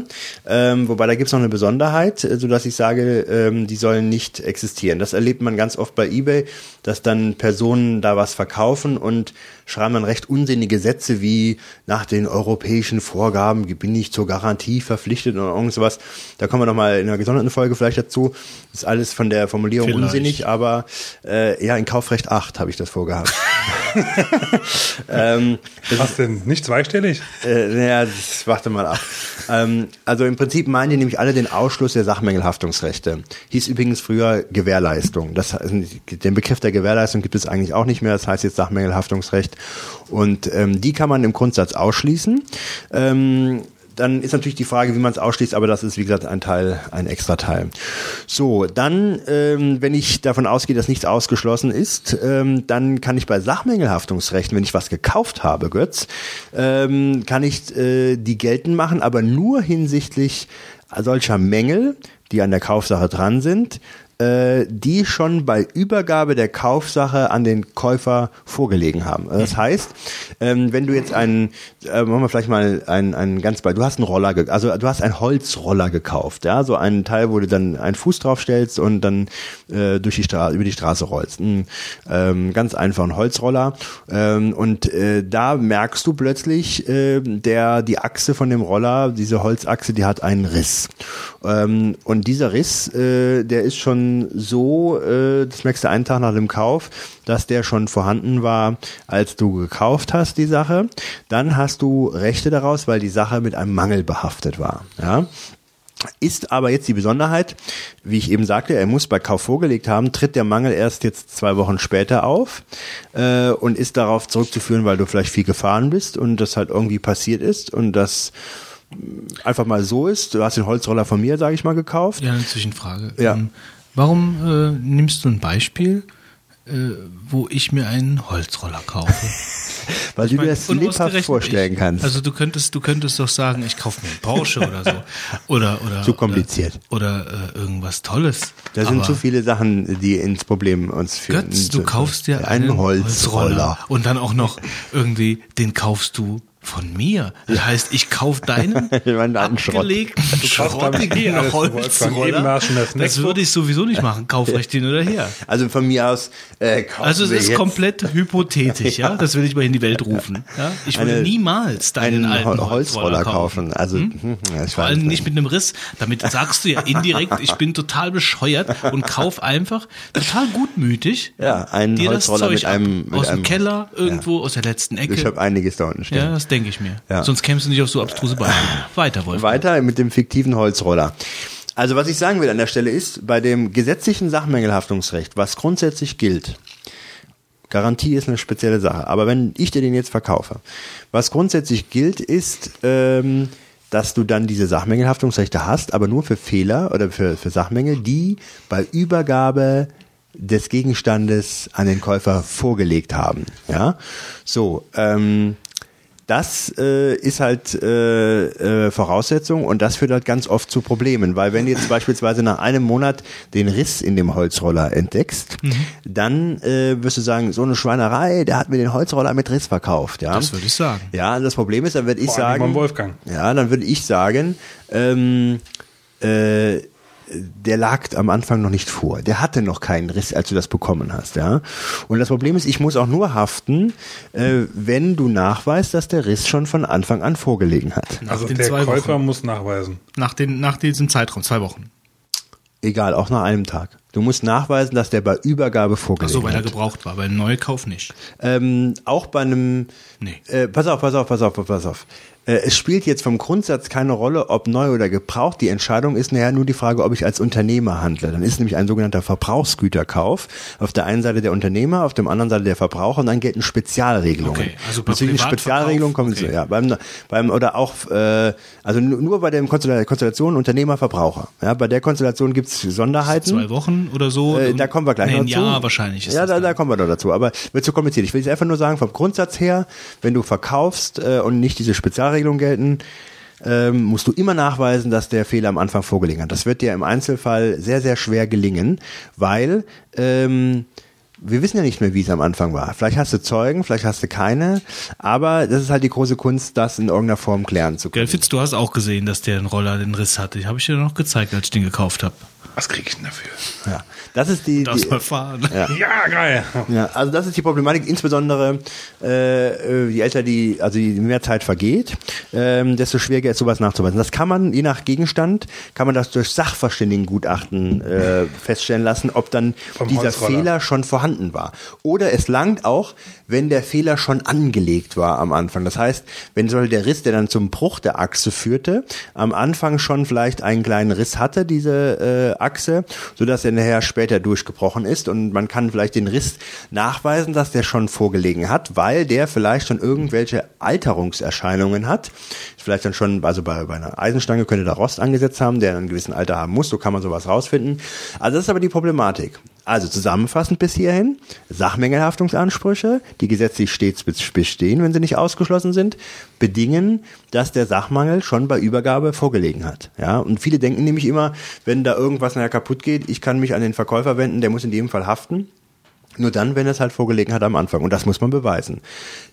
ähm, wobei da gibt es noch eine Besonderheit, äh, sodass ich sage, ähm, die sollen nicht existieren. Das erlebt man ganz oft bei eBay, dass dann Personen da was verkaufen und schreiben dann recht unsinnige Sätze wie nach den europäischen Vorgaben bin ich zur Garantie verpflichtet oder irgend sowas. Da kommen wir nochmal in einer gesonderten Folge vielleicht dazu. Das ist alles von der Formulierung vielleicht. unsinnig, aber äh, ja, in Kaufrecht 8 habe ich das vorgehabt. ähm, Was denn? Nicht zweistellig? Äh, naja, das warte mal ab. ähm, also im Prinzip meinen die nämlich alle den Ausschluss der Sachmängelhaftungsrechte. Hieß übrigens früher Gewährleistung. Das, den Begriff der Gewährleistung gibt es eigentlich auch nicht mehr. Das heißt jetzt Sachmängelhaftungsrecht. Und ähm, die kann man im Grundsatz ausschließen. Ähm, dann ist natürlich die Frage, wie man es ausschließt, aber das ist, wie gesagt, ein Teil, ein extra Teil. So, dann, ähm, wenn ich davon ausgehe, dass nichts ausgeschlossen ist, ähm, dann kann ich bei Sachmängelhaftungsrechten, wenn ich was gekauft habe, Götz, ähm, kann ich äh, die geltend machen, aber nur hinsichtlich solcher Mängel, die an der Kaufsache dran sind, die schon bei Übergabe der Kaufsache an den Käufer vorgelegen haben. Das heißt, ähm, wenn du jetzt einen, äh, machen wir vielleicht mal einen, einen ganz bei, du hast einen Roller, also du hast einen Holzroller gekauft, ja, so einen Teil, wo du dann einen Fuß drauf stellst und dann äh, durch die Straße, über die Straße rollst. Ein ähm, ganz einfachen Holzroller. Ähm, und äh, da merkst du plötzlich, äh, der, die Achse von dem Roller, diese Holzachse, die hat einen Riss. Ähm, und dieser Riss, äh, der ist schon so, äh, das merkst du einen Tag nach dem Kauf, dass der schon vorhanden war, als du gekauft hast, die Sache. Dann hast du Rechte daraus, weil die Sache mit einem Mangel behaftet war. Ja? Ist aber jetzt die Besonderheit, wie ich eben sagte, er muss bei Kauf vorgelegt haben, tritt der Mangel erst jetzt zwei Wochen später auf äh, und ist darauf zurückzuführen, weil du vielleicht viel gefahren bist und das halt irgendwie passiert ist und das einfach mal so ist. Du hast den Holzroller von mir, sage ich mal, gekauft. Ja, eine Zwischenfrage. Ja. Ähm, warum äh, nimmst du ein Beispiel, äh, wo ich mir einen Holzroller kaufe? Weil ich du dir das lebhaft vorstellen ich, kannst. Also du könntest, du könntest doch sagen, ich kaufe mir einen Porsche oder so. Oder, oder. Zu kompliziert. Oder, oder äh, irgendwas Tolles. Da sind zu viele Sachen, die ins Problem uns führen. Götz, du kaufst dir einen, einen Holzroller. Holzroller. Und dann auch noch irgendwie, den kaufst du von mir. Das heißt, ich kaufe deinen abgelegten, schrottigen Holzroller. Das würde ich sowieso nicht machen. Kaufrecht hin oder her. Also von mir aus äh, Also es ist komplett hypothetisch, ja. Das will ich mal in die Welt rufen. Ja? Ich würde niemals deinen alten Holzroller kaufen. Also hm? hm ja, vor allem nicht mit einem Riss. Damit sagst du ja indirekt, ich bin total bescheuert und kauf einfach total gutmütig ja, einen dir Holzroller das Zeug mit einem mit aus dem Keller irgendwo aus der letzten Ecke. Ich habe einiges da unten stehen. Ja, das denke ich mir. Ja. Sonst kämst du nicht auf so abstruse Beispiele. Weiter, Wolf. Weiter mit dem fiktiven Holzroller. Also was ich sagen will an der Stelle ist, bei dem gesetzlichen Sachmängelhaftungsrecht, was grundsätzlich gilt, Garantie ist eine spezielle Sache, aber wenn ich dir den jetzt verkaufe, was grundsätzlich gilt, ist, ähm, dass du dann diese Sachmängelhaftungsrechte hast, aber nur für Fehler oder für, für Sachmängel, die bei Übergabe des Gegenstandes an den Käufer vorgelegt haben. Ja, so. Ähm, das äh, ist halt äh, äh, Voraussetzung und das führt halt ganz oft zu Problemen, weil wenn du jetzt beispielsweise nach einem Monat den Riss in dem Holzroller entdeckst, mhm. dann äh, wirst du sagen, so eine Schweinerei, der hat mir den Holzroller mit Riss verkauft. Ja? Das würde ich sagen. Ja, das Problem ist, dann würde ich Vor sagen, Wolfgang. ja, dann würde ich sagen, ähm, äh, der lag am Anfang noch nicht vor. Der hatte noch keinen Riss, als du das bekommen hast, ja. Und das Problem ist, ich muss auch nur haften, äh, wenn du nachweist, dass der Riss schon von Anfang an vorgelegen hat. Nach Also den der zwei Käufer Wochen. muss nachweisen. Nach, den, nach diesem Zeitraum, zwei Wochen. Egal, auch nach einem Tag. Du musst nachweisen, dass der bei Übergabe Ach vorgelegen so, weil er gebraucht war, beim Neukauf nicht. Ähm, auch bei einem, Nee. äh, pass auf, pass auf, pass auf, pass auf. Äh, es spielt jetzt vom Grundsatz keine Rolle, ob neu oder gebraucht. Die Entscheidung ist nachher nur die Frage, ob ich als Unternehmer handle. Dann ist nämlich ein sogenannter Verbrauchsgüterkauf. Auf der einen Seite der Unternehmer, auf der anderen Seite der Verbraucher und dann gelten Spezialregelungen. Okay, also bei Bezüglich Spezialregelungen kommen okay. so, ja, beim, beim, oder auch, äh, also nu- nur bei der Konstella- Konstellation Unternehmer-Verbraucher. Ja, bei der Konstellation gibt's Sonderheiten. Zwei Wochen oder so. Äh, da kommen wir gleich nee, dazu. Jahr wahrscheinlich ist ja, da, da kommen wir noch dazu. Aber wird zu kompliziert. Ich will jetzt einfach nur sagen, vom Grundsatz her, wenn du verkaufst äh, und nicht diese Spezialregelungen gelten, ähm, musst du immer nachweisen, dass der Fehler am Anfang vorgelegen hat. Das wird dir im Einzelfall sehr, sehr schwer gelingen, weil ähm, wir wissen ja nicht mehr, wie es am Anfang war. Vielleicht hast du Zeugen, vielleicht hast du keine, aber das ist halt die große Kunst, das in irgendeiner Form klären zu können. Gell, Fitz, du hast auch gesehen, dass der einen Roller den Riss hatte. Habe ich dir noch gezeigt, als ich den gekauft habe. Was krieg ich denn dafür? Ja. Das ist die, Darfst die mal fahren. Ja. Ja, geil. Ja, also das ist die Problematik, insbesondere äh, äh, je älter die, also je mehr Zeit vergeht, ähm, desto schwieriger ist sowas nachzuweisen. Das kann man, je nach Gegenstand, kann man das durch Sachverständigengutachten äh, feststellen lassen, ob dann Vom dieser. Fehler schon vorhanden war. Oder es langt auch, wenn der Fehler schon angelegt war am Anfang. Das heißt, wenn soll der Riss, der dann zum Bruch der Achse führte, am Anfang schon vielleicht einen kleinen Riss hatte, diese äh, Achse, sodass er nachher später durchgebrochen ist und man kann vielleicht den Riss nachweisen, dass der schon vorgelegen hat, weil der vielleicht schon irgendwelche Alterungserscheinungen hat. Vielleicht dann schon, also bei, bei einer Eisenstange könnte da Rost angesetzt haben, der einen gewissen Alter haben muss, so kann man sowas rausfinden. Also das ist aber die Problematik. Also zusammenfassend bis hierhin, Sachmängelhaftungsansprüche, die gesetzlich stets bestehen, wenn sie nicht ausgeschlossen sind, bedingen, dass der Sachmangel schon bei Übergabe vorgelegen hat. Ja, und viele denken nämlich immer, wenn da irgendwas nachher kaputt geht, ich kann mich an den Verkäufer wenden, der muss in jedem Fall haften. Nur dann, wenn es halt vorgelegen hat am Anfang. Und das muss man beweisen.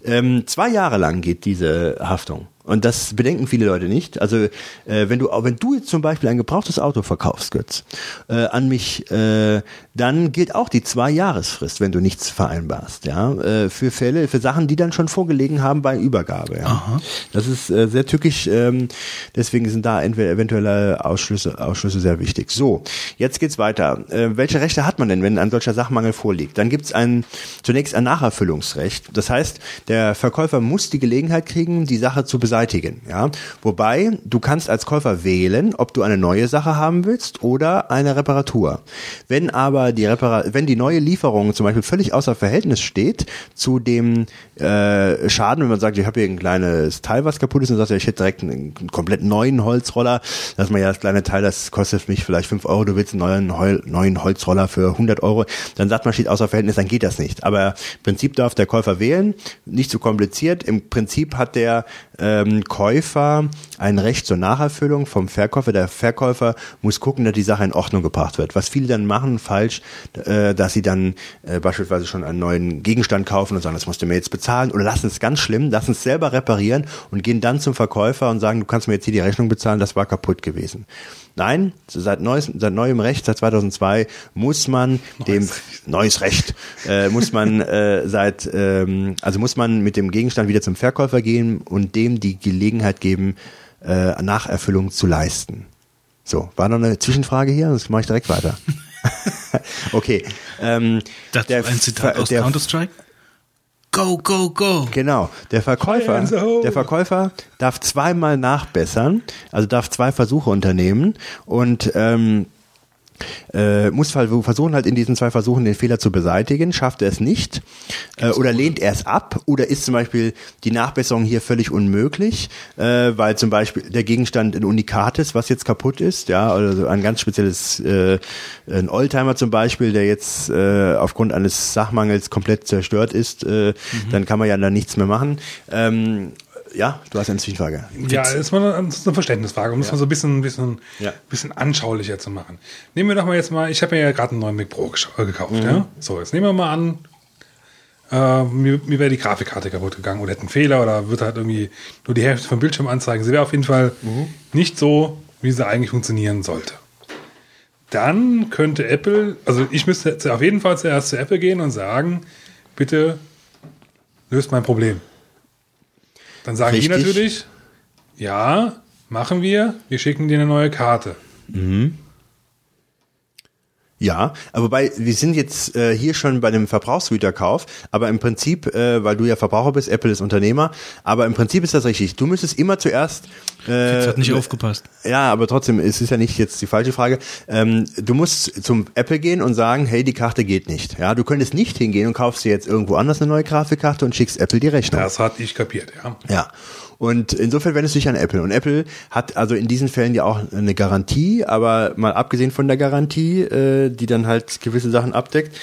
Ähm, zwei Jahre lang geht diese Haftung. Und das bedenken viele Leute nicht. Also äh, wenn du, wenn du jetzt zum Beispiel ein gebrauchtes Auto verkaufst, Götz, äh, an mich, äh, dann gilt auch die zwei Jahresfrist, wenn du nichts vereinbarst, ja, äh, für Fälle, für Sachen, die dann schon vorgelegen haben bei Übergabe. Ja. Aha. Das ist äh, sehr tückisch. Ähm, deswegen sind da eventuelle Ausschlüsse, Ausschlüsse sehr wichtig. So, jetzt geht's weiter. Äh, welche Rechte hat man denn, wenn ein solcher Sachmangel vorliegt? Dann gibt's ein zunächst ein Nacherfüllungsrecht. Das heißt, der Verkäufer muss die Gelegenheit kriegen, die Sache zu beseitigen. Ja, wobei du kannst als Käufer wählen, ob du eine neue Sache haben willst oder eine Reparatur. Wenn aber die Repara wenn die neue Lieferung zum Beispiel völlig außer Verhältnis steht zu dem äh, Schaden, wenn man sagt, ich habe hier ein kleines Teil, was kaputt ist, und sagt, ja, ich hätte direkt einen, einen komplett neuen Holzroller, dass man ja das kleine Teil, das kostet mich vielleicht fünf Euro, du willst einen neuen, Hol neuen Holzroller für 100 Euro, dann sagt man, steht außer Verhältnis, dann geht das nicht. Aber im Prinzip darf der Käufer wählen, nicht zu kompliziert. Im Prinzip hat der ähm, Käufer ein Recht zur Nacherfüllung vom Verkäufer. Der Verkäufer muss gucken, dass die Sache in Ordnung gebracht wird. Was viele dann machen falsch, äh, dass sie dann äh, beispielsweise schon einen neuen Gegenstand kaufen und sagen, das musst du mir jetzt bezahlen oder lassen es ganz schlimm, lassen es selber reparieren und gehen dann zum Verkäufer und sagen, du kannst mir jetzt hier die Rechnung bezahlen, das war kaputt gewesen. Nein, seit, neues, seit neuem Recht, seit 2002 muss man dem neues Recht äh, muss man äh, seit ähm, also muss man mit dem Gegenstand wieder zum Verkäufer gehen und dem die Gelegenheit geben, äh, Nacherfüllung zu leisten. So, war noch eine Zwischenfrage hier? Das mache ich direkt weiter. okay. Ähm, Dazu der ein Zitat aus Counter-Strike? Go, go, go. Genau. Der Verkäufer, der Verkäufer darf zweimal nachbessern, also darf zwei Versuche unternehmen und ähm, äh, muss ver- versuchen halt in diesen zwei Versuchen den Fehler zu beseitigen, schafft er es nicht? Äh, oder lehnt er es ab? Oder ist zum Beispiel die Nachbesserung hier völlig unmöglich, äh, weil zum Beispiel der Gegenstand ein Unikat ist, was jetzt kaputt ist, ja, oder so ein ganz spezielles, äh, ein Oldtimer zum Beispiel, der jetzt äh, aufgrund eines Sachmangels komplett zerstört ist, äh, dann kann man ja da nichts mehr machen. Ähm, ja, du hast eine Zwischenfrage. Ja, das ist mal eine, das ist eine Verständnisfrage, um das mal so ein bisschen, bisschen, Ja. bisschen anschaulicher zu machen. Nehmen wir doch mal jetzt mal, ich habe mir ja gerade einen neuen Mac Pro äh, gekauft. Ja? So, jetzt nehmen wir mal an, äh, mir, mir wäre die Grafikkarte kaputt gegangen oder hätte einen Fehler oder wird halt irgendwie nur die Hälfte vom Bildschirm anzeigen. Sie wäre auf jeden Fall nicht so, wie sie eigentlich funktionieren sollte. Dann könnte Apple, also ich müsste auf jeden Fall zuerst zu Apple gehen und sagen, bitte löst mein Problem. Dann sagen die Richtig. natürlich, ja, machen wir, wir schicken dir eine neue Karte. Ja, aber bei, wir sind jetzt äh, hier schon bei dem Verbrauchsgüterkauf, aber im Prinzip, äh, weil du ja Verbraucher bist, Apple ist Unternehmer, aber im Prinzip ist das richtig. Du müsstest immer zuerst äh, Jetzt hat nicht aufgepasst. Ja, aber trotzdem, es ist ja nicht jetzt die falsche Frage. Ähm, du musst zum Apple gehen und sagen, hey, die Karte geht nicht. Ja, du könntest nicht hingehen und kaufst dir jetzt irgendwo anders eine neue Grafikkarte und schickst Apple die Rechnung. Das hat ich kapiert, ja. Ja. Und insofern wendest du dich an Apple. Und Apple hat also in diesen Fällen ja auch eine Garantie, aber mal abgesehen von der Garantie, äh, die dann halt gewisse Sachen abdeckt,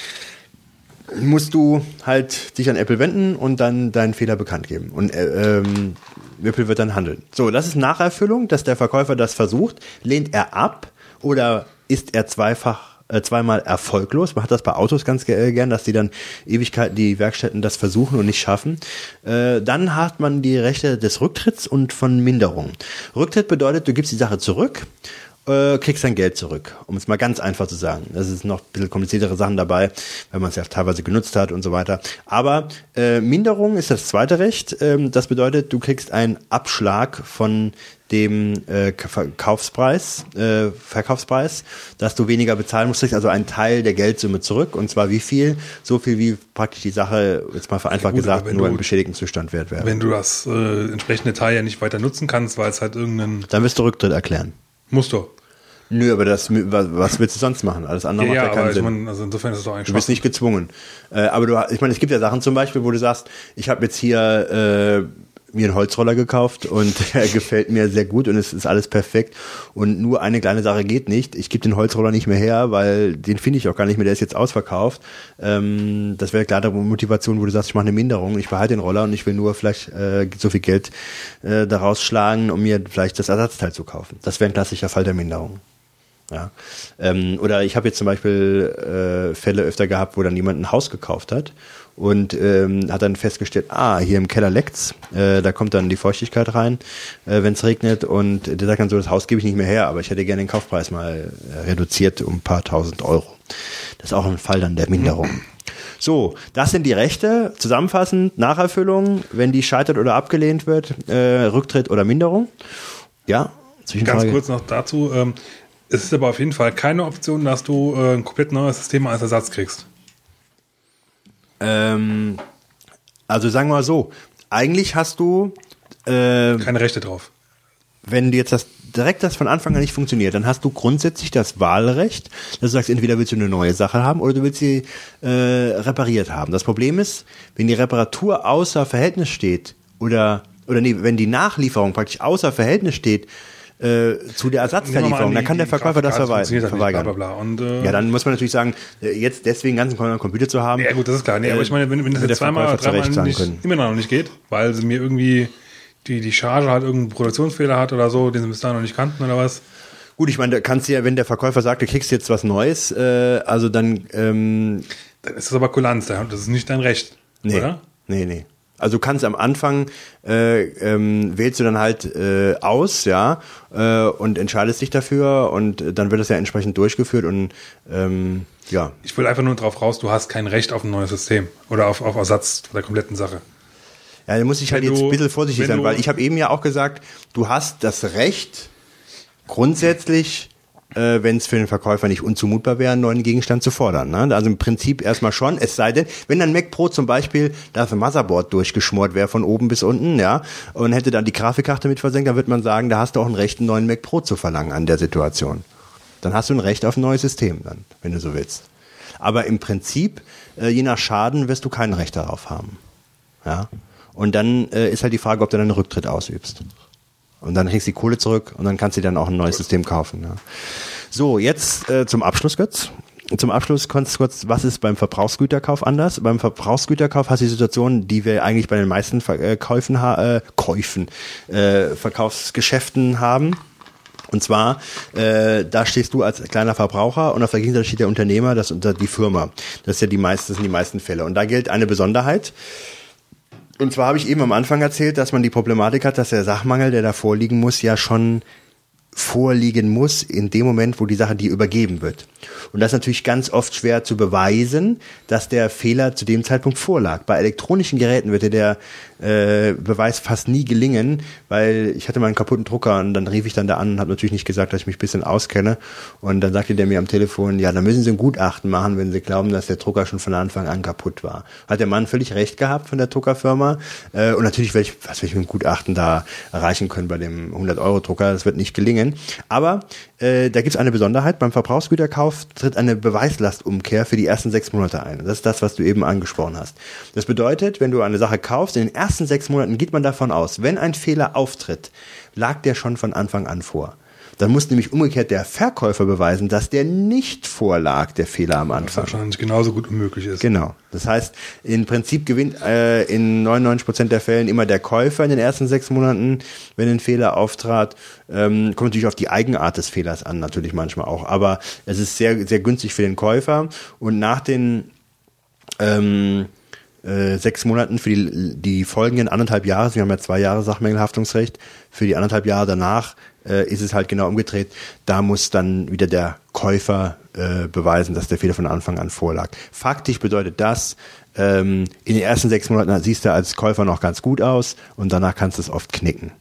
musst du halt dich an Apple wenden und dann deinen Fehler bekannt geben. Und äh, ähm, Apple wird dann handeln. So, das ist Nacherfüllung, dass der Verkäufer das versucht. Lehnt er ab oder ist er zweifach äh, zweimal erfolglos. Man hat das bei Autos ganz äh, gern, dass die dann Ewigkeiten die Werkstätten das versuchen und nicht schaffen. Äh, dann hat man die Rechte des Rücktritts und von Minderung. Rücktritt bedeutet, du gibst die Sache zurück äh, kriegst dein Geld zurück, um es mal ganz einfach zu sagen. Das ist noch ein bisschen kompliziertere Sachen dabei, weil man es ja teilweise genutzt hat und so weiter. Aber äh, Minderung ist das zweite Recht. Ähm, das bedeutet, du kriegst einen Abschlag von dem äh, Verkaufspreis, äh, Verkaufspreis, dass du weniger bezahlen musst, kriegst also einen Teil der Geldsumme zurück. Und zwar wie viel? So viel, wie praktisch die Sache, jetzt mal vereinfacht gut, aber gesagt, wenn nur du- im beschädigten Zustand wert wäre. Wenn du das äh, entsprechende Teil ja nicht weiter nutzen kannst, weil es halt irgendein Dann wirst du Rücktritt erklären. Musst du. Nö, aber das, was willst du sonst machen? Alles andere Ja, macht ja, ja keinen aber ich Sinn. meine, also insofern ist es doch eigentlich Du bist nicht gezwungen. Äh, aber du, ich meine, es gibt ja Sachen zum Beispiel, wo du sagst, ich habe jetzt hier äh, mir einen Holzroller gekauft und der gefällt mir sehr gut und es ist alles perfekt und nur eine kleine Sache geht nicht. Ich gebe den Holzroller nicht mehr her, weil den finde ich auch gar nicht mehr, der ist jetzt ausverkauft. Ähm, das wäre klare Motivation, wo du sagst, ich mache eine Minderung, ich behalte den Roller und ich will nur vielleicht äh, so viel Geld äh, daraus schlagen, um mir vielleicht das Ersatzteil zu kaufen. Das wäre ein klassischer Fall der Minderung. Ja. Ähm, oder ich habe jetzt zum Beispiel äh, Fälle öfter gehabt, wo dann jemand ein Haus gekauft hat und ähm, hat dann festgestellt, ah, hier im Keller leckt's, äh, da kommt dann die Feuchtigkeit rein, äh, wenn es regnet und der sagt dann so, das Haus gebe ich nicht mehr her, aber ich hätte gerne den Kaufpreis mal äh, reduziert um ein paar tausend Euro. Das ist auch ein Fall dann der Minderung. So, das sind die Rechte. Zusammenfassend, Nacherfüllung, wenn die scheitert oder abgelehnt wird, äh, Rücktritt oder Minderung. Ja, Ganz kurz noch dazu. Ähm, es ist aber auf jeden Fall keine Option, dass du äh, ein komplett neues System als Ersatz kriegst. Ähm, also sagen wir mal so, eigentlich hast du, äh, Keine Rechte drauf. wenn du jetzt das direkt das von Anfang an nicht funktioniert, dann hast du grundsätzlich das Wahlrecht, dass du sagst, entweder willst du eine neue Sache haben oder du willst sie äh, repariert haben. Das Problem ist, wenn die Reparatur außer Verhältnis steht oder oder nee, wenn die Nachlieferung praktisch außer Verhältnis steht äh, zu der Ersatzteillieferung, dann die- kann der Verkäufer das verweigern. Bla, bla. Und, äh, ja, dann muss man natürlich sagen, äh, jetzt deswegen ganz einen Computer zu haben. Ja gut, das ist klar. Nee, aber ich meine, wenn, wenn das jetzt zweimal dreimal nicht, können. immer noch nicht geht, weil sie mir irgendwie die, die Charge halt irgendeinen Produktionsfehler hat oder so, den sie bis dahin noch nicht kannten oder was. Gut, ich meine, da kannst du ja, wenn der Verkäufer sagt, du kriegst jetzt was Neues, äh, also dann, ähm, Dann ist das aber Kulanz, da- das ist nicht dein Recht, nee, oder? nee, nee. Also du kannst am Anfang äh, ähm, wählst du dann halt äh, aus, ja, äh, und entscheidest dich dafür und dann wird das ja entsprechend durchgeführt und ähm, ja, Ich will einfach nur drauf raus, du hast kein Recht auf ein neues System oder auf, auf Ersatz der kompletten Sache. Ja, da muss ich halt Wenn jetzt du- ein bisschen vorsichtig sein, weil ich habe eben ja auch gesagt, du hast das Recht, grundsätzlich äh, wenn es für den Verkäufer nicht unzumutbar wäre, einen neuen Gegenstand zu fordern. Ne? Also im Prinzip erstmal schon, es sei denn, wenn dann Mac Pro zum Beispiel das Motherboard durchgeschmort wäre von oben bis unten, ja, und hätte dann die Grafikkarte mit versenkt, dann würde man sagen, da hast du auch ein Recht, einen neuen Mac Pro zu verlangen an der Situation. Dann hast du ein Recht auf ein neues System dann, wenn du so willst. Aber im Prinzip, äh, je nach Schaden, wirst du kein Recht darauf haben. Ja. Und dann äh, ist halt die Frage, ob du dann einen Rücktritt ausübst. Und dann kriegst du die Kohle zurück und dann kannst du dir dann auch ein neues System kaufen. Ja. So, jetzt äh, zum Abschluss, Götz. Zum Abschluss kurz, kurz, was ist beim Verbrauchsgüterkauf anders? Beim Verbrauchsgüterkauf hast du die Situation, die wir eigentlich bei den meisten Ver äh, Käufen, äh, Käufen, äh, Verkaufsgeschäften haben. Und zwar, äh, da stehst du als kleiner Verbraucher und auf der Gegenseite steht der Unternehmer, das unter die Firma. Das ist ja die meisten, das sind die meisten Fälle. Und da gilt eine Besonderheit. Und zwar habe ich eben am Anfang erzählt, dass man die Problematik hat, dass der Sachmangel, der da vorliegen muss, ja schon vorliegen muss in dem Moment, wo die Sache dir übergeben wird. Und das ist natürlich ganz oft schwer zu beweisen, dass der Fehler zu dem Zeitpunkt vorlag. Bei elektronischen Geräten dir der äh, Beweis fast nie gelingen, weil ich hatte mal einen kaputten Drucker und dann rief ich dann da an und habe natürlich nicht gesagt, dass ich mich ein bisschen auskenne. Und dann sagte der mir am Telefon, ja, da müssen Sie ein Gutachten machen, wenn Sie glauben, dass der Drucker schon von Anfang an kaputt war. Hat der Mann völlig recht gehabt von der Druckerfirma. Äh, und natürlich, welch, was will ich mit dem Gutachten da erreichen können bei dem 100-Euro-Drucker, das wird nicht gelingen. Aber äh, da gibt es eine Besonderheit. Beim Verbrauchsgüterkauf tritt eine Beweislastumkehr für die ersten sechs Monate ein. Das ist das, was du eben angesprochen hast. Das bedeutet, wenn du eine Sache kaufst, in den ersten ersten sechs Monaten geht man davon aus, wenn ein Fehler auftritt, lag der schon von Anfang an vor. Dann muss nämlich umgekehrt der Verkäufer beweisen, dass der nicht vorlag, der Fehler am Anfang. Was wahrscheinlich genauso gut unmöglich ist. Genau. Das heißt, im Prinzip gewinnt äh, in 99 Prozent der Fällen immer der Käufer in den ersten sechs Monaten, wenn ein Fehler auftrat. Ähm, kommt natürlich auf die Eigenart des Fehlers an, natürlich manchmal auch. Aber es ist sehr, sehr günstig für den Käufer. Und nach den ähm, äh, sechs Monaten für die, die folgenden anderthalb Jahre, wir haben ja zwei Jahre Sachmängelhaftungsrecht, für die anderthalb Jahre danach äh, ist es halt genau umgedreht. Da muss dann wieder der Käufer äh, beweisen, dass der Fehler von Anfang an vorlag. Faktisch bedeutet das, ähm, in den ersten sechs Monaten siehst du als Käufer noch ganz gut aus und danach kannst du es oft knicken.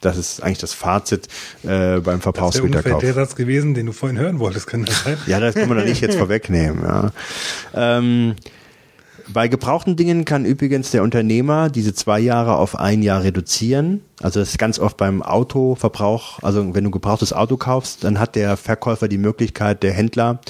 Das ist eigentlich das Fazit äh, beim Verbrauchsgüterkauf. Das wäre der Satz gewesen, den du vorhin hören wolltest, kann das sein? ja, das kann man doch nicht jetzt vorwegnehmen. Ja. Ähm, bei gebrauchten Dingen kann übrigens der Unternehmer diese zwei Jahre auf ein Jahr reduzieren. Also das ist ganz oft beim Autoverbrauch, also wenn du gebrauchtes Auto kaufst, dann hat der Verkäufer die Möglichkeit, der Händler,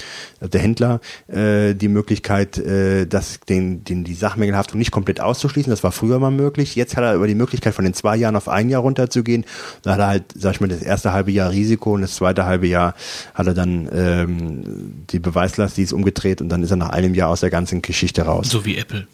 der Händler äh, die Möglichkeit, äh, das, den, den, die Sachmängelhaftung nicht komplett auszuschließen. Das war früher mal möglich. Jetzt hat er aber die Möglichkeit, von den zwei Jahren auf ein Jahr runterzugehen. Da hat er halt, sag ich mal, das erste halbe Jahr Risiko und das zweite halbe Jahr hat er dann ähm, die Beweislast, die ist umgedreht und dann ist er nach einem Jahr aus der ganzen Geschichte raus. So wie Apple.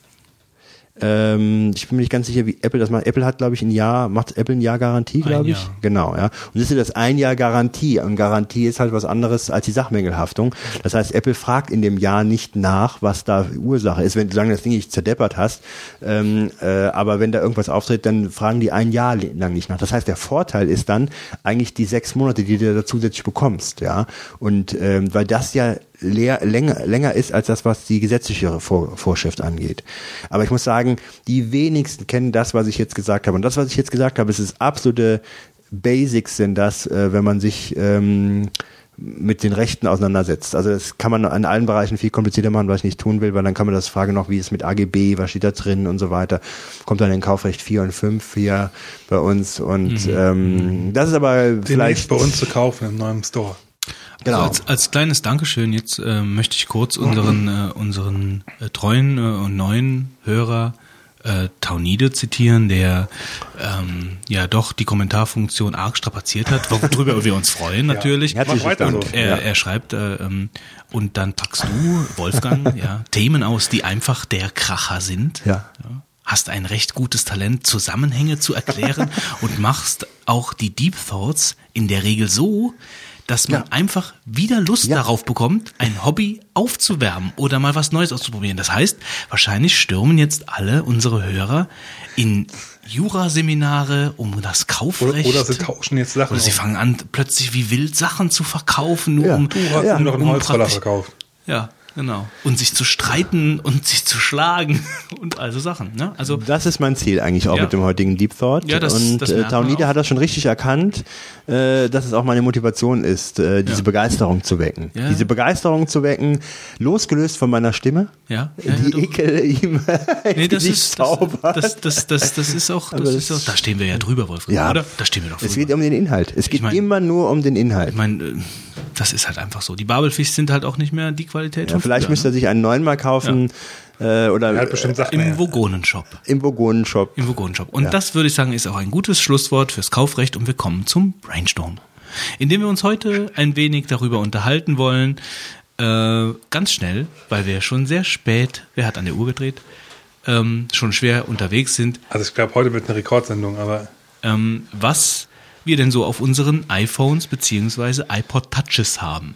Ähm, ich bin mir nicht ganz sicher, wie Apple das macht. Apple hat, glaube ich, ein Jahr, macht Apple ein Jahr Garantie, glaube ich. Jahr. Genau, ja. Und das ist das ein Jahr Garantie. Und Garantie ist halt was anderes als die Sachmängelhaftung. Das heißt, Apple fragt in dem Jahr nicht nach, was da Ursache ist. Wenn du sagen, das Ding nicht zerdeppert hast, ähm, äh, aber wenn da irgendwas auftritt, dann fragen die ein Jahr lang nicht nach. Das heißt, der Vorteil ist dann eigentlich die sechs Monate, die du da zusätzlich bekommst, ja. Und ähm, weil das ja leer, länger, länger ist als das, was die gesetzliche Vor Vorschrift angeht. Aber ich muss sagen, die wenigsten kennen das, was ich jetzt gesagt habe. Und das, was ich jetzt gesagt habe, ist das absolute Basics sind das, äh, wenn man sich ähm, mit den Rechten auseinandersetzt. Also das kann man in allen Bereichen viel komplizierter machen, was ich nicht tun will, weil dann kann man das Frage noch, wie ist mit AGB, was steht da drin und so weiter. Kommt dann in Kaufrecht 4 und 5 hier bei uns und mhm. ähm, das ist aber Demnächst vielleicht bei uns zu kaufen im neuen Store. Genau. Also als, als kleines Dankeschön jetzt äh, möchte ich kurz unseren äh, unseren äh, treuen äh, und neuen Hörer äh, Taunide zitieren, der ähm, ja doch die Kommentarfunktion arg strapaziert hat, worüber wir uns freuen natürlich. Ja, herzlich und er, er schreibt äh, ähm, und dann packst du Wolfgang ja Themen aus, die einfach der Kracher sind. Ja. ja hast ein recht gutes Talent, Zusammenhänge zu erklären und machst auch die Deep Thoughts in der Regel so, dass man ja. einfach wieder Lust ja. darauf bekommt, ein Hobby aufzuwärmen oder mal was Neues auszuprobieren. Das heißt, wahrscheinlich stürmen jetzt alle unsere Hörer in Juraseminare um das Kaufrecht. Oder, oder, sie tauschen jetzt Sachen. Oder sie fangen an, plötzlich wie wild Sachen zu verkaufen, nur ja. um, du hast ja. noch einen Holzroller verkauft. Ja. Genau. Und sich zu streiten und sich zu schlagen und also Sachen. Ne? Also Das ist mein Ziel eigentlich auch Ja. mit dem heutigen Deep Thought. Ja, das- und das äh, Taunide hat das schon richtig erkannt, äh, dass es auch meine Motivation ist, äh, diese Ja. Begeisterung zu wecken. Ja. Diese Begeisterung zu wecken, losgelöst von meiner Stimme, ja, die du- Ekel ihm Nee, das ist zaubert. das, das, das, das ist auch, das ist auch, da stehen wir ja drüber, Wolfgang, Ja. oder? Da stehen wir doch es drüber. geht um den Inhalt. Es geht mein- immer nur um den Inhalt. ich meine, äh, das ist halt einfach so. Die Babelfisch sind halt auch nicht mehr die Qualität Ja, von vielleicht früher, müsste er sich einen neuen mal kaufen äh, oder Er hat bestimmt Sachen. Im. Vogonenshop. im Vogonenshop. Im Vogonenshop. Und das würde ich sagen, ist auch ein gutes Schlusswort fürs Kaufrecht und wir kommen zum Brainstorm. Indem wir uns heute ein wenig darüber unterhalten wollen, äh, ganz schnell, weil wir schon sehr spät, wer hat an der Uhr gedreht, ähm, schon schwer unterwegs sind, Also ich glaube, heute wird eine Rekordsendung, aber ähm, was wir denn so auf unseren iPhones beziehungsweise iPod Touches haben.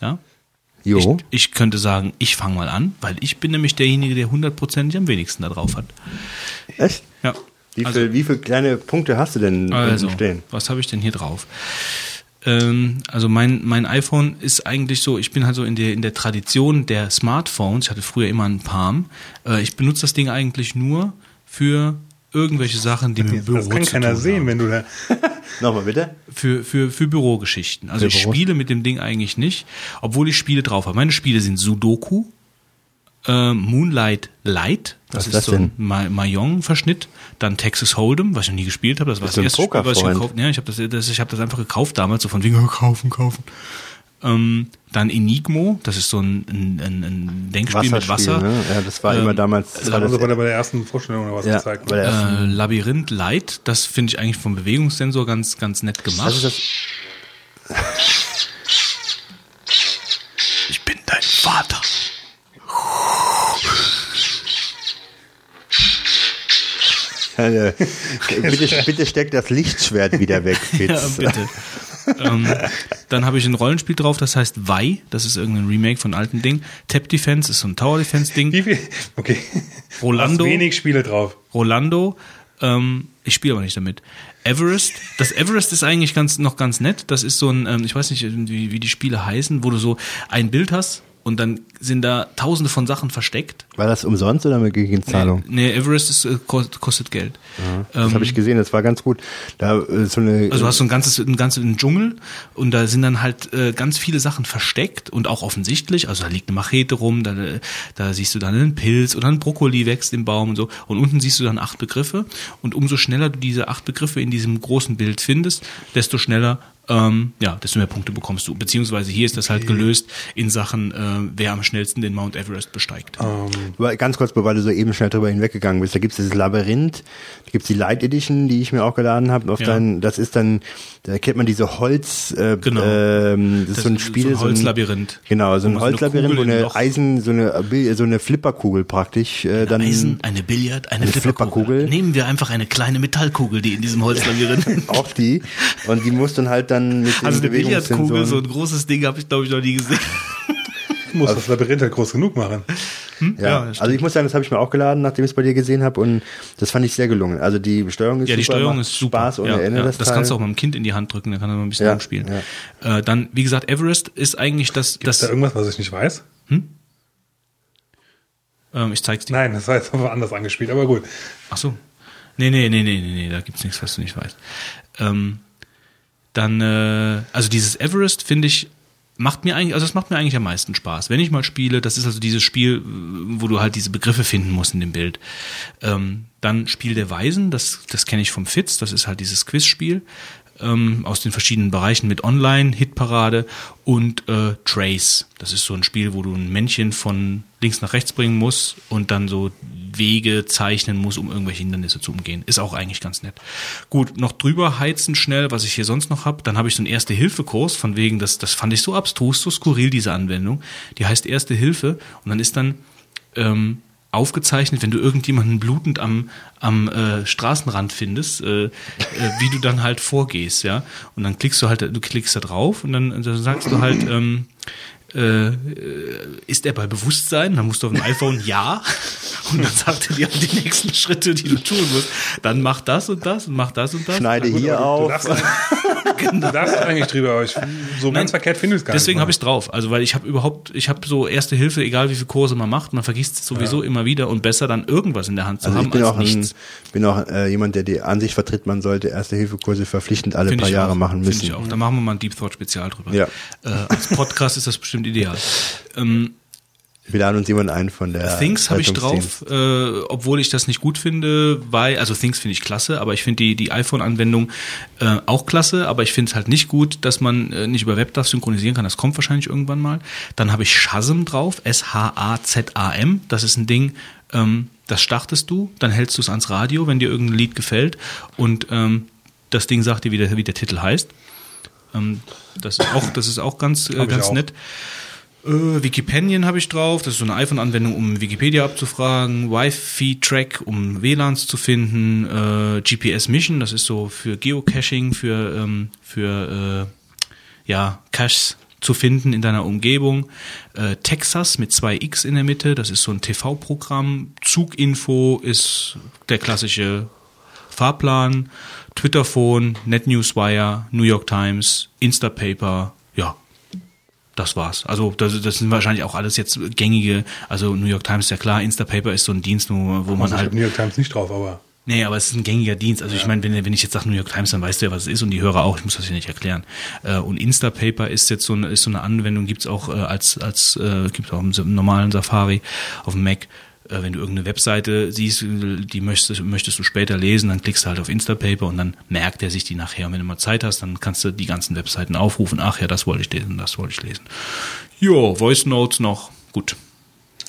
Ja? Ich, Jo. ich könnte sagen, ich fange mal an, weil ich bin nämlich derjenige, der hundertprozentig am wenigsten da drauf hat. Echt? Ja. Wie, Also- viel, wie viele kleine Punkte hast du denn Also, stehen? was habe ich denn hier drauf? Ähm, also mein, mein iPhone ist eigentlich so, ich bin halt so in der, in der Tradition der Smartphones, ich hatte früher immer einen Palm, äh, ich benutze das Ding eigentlich nur für irgendwelche Sachen, die mit dem Büro das kann zu keiner tun sehen, haben. wenn du da. Nochmal bitte. Für, für, für Bürogeschichten. Also Für ich Büros? spiele mit dem Ding eigentlich nicht, obwohl ich Spiele drauf habe. Meine Spiele sind Sudoku, äh, Moonlight Light, das Was ist ist das so ein Ma- Mahjong-Verschnitt, dann Texas Hold'em, was ich noch nie gespielt habe, das war das erste Spiel, was ich gekauft Ja, ich habe das, das, ich hab das einfach gekauft damals, so von wegen, kaufen, kaufen. Ähm, dann Enigmo, das ist so ein, ein, ein, ein Denkspiel mit Wasser. Ne? Ja, das war Ähm, immer damals. Das Das war haben sie bei der, bei der ersten Vorstellung oder was ja, gezeigt. bei der ersten. Äh, Labyrinth Light, das finde ich eigentlich vom Bewegungssensor ganz, ganz nett gemacht. das? Ich bin dein Vater. Bitte, bitte steck das Lichtschwert wieder weg, Fitz. Ja, bitte. Ähm, dann habe ich ein Rollenspiel drauf, das heißt Vi, das ist irgendein Remake von alten Ding. Tap Defense ist so ein Tower Defense Ding. Wie viel? Okay. Rolando. Hast wenig Spiele drauf. Rolando, ähm, ich spiele aber nicht damit. Everest, das Everest ist eigentlich ganz, noch ganz nett. Das ist so ein, ähm, ich weiß nicht, wie, wie die Spiele heißen, wo du so ein Bild hast und dann sind da tausende von Sachen versteckt. War das umsonst oder mit gegen Zahlung? Nee, Everest ist, äh, kostet, Geld. Das habe ich gesehen, das war ganz gut. Da äh, so eine Also du hast so ein ganzes, ein ganzes einen Dschungel und da sind dann halt äh, ganz viele Sachen versteckt und auch offensichtlich. Also da liegt eine Machete rum, da, da siehst du dann einen Pilz oder ein Brokkoli wächst im Baum und so. Und unten siehst du dann acht Begriffe. Und umso schneller du diese acht Begriffe in diesem großen Bild findest, desto schneller, ähm, ja, desto mehr Punkte bekommst du. Beziehungsweise hier ist das halt gelöst in Sachen, äh, wer am schnellsten den Mount Everest besteigt. Aber Ganz kurz, weil du so eben schnell drüber hinweggegangen bist. Da gibt es dieses Labyrinth, da gibt es die Light Edition, die ich mir auch geladen habe. Ja. dein, das ist dann, da kennt man diese Holz, äh, Genau. ähm, das, ist so ein ist Spiel. so ein Holzlabyrinth. genau, so ein man so eine Holzlabyrinth, wo eine Eisen, so eine, so eine Flipperkugel praktisch, äh, dann Eisen, eine Billard, eine, Eine Flipperkugel. Flipperkugel. Nehmen wir einfach eine kleine Metallkugel, die in diesem Holzlabyrinth auch die. Und die muss dann halt dann mit Also eine Billardkugel, so ein großes Ding, habe ich glaube ich noch nie gesehen. Du musst das Labyrinth halt groß genug machen. Ja, Ja, das also ich muss sagen, das habe ich mir auch geladen, nachdem ich es bei dir gesehen habe und das fand ich sehr gelungen. Also die Steuerung ist Ja, die super, Steuerung macht ist super. Spaß ohne ja, Ende. ja. das Das, Teil. kannst du auch mal dem Kind in die Hand drücken, dann kann er mal ein bisschen Ja, rumspielen. Äh, dann, wie gesagt, Everest ist eigentlich das, Ist da das irgendwas, was ich nicht weiß? ähm, ich zeig's dir. Nein, das war jetzt aber anders angespielt, aber gut. Ach so. Nee, nee, nee, nee, nee, nee, da gibt's nichts, was du nicht weißt. Ähm, dann, äh, also dieses Everest finde ich, macht mir eigentlich, also es macht mir eigentlich am meisten Spaß. Wenn ich mal spiele, das ist also dieses Spiel, wo du halt diese Begriffe finden musst in dem Bild. Ähm, dann Spiel der Weisen, das, das kenne ich vom Fitz, das ist halt dieses Quizspiel ähm, aus den verschiedenen Bereichen mit Online, Hitparade und äh, Trace. Das ist so ein Spiel, wo du ein Männchen von links nach rechts bringen musst und dann so Wege zeichnen muss, um irgendwelche Hindernisse zu umgehen. Ist auch eigentlich ganz nett. Gut, noch drüber heizen schnell, was ich hier sonst noch habe. Dann habe ich so einen Erste-Hilfe-Kurs, von wegen, das, das fand ich so abstrus, so skurril, diese Anwendung. Die heißt Erste Hilfe und dann ist dann ähm, aufgezeichnet, wenn du irgendjemanden blutend am, am äh, Straßenrand findest, äh, äh, wie du dann halt vorgehst, ja. Und dann klickst du halt, du klickst da drauf und dann, dann sagst du halt, ähm, äh, äh, ist er bei Bewusstsein? Dann musst du auf dem iPhone ja. Und dann sagt er dir die nächsten Schritte, die du tun musst. Dann mach das und das und mach das und das. Schneide Gut, hier auf. Du darfst, Du darfst eigentlich drüber, aber ich, so ganz verkehrt finde ich es gar Deswegen habe ich drauf. Also weil ich habe überhaupt, ich habe so Erste Hilfe, egal wie viele Kurse man macht, man vergisst es sowieso immer wieder und besser dann irgendwas in der Hand zu Also ich haben bin als auch, ein, nichts. bin auch äh, jemand, der die Ansicht vertritt, man sollte Erste-Hilfe-Kurse verpflichtend alle Find paar ich Jahre auch. machen müssen. Ich auch. Da machen wir mal ein Deep Thought Spezial drüber. Ja. Äh, als Podcast ist das bestimmt ideal. Ähm, Wir laden uns jemand ein von der Things habe ich drauf, äh, obwohl ich das nicht gut finde, weil, also Things finde ich klasse, aber ich finde die, die iPhone-Anwendung äh, auch klasse, aber ich finde es halt nicht gut, dass man äh, nicht über WebDAV synchronisieren kann. Das kommt wahrscheinlich irgendwann mal. Dann habe ich Shazam drauf, S-H-A-Z-A-M. Das ist ein Ding, ähm, das startest du, dann hältst du es ans Radio, wenn dir irgendein Lied gefällt und ähm, das Ding sagt dir, wie der, wie der Titel heißt. Ähm, das ist auch, das ist auch ganz, äh, ganz auch. nett. Äh, Wikipedian habe ich drauf. Das ist so eine iPhone-Anwendung, um Wikipedia abzufragen. Wi-Fi-Track, um WLANs zu finden. Äh, GPS Mission, das ist so für Geocaching, für, ähm, für äh, ja, Caches zu finden in deiner Umgebung. Äh, Texas mit zwei X in der Mitte, das ist so ein TV-Programm. Zuginfo ist der klassische Fahrplan. Twitterphone, NetNewsWire, New York Times, Instapaper, ja, das war's. Also das, das sind wahrscheinlich auch alles jetzt gängige, also New York Times ist ja klar, Instapaper ist so ein Dienst, wo, wo man Also halt New York Times nicht drauf, aber Nee, aber es ist ein gängiger Dienst. Also ich meine, wenn, wenn ich jetzt sage New York Times, dann weißt du ja, was es ist und die Hörer auch. Ich muss das hier nicht erklären. Äh, und Instapaper ist jetzt so eine, ist so eine Anwendung, gibt's auch äh, als als äh, gibt's auch im, im normalen Safari auf dem Mac. Äh, wenn du irgendeine Webseite siehst, die möchtest, möchtest du später lesen, dann klickst du halt auf Instapaper und dann merkt er sich die nachher. Und wenn du mal Zeit hast, dann kannst du die ganzen Webseiten aufrufen. Ach ja, das wollte ich lesen, das wollte ich lesen. Jo, Voice Notes noch. Gut.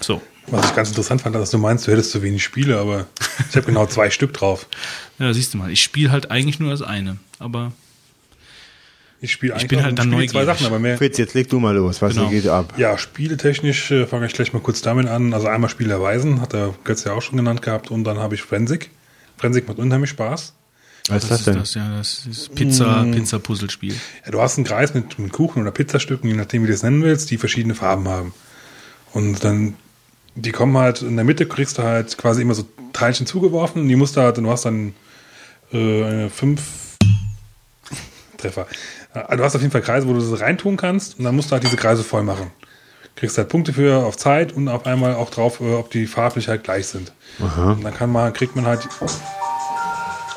So. was ich ganz interessant fand, dass du meinst, du hättest zu wenig Spiele, aber ich habe genau zwei Stück drauf. Ja, siehst du mal. Ich spiele halt eigentlich nur das eine. Aber Ich spiele eigentlich bin halt dann spiele zwei neugierig. Sachen, aber mehr. Fritz, jetzt leg du mal los, was Genau. geht ab? Ja, spieletechnisch äh, fange ich gleich mal kurz damit an. Also einmal Spiel Weisen, hat der Götz ja auch schon genannt gehabt, und dann habe ich Forensic. Forensic macht unheimlich Spaß. Was ist das das denn? ist das, ja. Das ist Pizza, Pizza-Puzzlespiel. Ja, du hast einen Kreis mit, mit Kuchen oder Pizzastücken, je nachdem, wie du es nennen willst, die verschiedene Farben haben. Und dann, die kommen halt, in der Mitte kriegst du halt quasi immer so Teilchen zugeworfen und die musst du halt, du hast dann äh, fünf Treffer. Äh, Du hast auf jeden Fall Kreise, wo du das reintun kannst und dann musst du halt diese Kreise voll machen. Kriegst halt Punkte für auf Zeit und auf einmal auch drauf, äh, ob die farblich halt gleich sind. Und dann kann man, kriegt man halt.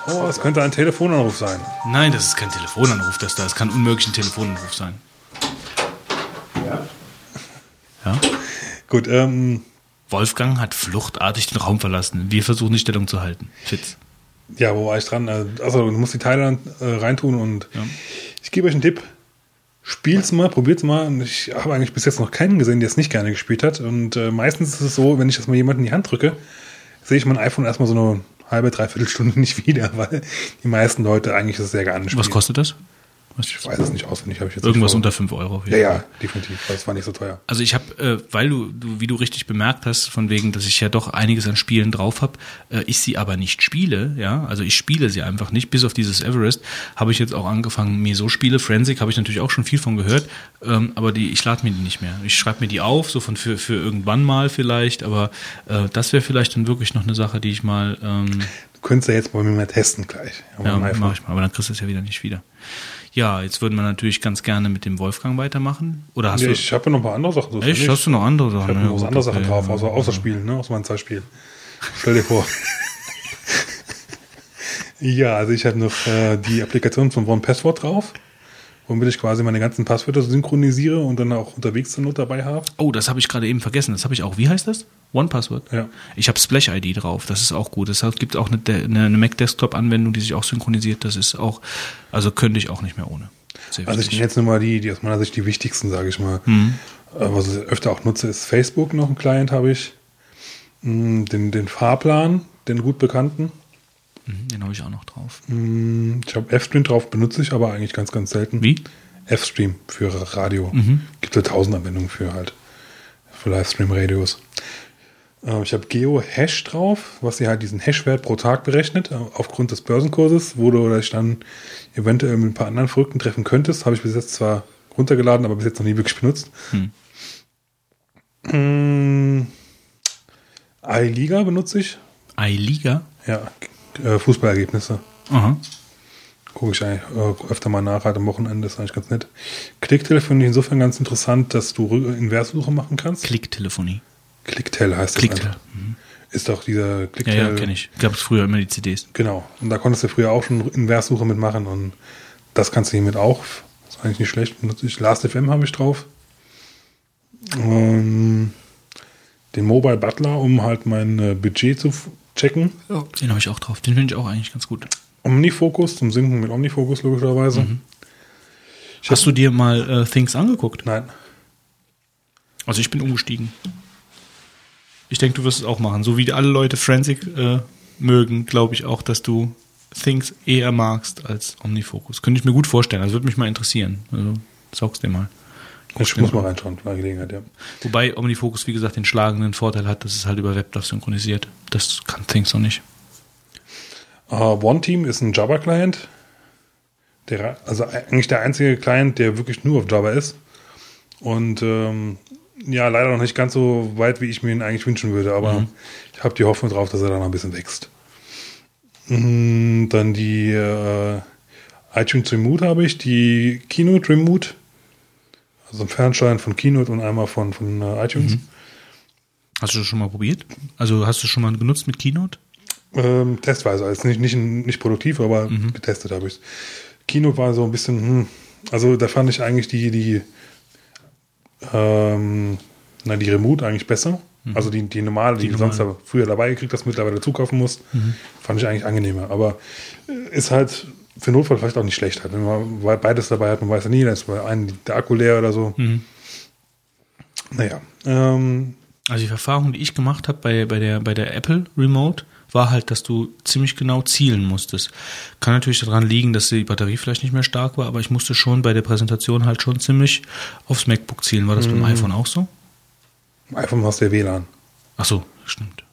Oh, es könnte ein Telefonanruf sein. Nein, das ist kein Telefonanruf, das da. Es kann unmöglich ein Telefonanruf sein. Ja. Gut, ähm, Wolfgang hat fluchtartig den Raum verlassen. Wir versuchen die Stellung zu halten. Fitz. Ja, wo war ich dran? Äh, Also, du musst die Teile äh, reintun und Ja. ich gebe euch einen Tipp. Spielt's mal, probiert's mal. Und ich habe eigentlich bis jetzt noch keinen gesehen, der es nicht gerne gespielt hat. Und äh, meistens ist es so, wenn ich das mal jemandem in die Hand drücke, sehe ich mein iPhone erstmal so eine halbe, dreiviertel Stunde nicht wieder, weil die meisten Leute eigentlich das sehr gerne spielen. Was kostet das? Ich weiß es nicht auswendig, habe ich jetzt Irgendwas unter vor. 5 Euro. Ja, ja, definitiv. Das war nicht so teuer. Also ich habe, äh, weil du, du, wie du richtig bemerkt hast, von wegen, dass ich ja doch einiges an Spielen drauf habe, äh, ich sie aber nicht spiele, ja, also ich spiele sie einfach nicht, bis auf dieses Everest, habe ich jetzt auch angefangen, mir so Spiele, Forensic habe ich natürlich auch schon viel von gehört, ähm, aber die, ich lade mir die nicht mehr. Ich schreibe mir die auf, so von für, für irgendwann mal vielleicht, aber äh, das wäre vielleicht dann wirklich noch eine Sache, die ich mal, ähm, Du könntest ja jetzt mal mit mir testen gleich. ja, meinem iPhone. mach ich mal, aber dann kriegst du es ja wieder nicht wieder. Ja, jetzt würden wir natürlich ganz gerne mit dem Wolfgang weitermachen. Oder hast Ja, du. ich habe ja noch ein paar andere Sachen. so ja Echt? Hast du noch andere Sachen? Ich habe Ja, noch gut, andere okay, Sachen drauf, ja. außer, außer Spielen, ne? aus meinen zwei Spielen. Stell dir vor. ja, also ich habe noch äh, die Applikation von One Password drauf, womit ich quasi meine ganzen Passwörter synchronisiere und dann auch unterwegs zur Not dabei habe. Oh, das habe ich gerade eben vergessen. Das habe ich auch. Wie heißt das? One Password? Ja. Ich habe Splash ID drauf. Das ist auch gut. Es gibt auch eine, eine, eine Mac Desktop Anwendung, die sich auch synchronisiert. Das ist auch, also könnte ich auch nicht mehr ohne. Sehr Also ich nehme jetzt nur mal die, die aus meiner Sicht die wichtigsten, sage ich mal. Mhm. Äh, was ich öfter auch nutze, ist Facebook noch ein Client habe ich. Mm, Den, den Fahrplan, den gut bekannten. Mhm, Den habe ich auch noch drauf. Mm, Ich habe F-Stream drauf, benutze ich aber eigentlich ganz, ganz selten. Wie? F-Stream für Radio. Mhm. Gibt ja tausend Anwendungen für halt. Für Livestream-Radios. Äh, Ich habe Geo-Hash drauf, was dir halt diesen Hash-Wert pro Tag berechnet, äh, aufgrund des Börsenkurses, wo du dich dann eventuell mit ein paar anderen Verrückten treffen könntest. Habe ich bis jetzt zwar runtergeladen, aber bis jetzt noch nie wirklich benutzt. Hm. Mm, iLiga benutze ich. iLiga? Ja, äh, Fußballergebnisse. Aha. gucke ich eigentlich äh, öfter mal nach, halt am Wochenende, ist eigentlich ganz nett. Klicktel finde ich insofern ganz interessant, dass du Inverssuche machen kannst. Klicktelefonie. Klicktel heißt das Klicktel. einfach. Ist doch dieser Ja, Klicktel. ja, kenne ich. Gab es früher immer die CDs. Genau. Und da konntest du früher auch schon Inverssuche mitmachen und das kannst du hiermit auch. Ist eigentlich nicht schlecht. Ich Last.fm habe ich drauf. Ähm, den Mobile Butler, um halt mein äh, Budget zu checken. Den habe ich auch drauf. Den finde ich auch eigentlich ganz gut. Omnifocus, zum Sinken mit Omnifocus logischerweise. Mhm. Hast du dir mal äh, Things angeguckt? Nein. Also ich bin umgestiegen. Ich denke, du wirst es auch machen. So wie alle Leute Forensic äh, mögen, glaube ich auch, dass du Things eher magst als Omnifocus. Könnte ich mir gut vorstellen. Also würde mich mal interessieren. Also saug's dir mal. Ich muss mal reinschauen, bei Gelegenheit, ja. Wobei Omnifocus, wie gesagt, den schlagenden Vorteil hat, dass es halt über WebDAV synchronisiert. Das kann Things noch nicht. Uh, OneTeam ist ein Java-Client. Der, also eigentlich der einzige Client, der wirklich nur auf Java ist. Und ähm, ja, leider noch nicht ganz so weit, wie ich mir ihn eigentlich wünschen würde, aber ich habe die Hoffnung drauf, dass er da noch ein bisschen wächst. Mm, Dann die äh, iTunes Remote habe ich, die Keynote Remote. Also ein Fernsteuern von Keynote und einmal von, von äh, iTunes. Hast du das schon mal probiert? Also hast du schon mal genutzt mit Keynote? Ähm, testweise, also nicht, nicht, nicht produktiv, aber getestet habe ich Keynote war so ein bisschen, hm, also da fand ich eigentlich die, die, ähm, na, die Remote eigentlich besser. Also die, die normale, die, du sonst früher dabei gekriegt hast, mittlerweile zukaufen musst, fand ich eigentlich angenehmer. Aber äh, ist halt für Notfall vielleicht auch nicht schlecht. Halt. Wenn man beides dabei hat, man weiß ja nie, da ist bei einem der Akku leer oder so. Naja, ähm, Also die Erfahrung, die ich gemacht habe bei, bei, der, bei der Apple Remote, war halt, dass du ziemlich genau zielen musstest. Kann natürlich daran liegen, dass die Batterie vielleicht nicht mehr stark war, aber ich musste schon bei der Präsentation halt schon ziemlich aufs MacBook zielen. War das beim iPhone auch so? im iPhone hast du ja WLAN. Ach so, stimmt.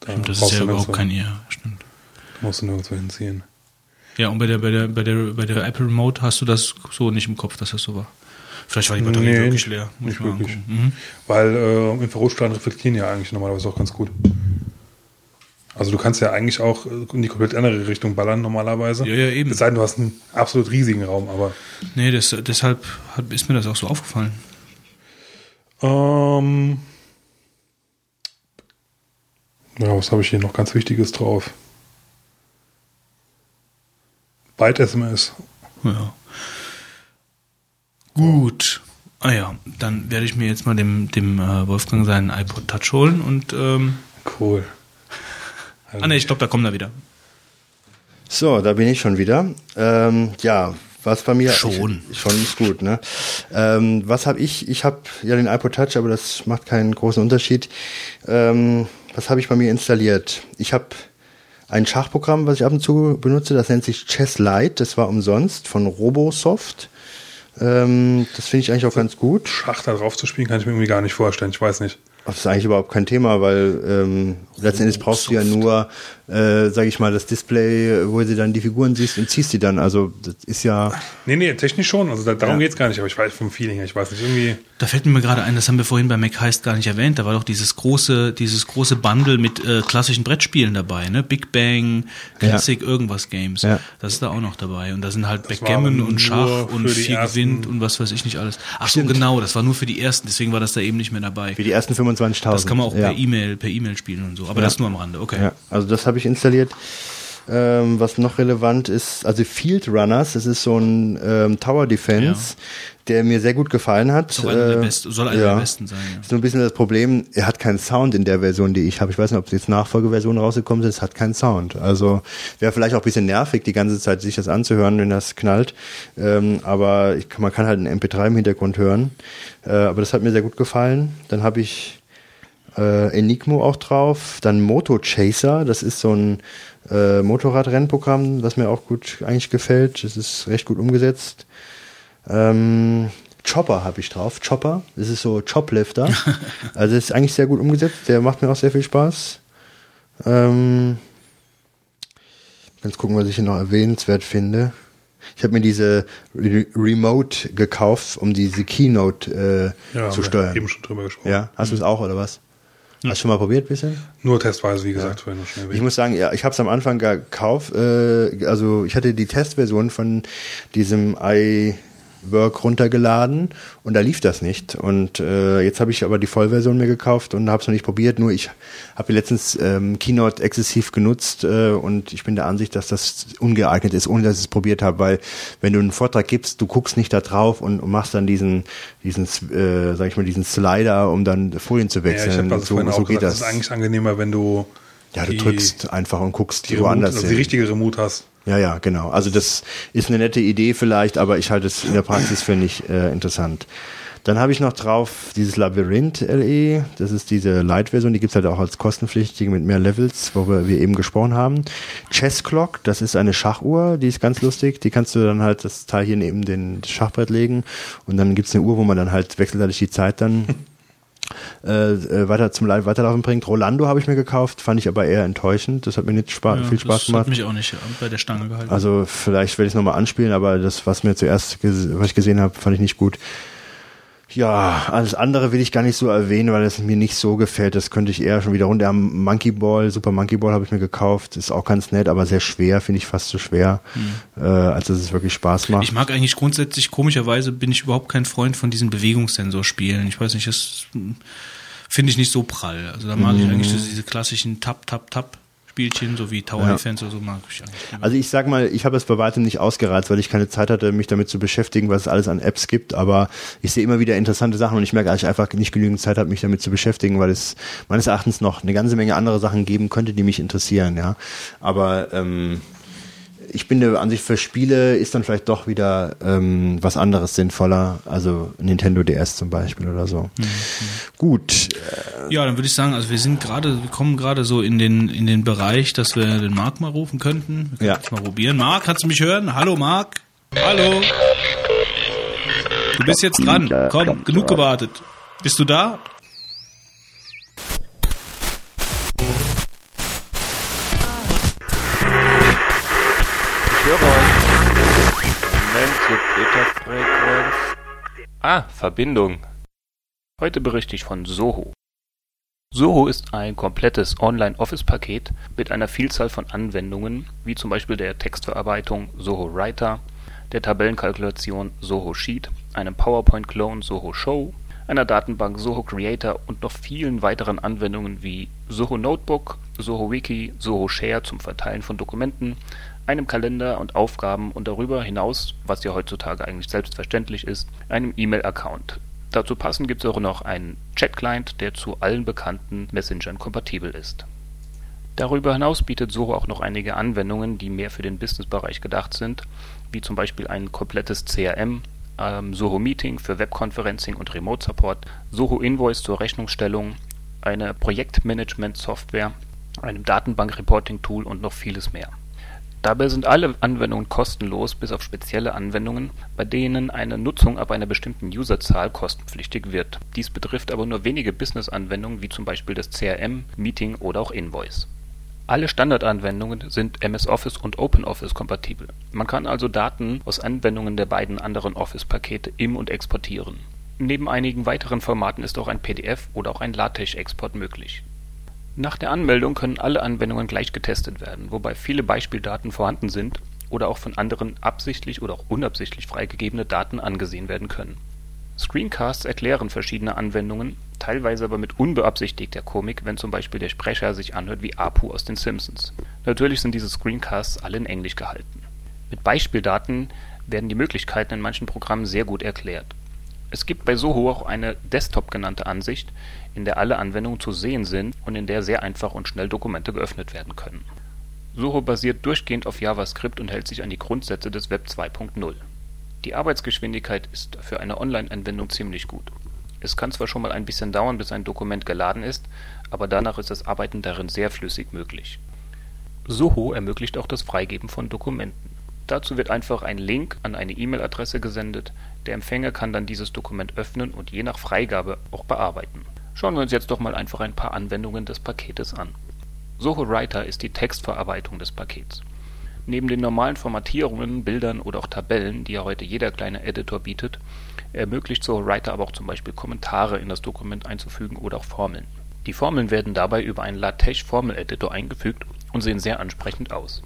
Da stimmt das ist brauchst ja du überhaupt kein Ja, stimmt. Da musst du nirgendwo hinziehen. Ja, und bei der, bei der, bei der, bei der Apple Remote hast du das so nicht im Kopf, dass das so war. Vielleicht war die Batterie Nee, wirklich leer. Muss nicht ich mal wirklich. Mhm. Weil äh, Infrarotstrahlen reflektieren ja eigentlich normalerweise auch ganz gut. Also du kannst ja eigentlich auch äh, in die komplett andere Richtung ballern normalerweise. Ja, ja, eben. Es sei denn, du hast einen absolut riesigen Raum, aber Nee, das, deshalb hat, ist mir das auch so aufgefallen. ähm, ja, was habe ich hier noch ganz Wichtiges drauf? Byte SMS. Ja. Gut. Ah ja, dann werde ich mir jetzt mal dem, dem äh, Wolfgang seinen iPod Touch holen und ähm, Cool. ah ne, ich glaube, da kommt er wieder. So, da bin ich schon wieder. Ähm, ja, was bei mir Schon. Ich, schon ist gut, ne? Ähm, was habe ich? Ich habe ja den iPod Touch, aber das macht keinen großen Unterschied. Ähm, was habe ich bei mir installiert? Ich habe ein Schachprogramm, was ich ab und zu benutze, das nennt sich Chess Lite. Das war umsonst von Robosoft. Ähm, das finde ich eigentlich auch ganz gut. Schach da drauf zu spielen, kann ich mir irgendwie gar nicht vorstellen. Ich weiß nicht. Das ist eigentlich überhaupt kein Thema, weil ähm, letztendlich brauchst du ja nur, äh, sage ich mal, das Display, wo du dann die Figuren siehst und ziehst die dann. Also das ist ja, Nee, nee, technisch schon. Also da, darum Ja. geht's gar nicht, aber ich weiß vom Feeling her, ich weiß nicht, irgendwie. Da fällt mir gerade ein, das haben wir vorhin bei Mac Heist gar nicht erwähnt. Da war doch dieses große, dieses große Bundle mit äh, klassischen Brettspielen dabei, ne? Big Bang, Classic, irgendwas Games. Ja. Das ist da auch noch dabei. Und da sind halt aber Backgammon und Schach für und viel Gewinn und was weiß ich nicht alles. Ach so, Stimmt. genau, das war nur für die ersten, deswegen war das da eben nicht mehr dabei. wie die ersten 25.000. Das kann man auch ja. per E-Mail, per E-Mail spielen und so. Aber Ja. das nur am Rande, okay. Ja, also das habe ich installiert. Ähm, was noch relevant ist, also Field Runners, das ist so ein ähm, Tower Defense, der mir sehr gut gefallen hat. Ist auch einer der Äh, besten, soll einer ja. der besten sein. Ja. Ist nur ein bisschen das Problem, er hat keinen Sound in der Version, die ich habe. Ich weiß nicht, ob es jetzt Nachfolgeversionen rausgekommen sind, es hat keinen Sound. Also wäre vielleicht auch ein bisschen nervig, die ganze Zeit sich das anzuhören, wenn das knallt. Ähm, aber ich, man kann halt einen MP3 im Hintergrund hören. Äh, aber das hat mir sehr gut gefallen. Dann habe ich äh, Enigmo auch drauf. Dann Moto Chaser, das ist so ein äh, Motorradrennprogramm, was mir auch gut eigentlich gefällt. Das ist recht gut umgesetzt. Ähm, Chopper habe ich drauf. Chopper, das ist so Choplifter. also das ist eigentlich sehr gut umgesetzt. Der macht mir auch sehr viel Spaß. Ähm, ganz gucken, was ich hier noch erwähnenswert finde. Ich habe mir diese Re Remote gekauft, um diese Keynote äh, Ja, zu steuern. eben schon drüber gesprochen. Ja, hast du es auch oder was? Hast du schon mal probiert bisschen? Nur testweise, wie gesagt, schnell Ich muss sagen, ja, ich habe es am Anfang gekauft. Äh, also ich hatte die Testversion von diesem iWork runtergeladen und da lief das nicht. Und äh, jetzt habe ich aber die Vollversion mir gekauft und habe es noch nicht probiert. Nur ich habe letztens ähm, Keynote exzessiv genutzt äh, und ich bin der Ansicht, dass das ungeeignet ist, ohne dass ich es probiert habe, weil wenn du einen Vortrag gibst, du guckst nicht da drauf und, und machst dann diesen, diesen, äh, sag ich mal, diesen Slider, um dann Folien zu Ja, ich wechseln. habe das so so geht das. das ist eigentlich angenehmer, wenn du ja, du drückst einfach und guckst die, woanders Remote, also hin. die richtige Remote hast. Ja, ja, genau. Also das ist eine nette Idee vielleicht, aber ich halte es in der Praxis für nicht äh, interessant. Dann habe ich noch drauf dieses Labyrinth LE. Das ist diese Light-Version, die gibt's halt auch als kostenpflichtige mit mehr Levels, worüber wir eben gesprochen haben. Chess Clock, das ist eine Schachuhr, die ist ganz lustig. Die kannst du dann halt das Teil hier neben den Schachbrett legen und dann gibt's eine Uhr, wo man dann halt wechselseitig die Zeit dann äh, äh, weiter zum Weiterlaufen bringt. Rolando habe ich mir gekauft, fand ich aber eher enttäuschend. Das hat mir nicht spa Ja, viel Spaß das gemacht. hat mich auch nicht äh, bei der Stange gehalten. Also vielleicht werde ich es nochmal anspielen, aber das, was mir zuerst, was ich gesehen habe, fand ich nicht gut. Ja, alles andere will ich gar nicht so erwähnen, weil es mir nicht so gefällt. Das könnte ich eher schon wieder runter. Monkey Ball, Super Monkey Ball habe ich mir gekauft. Ist auch ganz nett, aber sehr schwer, finde ich fast zu schwer, äh, als dass es wirklich Spaß macht. Ich mag eigentlich grundsätzlich, komischerweise bin ich überhaupt kein Freund von diesen Bewegungssensorspielen. Ich weiß nicht, das hm, finde ich nicht so prall. Also da mag ich eigentlich diese klassischen Tap, Tap, Tap Spielchen, so wie Tower Ja. Defense oder so, mag ich eigentlich. Also ich sag mal, ich habe es bei weitem nicht ausgereizt, weil ich keine Zeit hatte, mich damit zu beschäftigen, was es alles an Apps gibt. Aber ich sehe immer wieder interessante Sachen und ich merke, dass ich einfach nicht genügend Zeit habe, mich damit zu beschäftigen, weil es meines Erachtens noch eine ganze Menge andere Sachen geben könnte, die mich interessieren. Ja, aber ähm, ich bin der Ansicht, für Spiele ist dann vielleicht doch wieder ähm, was anderes sinnvoller. Also Nintendo DS zum Beispiel oder so. Gut, Ja, dann würde ich sagen, also wir sind gerade, wir kommen gerade so in den, in den Bereich, dass wir den Marc mal rufen könnten. Wir können Ja. mal probieren. Marc, kannst du mich hören? Hallo Marc. Hallo. Du bist jetzt dran. Komm, genug gewartet. Bist du da? Hier Beta-Frequenz. Ah, Verbindung. Heute berichte ich von Soho. Soho ist ein komplettes Online-Office-Paket mit einer Vielzahl von Anwendungen, wie zum Beispiel der Textverarbeitung Soho Writer, der Tabellenkalkulation Soho Sheet, einem PowerPoint-Clone Soho Show, einer Datenbank Soho Creator und noch vielen weiteren Anwendungen wie Soho Notebook, Soho Wiki, Soho Share zum Verteilen von Dokumenten, einem Kalender und Aufgaben und darüber hinaus, was ja heutzutage eigentlich selbstverständlich ist, einem E-Mail-Account. Dazu passend gibt es auch noch einen Chat-Client, der zu allen bekannten Messengern kompatibel ist. Darüber hinaus bietet Soho auch noch einige Anwendungen, die mehr für den Businessbereich gedacht sind, wie zum Beispiel ein komplettes CRM, ähm, Soho Meeting für Webconferencing und Remote Support, Soho Invoice zur Rechnungsstellung, eine Projektmanagement-Software, einem Datenbank-Reporting-Tool und noch vieles mehr. Dabei sind alle Anwendungen kostenlos, bis auf spezielle Anwendungen, bei denen eine Nutzung ab einer bestimmten Userzahl kostenpflichtig wird. Dies betrifft aber nur wenige Business-Anwendungen wie zum Beispiel das CRM, Meeting oder auch Invoice. Alle Standardanwendungen sind MS Office und OpenOffice kompatibel. Man kann also Daten aus Anwendungen der beiden anderen Office-Pakete im- und exportieren. Neben einigen weiteren Formaten ist auch ein PDF oder auch ein LaTeX-Export möglich. Nach der Anmeldung können alle Anwendungen gleich getestet werden, wobei viele Beispieldaten vorhanden sind oder auch von anderen absichtlich oder auch unabsichtlich freigegebene Daten angesehen werden können. Screencasts erklären verschiedene Anwendungen, teilweise aber mit unbeabsichtigter Komik, wenn zum Beispiel der Sprecher sich anhört wie Apu aus den Simpsons. Natürlich sind diese Screencasts alle in Englisch gehalten. Mit Beispieldaten werden die Möglichkeiten in manchen Programmen sehr gut erklärt. Es gibt bei Soho auch eine Desktop genannte Ansicht, in der alle Anwendungen zu sehen sind und in der sehr einfach und schnell Dokumente geöffnet werden können. Soho basiert durchgehend auf JavaScript und hält sich an die Grundsätze des Web 2.0. Die Arbeitsgeschwindigkeit ist für eine Online-Anwendung ziemlich gut. Es kann zwar schon mal ein bisschen dauern, bis ein Dokument geladen ist, aber danach ist das Arbeiten darin sehr flüssig möglich. Soho ermöglicht auch das Freigeben von Dokumenten. Dazu wird einfach ein Link an eine E-Mail-Adresse gesendet, der Empfänger kann dann dieses Dokument öffnen und je nach Freigabe auch bearbeiten. Schauen wir uns jetzt doch mal einfach ein paar Anwendungen des Paketes an. Soho Writer ist die Textverarbeitung des Pakets. Neben den normalen Formatierungen, Bildern oder auch Tabellen, die ja heute jeder kleine Editor bietet, ermöglicht Soho Writer aber auch zum Beispiel Kommentare in das Dokument einzufügen oder auch Formeln. Die Formeln werden dabei über einen LaTeX-Formeleditor eingefügt und sehen sehr ansprechend aus.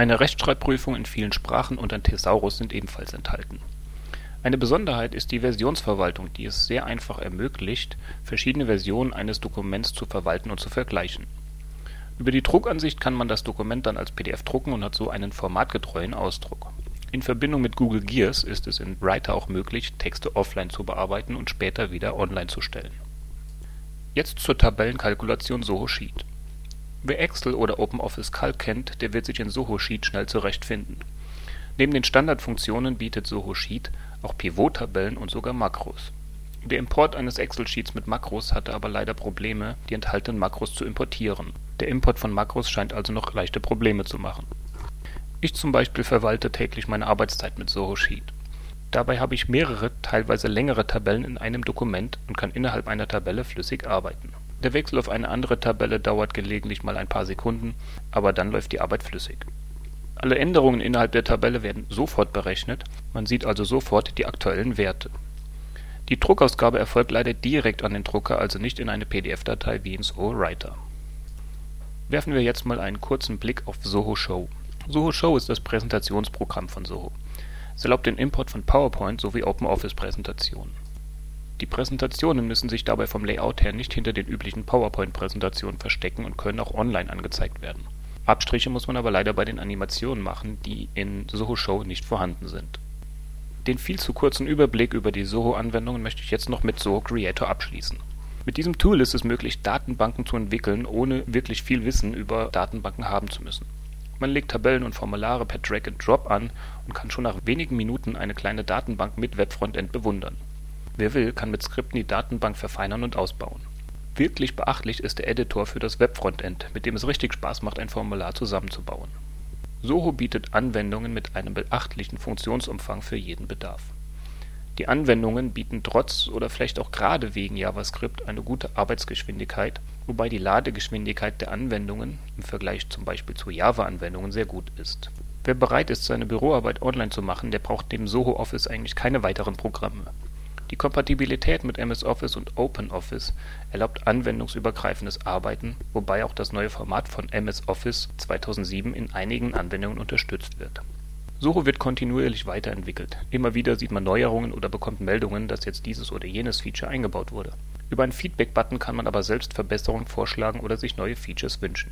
Eine Rechtschreibprüfung in vielen Sprachen und ein Thesaurus sind ebenfalls enthalten. Eine Besonderheit ist die Versionsverwaltung, die es sehr einfach ermöglicht, verschiedene Versionen eines Dokuments zu verwalten und zu vergleichen. Über die Druckansicht kann man das Dokument dann als PDF drucken und hat so einen formatgetreuen Ausdruck. In Verbindung mit Google Gears ist es in Writer auch möglich, Texte offline zu bearbeiten und später wieder online zu stellen. Jetzt zur Tabellenkalkulation Soho Sheet. Wer Excel oder OpenOffice Calc kennt, der wird sich in Soho Sheet schnell zurechtfinden. Neben den Standardfunktionen bietet Soho Sheet auch Pivot-Tabellen und sogar Makros. Der Import eines Excel-Sheets mit Makros hatte aber leider Probleme, die enthaltenen Makros zu importieren. Der Import von Makros scheint also noch leichte Probleme zu machen. Ich zum Beispiel verwalte täglich meine Arbeitszeit mit Soho Sheet. Dabei habe ich mehrere, teilweise längere Tabellen in einem Dokument und kann innerhalb einer Tabelle flüssig arbeiten. Der Wechsel auf eine andere Tabelle dauert gelegentlich mal ein paar Sekunden, aber dann läuft die Arbeit flüssig. Alle Änderungen innerhalb der Tabelle werden sofort berechnet, man sieht also sofort die aktuellen Werte. Die Druckausgabe erfolgt leider direkt an den Drucker, also nicht in eine PDF-Datei wie in Soho Writer. Werfen wir jetzt mal einen kurzen Blick auf Soho Show. Soho Show ist das Präsentationsprogramm von Soho. Es erlaubt den Import von PowerPoint sowie OpenOffice-Präsentationen. Die Präsentationen müssen sich dabei vom Layout her nicht hinter den üblichen PowerPoint-Präsentationen verstecken und können auch online angezeigt werden Abstriche muss man aber leider bei den Animationen machen, die in Soho Show nicht vorhanden sind. Den viel zu kurzen Überblick über die Soho-Anwendungen möchte ich jetzt noch mit Soho Creator abschließen. Mit diesem Tool ist es möglich, Datenbanken zu entwickeln, ohne wirklich viel Wissen über Datenbanken haben zu müssen. Man legt Tabellen und Formulare per Drag and Drop an und kann schon nach wenigen Minuten eine kleine Datenbank mit Webfrontend bewundern. Wer will, kann mit Skripten die Datenbank verfeinern und ausbauen. Wirklich beachtlich ist der Editor für das Webfrontend, mit dem es richtig Spaß macht, ein Formular zusammenzubauen. Soho bietet Anwendungen mit einem beachtlichen Funktionsumfang für jeden Bedarf. Die Anwendungen bieten trotz oder vielleicht auch gerade wegen JavaScript eine gute Arbeitsgeschwindigkeit, wobei die Ladegeschwindigkeit der Anwendungen im Vergleich zum Beispiel zu Java-Anwendungen sehr gut ist. Wer bereit ist, seine Büroarbeit online zu machen, der braucht neben Soho Office eigentlich keine weiteren Programme die Kompatibilität mit MS Office und OpenOffice erlaubt anwendungsübergreifendes Arbeiten, wobei auch das neue Format von MS Office 2007 in einigen Anwendungen unterstützt wird. Soho wird kontinuierlich weiterentwickelt. Immer wieder sieht man Neuerungen oder bekommt Meldungen, dass jetzt dieses oder jenes Feature eingebaut wurde. Über einen Feedback-Button kann man aber selbst Verbesserungen vorschlagen oder sich neue Features wünschen.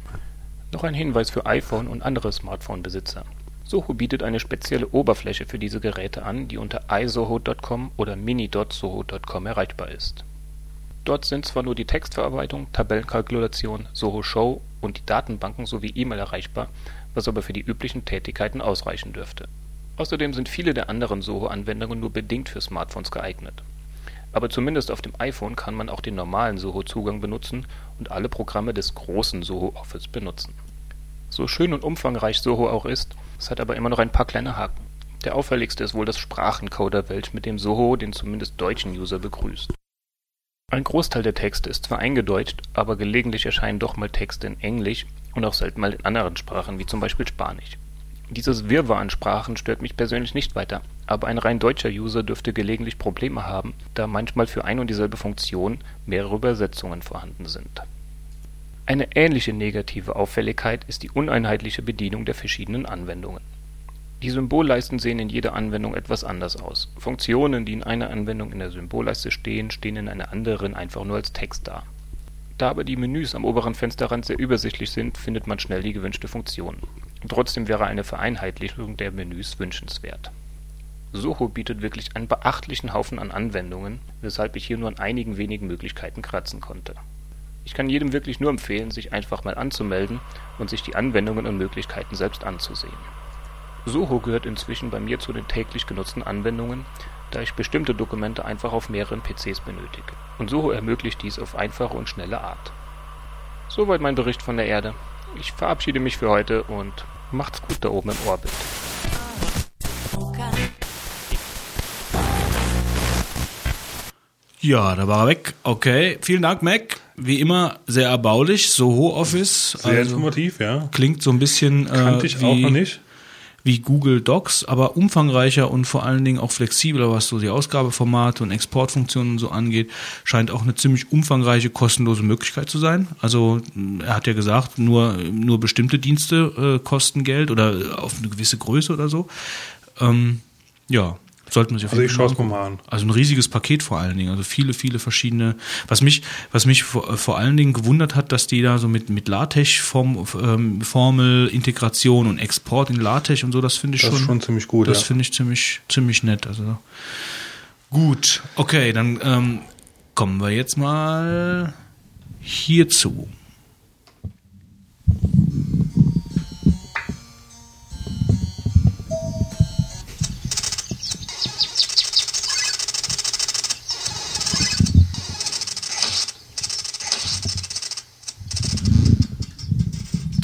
Noch ein Hinweis für iPhone und andere Smartphone-Besitzer Soho bietet eine spezielle Oberfläche für diese Geräte an, die unter isoho.com oder mini.soho.com erreichbar ist. Dort sind zwar nur die Textverarbeitung, Tabellenkalkulation, Soho Show und die Datenbanken sowie E-Mail erreichbar, was aber für die üblichen Tätigkeiten ausreichen dürfte. Außerdem sind viele der anderen Soho-Anwendungen nur bedingt für Smartphones geeignet. Aber zumindest auf dem iPhone kann man auch den normalen Soho-Zugang benutzen und alle Programme des großen Soho Office benutzen. So schön und umfangreich Soho auch ist, es hat aber immer noch ein paar kleine Haken. Der auffälligste ist wohl das Sprachencoder-Welt, mit dem Soho den zumindest deutschen User begrüßt. Ein Großteil der Texte ist zwar eingedeutscht, aber gelegentlich erscheinen doch mal Texte in Englisch und auch selten mal in anderen Sprachen, wie zum Beispiel Spanisch. Dieses Wirrwarr an Sprachen stört mich persönlich nicht weiter, aber ein rein deutscher User dürfte gelegentlich Probleme haben, da manchmal für ein und dieselbe Funktion mehrere Übersetzungen vorhanden sind. Eine ähnliche negative Auffälligkeit ist die uneinheitliche Bedienung der verschiedenen Anwendungen. Die Symbolleisten sehen in jeder Anwendung etwas anders aus. Funktionen, die in einer Anwendung in der Symbolleiste stehen, stehen in einer anderen einfach nur als Text da. Da aber die Menüs am oberen Fensterrand sehr übersichtlich sind, findet man schnell die gewünschte Funktion. Trotzdem wäre eine Vereinheitlichung der Menüs wünschenswert. Soho bietet wirklich einen beachtlichen Haufen an Anwendungen, weshalb ich hier nur an einigen wenigen Möglichkeiten kratzen konnte ich kann jedem wirklich nur empfehlen, sich einfach mal anzumelden und sich die Anwendungen und Möglichkeiten selbst anzusehen. Soho gehört inzwischen bei mir zu den täglich genutzten Anwendungen, da ich bestimmte Dokumente einfach auf mehreren PCs benötige. Und Soho ermöglicht dies auf einfache und schnelle Art. Soweit mein Bericht von der Erde. Ich verabschiede mich für heute und macht's gut da oben im Orbit. Ja, da war er weg. Okay, vielen Dank, Mac. Wie immer sehr erbaulich, Soho Office. Sehr also, informativ, ja. Klingt so ein bisschen. Kannte äh, ich wie, auch noch nicht. wie Google Docs, aber umfangreicher und vor allen Dingen auch flexibler, was so die Ausgabeformate und Exportfunktionen und so angeht, scheint auch eine ziemlich umfangreiche, kostenlose Möglichkeit zu sein. Also er hat ja gesagt, nur, nur bestimmte Dienste äh, kosten Geld oder auf eine gewisse Größe oder so. Ähm, ja, sollten wir sich auf Also jeden ich Fall schaue es mal an. also ein riesiges Paket vor allen Dingen, also viele, viele verschiedene. Was mich, was mich vor, vor allen Dingen gewundert hat, dass die da so mit mit LaTeX Form, ähm, Integration und Export in LaTeX und so, das finde ich Das schon, ist schon ziemlich gut, Das ja. finde ich ziemlich ziemlich nett. Also gut, okay, dann ähm, kommen wir jetzt mal hierzu.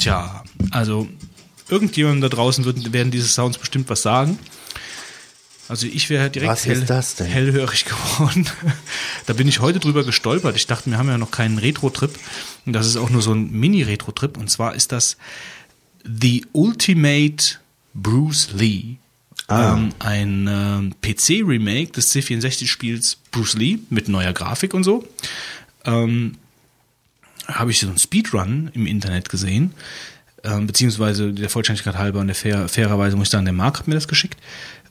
Tja, also irgendjemand da draußen wird, werden diese Sounds bestimmt was sagen. Also ich wäre direkt denn? hellhörig geworden. da bin ich heute drüber gestolpert. Ich dachte, wir haben ja noch keinen Retro-Trip. Und das ist auch nur so ein Mini-Retro-Trip. Und zwar ist das The Ultimate Bruce Lee. Ah. Ähm, ein ähm, PC-Remake des C64-Spiels Bruce Lee mit neuer Grafik und so. Ähm, habe ich so einen Speedrun im Internet gesehen, ähm, beziehungsweise der Vollständigkeit halber und der fair, fairerweise muss ich sagen, der Marc hat mir das geschickt,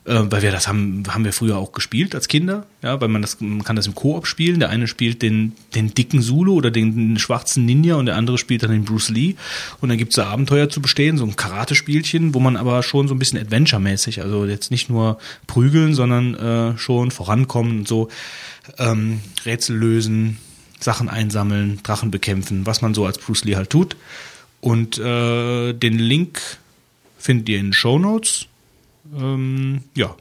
äh, weil wir das haben, haben wir früher auch gespielt als Kinder, ja, weil man das, man kann das im Koop spielen. Der eine spielt den, den dicken Zulu oder den, den schwarzen Ninja und der andere spielt dann den Bruce Lee. Und dann gibt's da Abenteuer zu bestehen, so ein Karate-Spielchen, wo man aber schon so ein bisschen Adventure-mäßig, also jetzt nicht nur prügeln, sondern äh, schon vorankommen und so ähm, Rätsel lösen, Sachen einsammeln, Drachen bekämpfen, was man so als Bruce Lee halt tut. Und äh, den Link findet ihr in den Show Notes. Ähm, ja,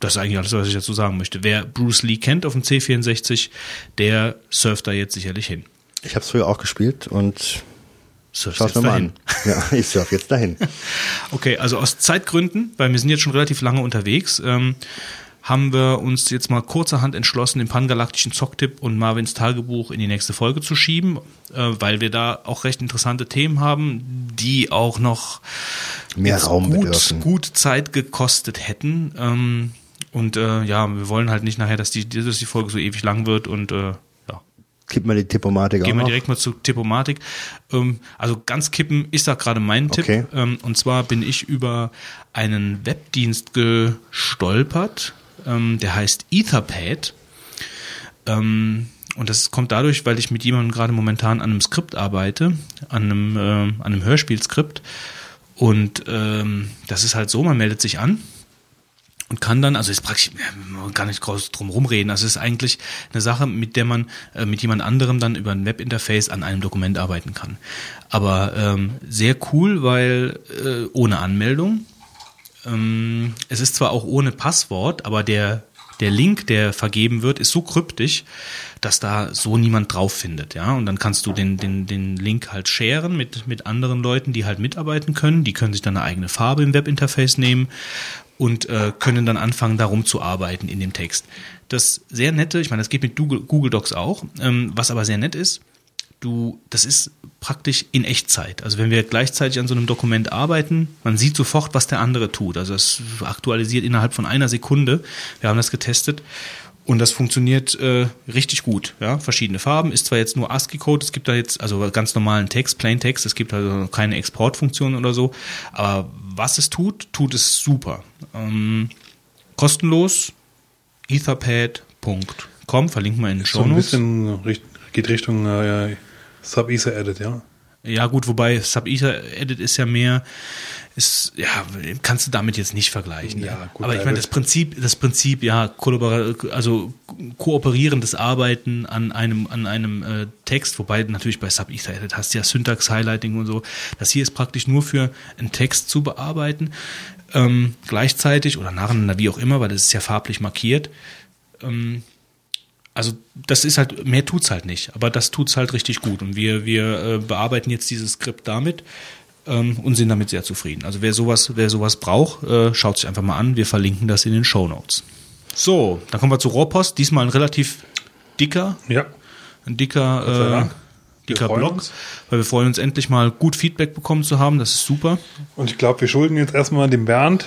das ist eigentlich alles, was ich dazu sagen möchte. Wer Bruce Lee kennt auf dem C64, der surft da jetzt sicherlich hin. Ich habe es früher auch gespielt und Surft schau es jetzt mir mal an. Ja, ich surf jetzt dahin. Okay, also aus Zeitgründen, weil wir sind jetzt schon relativ lange unterwegs, ähm, haben wir uns jetzt mal kurzerhand entschlossen, den pangalaktischen Zocktipp und Marvins Tagebuch in die nächste Folge zu schieben, äh, weil wir da auch recht interessante Themen haben, die auch noch Mehr Raum gut, bedürfen. gut Zeit gekostet hätten. Ähm, und äh, ja, wir wollen halt nicht nachher, dass die, dass die Folge so ewig lang wird und äh, Gib mal die Tippomatik Gehen wir direkt mal zu Tippomatik. Ähm, also ganz kippen ist da gerade mein Okay. Tipp. Ähm, und zwar bin ich über einen Webdienst gestolpert, ähm, der heißt Etherpad. Ähm, und das kommt dadurch, weil ich mit jemandem gerade momentan an einem Skript arbeite, an einem, äh, einem Hörspielskript. Und ähm, das ist halt so, man meldet sich an und kann dann, also ist praktisch gar nicht groß drum rumreden. Also es ist eigentlich eine Sache, mit der man äh, mit jemand anderem dann über ein Webinterface an einem Dokument arbeiten kann. Aber ähm, sehr cool, weil äh, ohne Anmeldung. Ähm, es ist zwar auch ohne Passwort, aber der der Link, der vergeben wird, ist so kryptisch, dass da so niemand drauf findet, ja. Und dann kannst du den, den, den Link halt sharen mit, mit anderen Leuten, die halt mitarbeiten können. Die können sich dann eine eigene Farbe im Webinterface nehmen und äh, können dann anfangen, darum zu arbeiten in dem Text. Das sehr nette, ich meine, das geht mit Google, Google Docs auch, ähm, was aber sehr nett ist, du, das ist praktisch in Echtzeit. Also wenn wir gleichzeitig an so einem Dokument arbeiten, man sieht sofort, was der andere tut. Also es aktualisiert innerhalb von einer Sekunde. Wir haben das getestet und das funktioniert äh, richtig gut. Ja, verschiedene Farben. Ist zwar jetzt nur ASCII-Code, es gibt da jetzt also ganz normalen Text, Plain Text. Es gibt also keine Exportfunktion oder so. Aber was es tut, tut es super. Ähm, kostenlos. Etherpad.com verlinken wir in den So ein Show bisschen geht Richtung äh, Sub-Ether Edit, ja. Ja, gut, wobei Sub-Ether Edit ist ja mehr, ist, ja, kannst du damit jetzt nicht vergleichen. Ja, Ja, gut, Aber ich meine, das Prinzip, das Prinzip, ja, also kooperierendes Arbeiten an einem, an einem äh, Text, wobei natürlich bei Sub-Ether Edit hast du ja Syntax-Highlighting und so. Das hier ist praktisch nur für einen Text zu bearbeiten, ähm, gleichzeitig oder nacheinander, wie auch immer, weil das ist ja farblich markiert. Ähm, also das ist halt, mehr tut's halt nicht, aber das tut's halt richtig gut. Und wir, wir äh, bearbeiten jetzt dieses Skript damit ähm, und sind damit sehr zufrieden. Also wer sowas, wer sowas braucht, äh, schaut sich einfach mal an. Wir verlinken das in den Show Notes. So, dann kommen wir zu Rohrpost. Diesmal ein relativ dicker, Ja, ein dicker, äh, dicker Block, uns. weil wir freuen uns endlich mal gut Feedback bekommen zu haben. Das ist super. Und ich glaube, wir schulden jetzt erstmal dem Bernd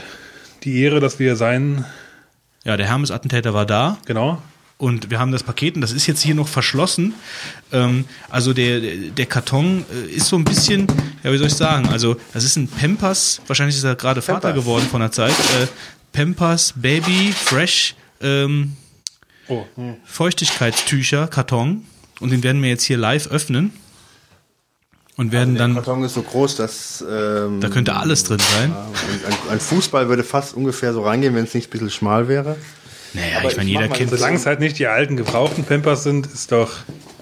die Ehre, dass wir sein, Ja, der Hermes-Attentäter war da. genau, Und wir haben das Paket, und das ist jetzt hier noch verschlossen. Ähm, also der, der- der Karton äh, ist so ein bisschen, ja, wie soll ich sagen, also das ist ein Pampers, wahrscheinlich ist er gerade Vater Pampers. geworden von der Zeit. Äh, Pampers Baby Fresh ähm, oh, hm. Feuchtigkeitstücher, Karton. Und den werden wir jetzt hier live öffnen. Und werden Der dann, Karton ist so groß, dass ähm, da könnte alles drin sein. ein, ein, ein Fußball würde fast ungefähr so reingehen, wenn es nicht ein bisschen schmal wäre. Naja, Aber ich meine, jeder kennt solange es halt nicht die alten gebrauchten Pampers sind, ist doch,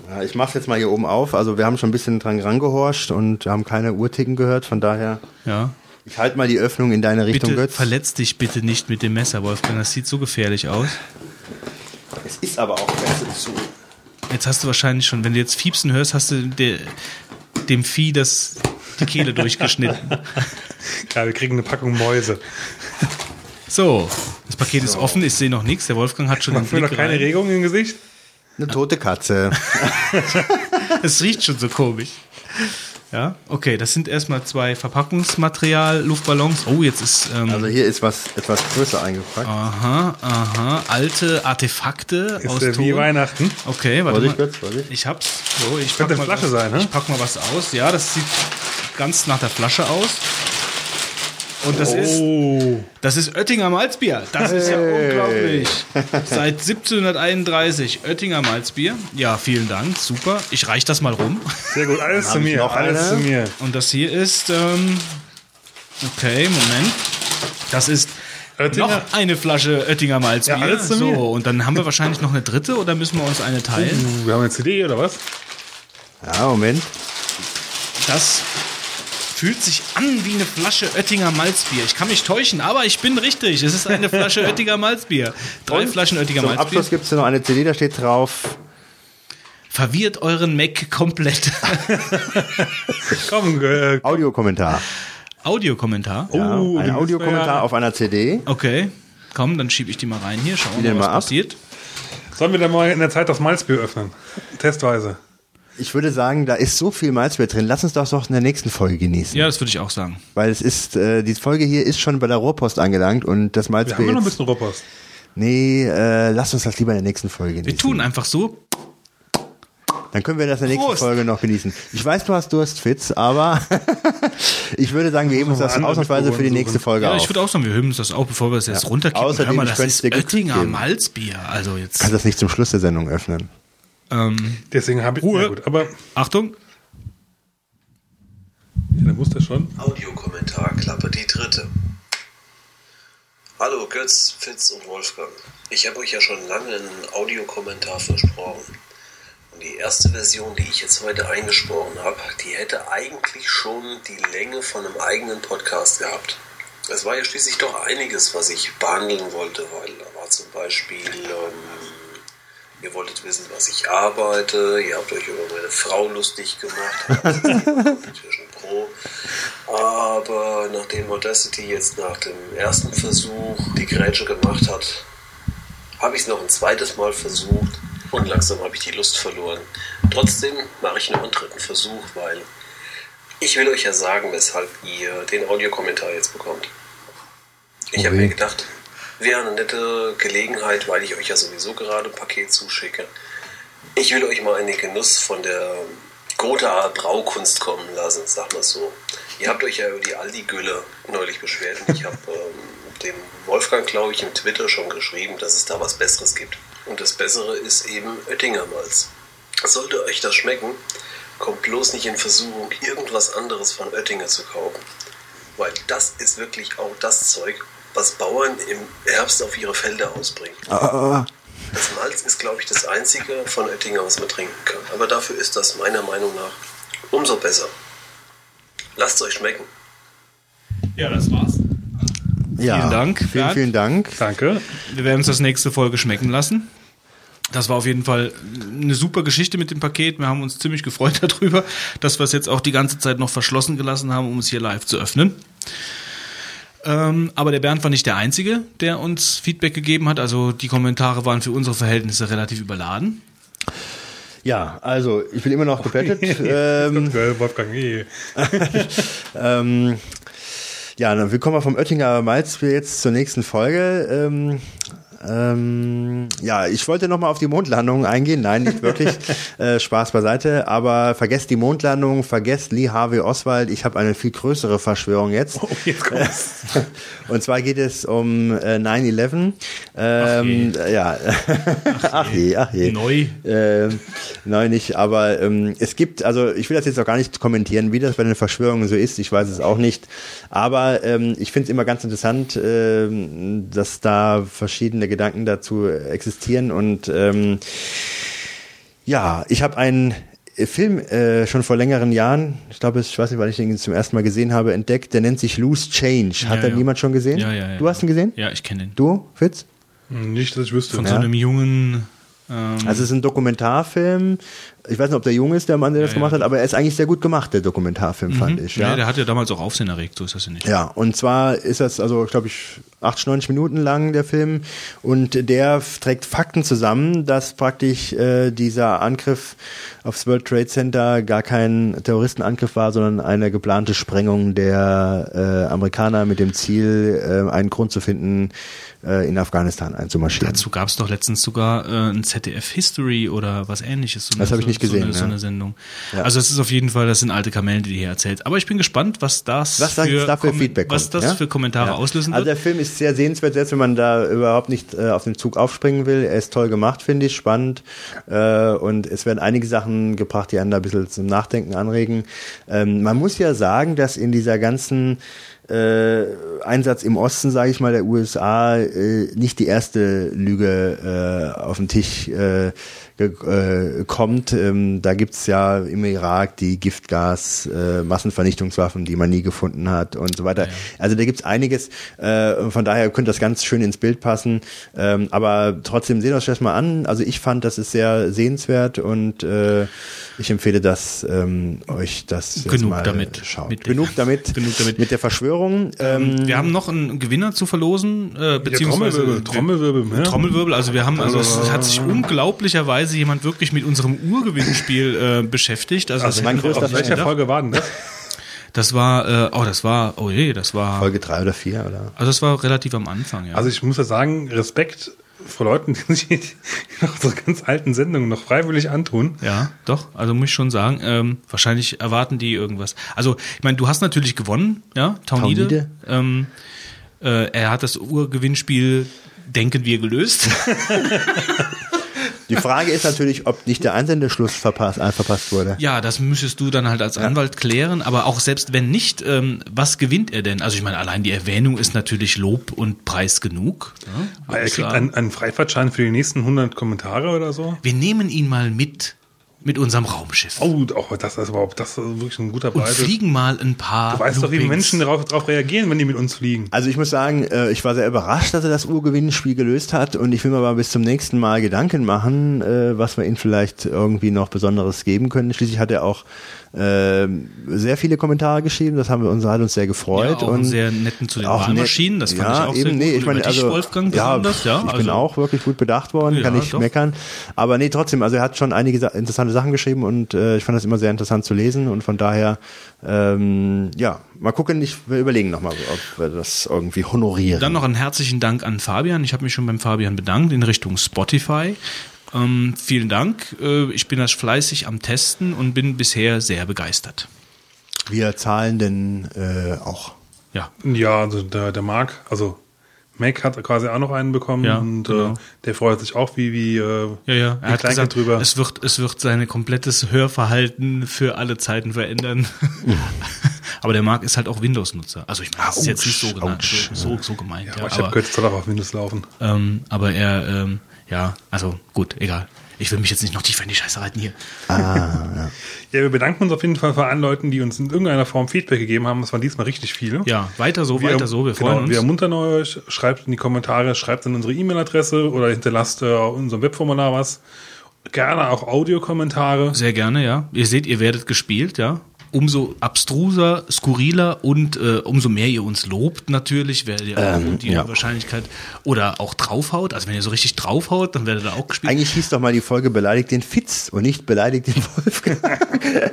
Ja, ich mache jetzt mal hier oben auf. Also wir haben schon ein bisschen dran rangehorcht und haben keine Uhrticken gehört. Von daher, Ja. ich halte mal die Öffnung in deine Richtung, Bitte Götz. verletz dich bitte nicht mit dem Messer, Wolfgang. Das sieht so gefährlich aus. Es ist aber auch besser zu. Jetzt hast du wahrscheinlich schon, wenn du jetzt Fiepsen hörst, hast du der, dem Vieh das, die Kehle durchgeschnitten. ja, wir kriegen eine Packung Mäuse. So, das Paket ist offen, ich sehe noch nichts. Der Wolfgang hat schon den Macht mir noch Blick keine rein. Regung im Gesicht? Eine tote Katze. Es riecht schon so komisch. Ja, okay, das sind erstmal zwei Verpackungsmaterial, Luftballons. Oh, jetzt ist, ähm, Also hier ist was etwas größer eingepackt. aha, aha, alte Artefakte Ist aus der wie Ton. Weihnachten? Okay, warte Vorsicht, mal. Vorsicht. Ich hab's. So, ich Könnte pack eine mal Flasche was, sein, ne? Ich pack mal was aus. Ja, das sieht ganz nach der Flasche aus. Und das ist Oh, das ist Oettinger Malzbier. Das ist ja unglaublich. Seit 1731 Oettinger Malzbier. Ja, vielen Dank. Super. Ich reich das mal rum. sehr gut. Alles zu mir, noch alles zu mir. Und das hier ist ähm, okay, Moment. Das ist Oettinger? noch eine Flasche Oettinger Malzbier. Ja, alles zu so, mir. und dann haben wir wahrscheinlich noch eine dritte oder müssen wir uns eine teilen? Uh, wir haben eine CD oder was? Ja, Moment. Das fühlt sich an wie eine Flasche Oettinger Malzbier. Ich kann mich täuschen, aber ich bin richtig. Es ist eine Flasche Oettinger Malzbier. Drei Flaschen Oettinger Zum Malzbier. Abschluss gibt es hier noch eine CD, da steht drauf. Verwirrt euren Mac komplett. Komm, äh, Audiokommentar. Audiokommentar. Ja, Oh, ein Audiokommentar ja- auf einer CD. Okay. Komm, dann schiebe ich die mal rein hier. Schauen wir mal, was ab. passiert. sollen wir dann mal in der Zeit das Malzbier öffnen? Testweise. Ich würde sagen, da ist so viel Malzbier drin. Lass uns das doch in der nächsten Folge genießen. Ja, das würde ich auch sagen. Weil es ist, äh, die Folge hier ist schon bei der Rohrpost angelangt und das Wir Malzbier haben ja noch ein bisschen Rohrpost. Nee, äh, lass uns das lieber in der nächsten Folge genießen. Wir tun einfach so. Dann können wir das in der nächsten Prost. Folge noch genießen. Ich weiß, du hast Durst, Fitz, aber ich würde sagen, wir heben uns mal das ausnahmsweise für die nächste. Folge Ja, auf. ich würde auch sagen, wir heben uns das auf, bevor wir es jetzt runterkippen. Außerdem, Hör mal, das ist Oettinger. Malzbier. Also jetzt. Kannst das nicht zum Schluss der Sendung öffnen. Ähm, Deswegen habe ich. Ruhe. Ja, gut, aber Achtung. ja, dann muss das schon. Audiokommentar Klappe die dritte. Hallo Götz, Fitz und Wolfgang. Ich habe euch ja schon lange einen Audiokommentar versprochen. Und die erste Version, die ich jetzt heute eingesprochen habe, die hätte eigentlich schon die Länge von einem eigenen Podcast gehabt. Es war ja schließlich doch einiges, was ich behandeln wollte, weil da war zum Beispiel, ähm, ihr wolltet wissen, was ich arbeite, ihr habt euch über meine Frau lustig gemacht, Pro. Aber nachdem Audacity jetzt nach dem ersten Versuch die Grätsche gemacht hat, habe ich es noch ein zweites Mal versucht und langsam habe ich die Lust verloren. Trotzdem mache ich noch einen dritten Versuch, weil ich will euch ja sagen, weshalb ihr den Audiokommentar jetzt bekommt. Ich habe Okay. mir gedacht, wäre eine nette Gelegenheit, weil ich euch ja sowieso gerade ein Paket zuschicke. Ich will euch mal in den Genuss von der Gotha Braukunst kommen lassen, sag mal so. Ihr habt euch ja über die Aldi-Gülle neulich beschwert und ich habe ähm, dem Wolfgang, glaube ich, im Twitter schon geschrieben, dass es da was Besseres gibt. Und das Bessere ist eben Oettinger Malz. Sollte euch das schmecken, kommt bloß nicht in Versuchung, irgendwas anderes von Oettinger zu kaufen. Weil das ist wirklich auch das Zeug, was Bauern im Herbst auf ihre Felder ausbringen. Ah, Das Malz ist, glaube ich, das einzige von Oettinger, was man trinken kann. Aber dafür ist das meiner Meinung nach umso besser. Lasst es euch schmecken. Ja, das war's. ja. Vielen Dank, Vielen, Bernd. vielen Dank. Danke. Wir werden uns das nächste Folge schmecken lassen. Das war auf jeden Fall eine super Geschichte mit dem Paket. Wir haben uns ziemlich gefreut darüber, dass wir es jetzt auch die ganze Zeit noch verschlossen gelassen haben, um es hier live zu öffnen. Ähm, aber der Bernd war nicht der Einzige, der uns Feedback gegeben hat. Also die Kommentare waren für unsere Verhältnisse relativ überladen. Ja, also ich bin immer noch gepettet. ähm, Wolfgang, eh. ähm, ja, dann willkommen vom Oettinger Malzbier jetzt zur nächsten Folge. Ähm, ähm, ja, ich wollte nochmal auf die Mondlandung eingehen. Nein, nicht wirklich. äh, Spaß beiseite. Aber vergesst die Mondlandung, vergesst Lee Harvey Oswald. Ich habe eine viel größere Verschwörung jetzt. Oh, jetzt kommt's. Und zwar geht es um äh, 9-11. Ähm, ja, ach je, ach je. Neu. Ähm, nein, nicht, aber ähm, es gibt, also ich will das jetzt auch gar nicht kommentieren, wie das bei den Verschwörungen so ist, ich weiß es auch nicht, aber ähm, ich finde es immer ganz interessant, ähm, dass da verschiedene Gedanken dazu existieren und ähm, ja, ich habe einen Film äh, schon vor längeren Jahren, ich glaube, ich weiß nicht, weil ich den zum ersten Mal gesehen habe, entdeckt, der nennt sich Loose Change. Hat Ja, da ja. niemand schon gesehen? Ja, ja, ja. Du hast ihn gesehen? Ja, ich kenne den. Du, Fitz? Nicht, dass ich wüsste. Von Ja. so einem jungen. Ähm, Also es ist ein Dokumentarfilm. Ich weiß nicht, ob der jung ist, der Mann, der das Ja, gemacht ja. hat, aber er ist eigentlich sehr gut gemacht, der Dokumentarfilm, fand ich. ja. Ja. der hat ja damals auch Aufsehen erregt, so ist das ja nicht. Ja, und zwar ist das, also glaube ich, 80, 90 Minuten lang der Film und der trägt Fakten zusammen, dass praktisch äh, dieser Angriff aufs World Trade Center gar kein Terroristenangriff war, sondern eine geplante Sprengung der äh, Amerikaner mit dem Ziel, äh, einen Grund zu finden, äh, in Afghanistan einzumarschieren. Dazu gab es doch letztens sogar äh, ein ZDF History oder was ähnliches. So Das hab ich nicht gesehen, So eine, so ja. eine Sendung. Ja. Also es ist auf jeden Fall, das sind alte Kamellen, die du hier erzählst. Aber ich bin gespannt, was das Was für, da für Feedback was das ja? für Kommentare auslösen Also wird. der Film ist sehr sehenswert, selbst wenn man da überhaupt nicht äh, auf den Zug aufspringen will. Er ist toll gemacht, finde ich, spannend. Äh, und es werden einige Sachen gebracht, die einen da ein bisschen zum Nachdenken anregen. Ähm, man muss ja sagen, dass in dieser ganzen äh, Einsatz im Osten, sage ich mal, der USA äh, nicht die erste Lüge äh, auf den Tisch äh, kommt. Ähm, da gibt's ja im Irak die Giftgas, äh, Massenvernichtungswaffen, die man nie gefunden hat und so weiter. Also da gibt's einiges. Äh, von daher könnte das ganz schön ins Bild passen. Ähm, aber trotzdem sehen wir uns das mal an. Also ich fand, das ist sehr sehenswert und äh, ich empfehle das ähm, euch das jetzt Genug mal damit. schaut. Mit- Genug damit. Genug damit. Mit der Verschwörung. Ähm, wir haben noch einen Gewinner zu verlosen, äh, beziehungsweise Trommelwirbel, Trommelwirbel, ja. Trommelwirbel. Also wir haben, also es hat sich unglaublicherweise jemand wirklich mit unserem Urgewinnspiel äh, beschäftigt. Also, Also mein größter auf welcher das- Folge war denn das? Das war, äh, oh, das war, oh je, das war, Folge drei oder vier oder? also das war relativ am Anfang, ja. Also ich muss ja sagen, Respekt vor Leuten, die sich noch unsere ganz alten Sendungen noch freiwillig antun. Ja, doch. Also muss ich schon sagen, ähm, wahrscheinlich erwarten die irgendwas. Also ich meine, du hast natürlich gewonnen, ja, Taunide. Taunide. Ähm, äh, er hat das Urgewinnspiel, denken wir, gelöst. Die Frage ist natürlich, ob nicht der Einsendeschluss verpasst, äh, verpasst wurde. ja, das müsstest du dann halt als Anwalt klären. Aber auch selbst wenn nicht, ähm, was gewinnt er denn? Also ich meine, allein die Erwähnung ist natürlich Lob und Preis genug. Ja, er kriegt einen, einen Freifahrtschein für die nächsten 100 Kommentare oder so. wir nehmen ihn mal mit mit unserem Raumschiff Oh, oh das ist überhaupt, das ist wirklich ein guter und Preis. fliegen mal ein paar. Du weißt doch, wie Loopings. Menschen darauf, darauf reagieren, wenn die mit uns fliegen. Also ich muss sagen, äh, ich war sehr überrascht, dass er das Urgewinnspiel gelöst hat und ich will mir aber bis zum nächsten Mal Gedanken machen, äh, was wir ihm vielleicht irgendwie noch Besonderes geben können. Schließlich hat er auch sehr viele Kommentare geschrieben, das haben wir uns, hat uns sehr gefreut. Ja, und sehr netten zu den Wahlmaschinen, das fand ja, ich auch eben, sehr. Nee, ich meine, über dich, also, Wolfgang, ja, besonders, ja, ich also- bin auch wirklich gut bedacht worden, Ja, kann ich doch. meckern. Aber nee, trotzdem, also er hat schon einige sa- interessante Sachen geschrieben und äh, ich fand das immer sehr interessant zu lesen und von daher, ähm, ja, mal gucken, ich wir überlegen nochmal, ob wir das irgendwie honorieren. Dann noch einen herzlichen Dank an Fabian. Ich habe mich schon beim Fabian bedankt in Richtung Spotify. Ähm, vielen Dank. Äh, ich bin das fleißig am Testen und bin bisher sehr begeistert. Wir zahlen denn äh, auch. Ja, Ja, also der, der Marc, also Mac hat quasi auch noch einen bekommen Ja, und genau. äh, der freut sich auch wie, wie, äh, ja, ja. wie Er hat gesagt, drüber. es wird, es wird seine komplettes Hörverhalten für alle Zeiten verändern. aber der Marc ist halt auch Windows-Nutzer. Also ich meine, das ist jetzt nicht so, genannt, so, so, so gemeint. ja, Ja, aber ich habe aber, gehört, es soll auch auf Windows laufen. ähm, aber er, ähm, ja, also gut, egal. Ich will mich jetzt nicht noch tiefer in die Scheiße reiten hier. Ja, wir bedanken uns auf jeden Fall bei allen Leuten, die uns in irgendeiner Form Feedback gegeben haben. Das waren diesmal richtig viele. Ja, weiter so, weiter so. Wir genau, freuen uns. Wir ermuntern euch, schreibt in die Kommentare, schreibt in unsere E-Mail-Adresse oder hinterlasst äh, auf unserem Webformular was. Gerne auch Audiokommentare. Sehr gerne, ja. Ihr seht, ihr werdet gespielt, ja. Umso abstruser, skurriler und äh, umso mehr ihr uns lobt natürlich, werdet ihr auch Ähm, die ja. Wahrscheinlichkeit oder auch draufhaut. Also wenn ihr so richtig draufhaut, dann werdet ihr auch gespielt. Eigentlich hieß doch mal die Folge Beleidigt den Fitz und nicht Beleidigt den Wolfgang.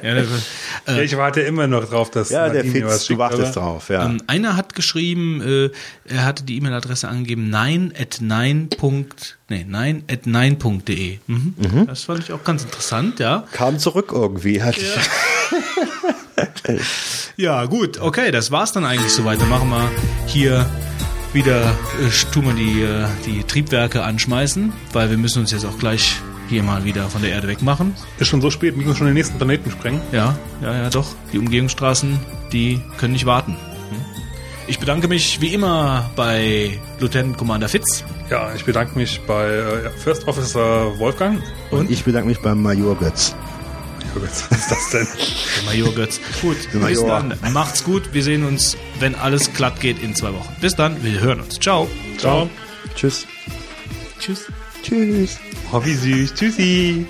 Ja, der- Ja, ich warte immer noch drauf, dass ja, der Fitz, du schickt, wartest aber- drauf, ja. Ähm, einer hat geschrieben, äh, er hatte die E-Mail-Adresse angegeben, nein at nein. Punkt, nee, nein at nein.de. Mhm. Das fand ich auch ganz interessant, ja. Kam zurück irgendwie. Hat Ja, gut, okay, das war's dann eigentlich soweit. Dann machen wir hier wieder, äh, tun wir die, äh, die Triebwerke anschmeißen, weil wir müssen uns jetzt auch gleich hier mal wieder von der Erde wegmachen. Ist schon so spät, wir müssen schon den nächsten Planeten sprengen. Ja, ja, ja, doch. Die Umgehungsstraßen, die können nicht warten. Ich bedanke mich wie immer bei Lieutenant Commander Fitz. Ja, ich bedanke mich bei äh, First Officer Wolfgang. und ich bedanke mich beim Major Götz. Was ist das denn? Der Major Götz. Gut, bis Major. dann. Macht's gut. Wir sehen uns, wenn alles glatt geht, in zwei Wochen. Bis dann. Wir hören uns. Ciao. Ciao. Tschüss. Tschüss. Tschüss. Oh, wie süß. Tschüssi.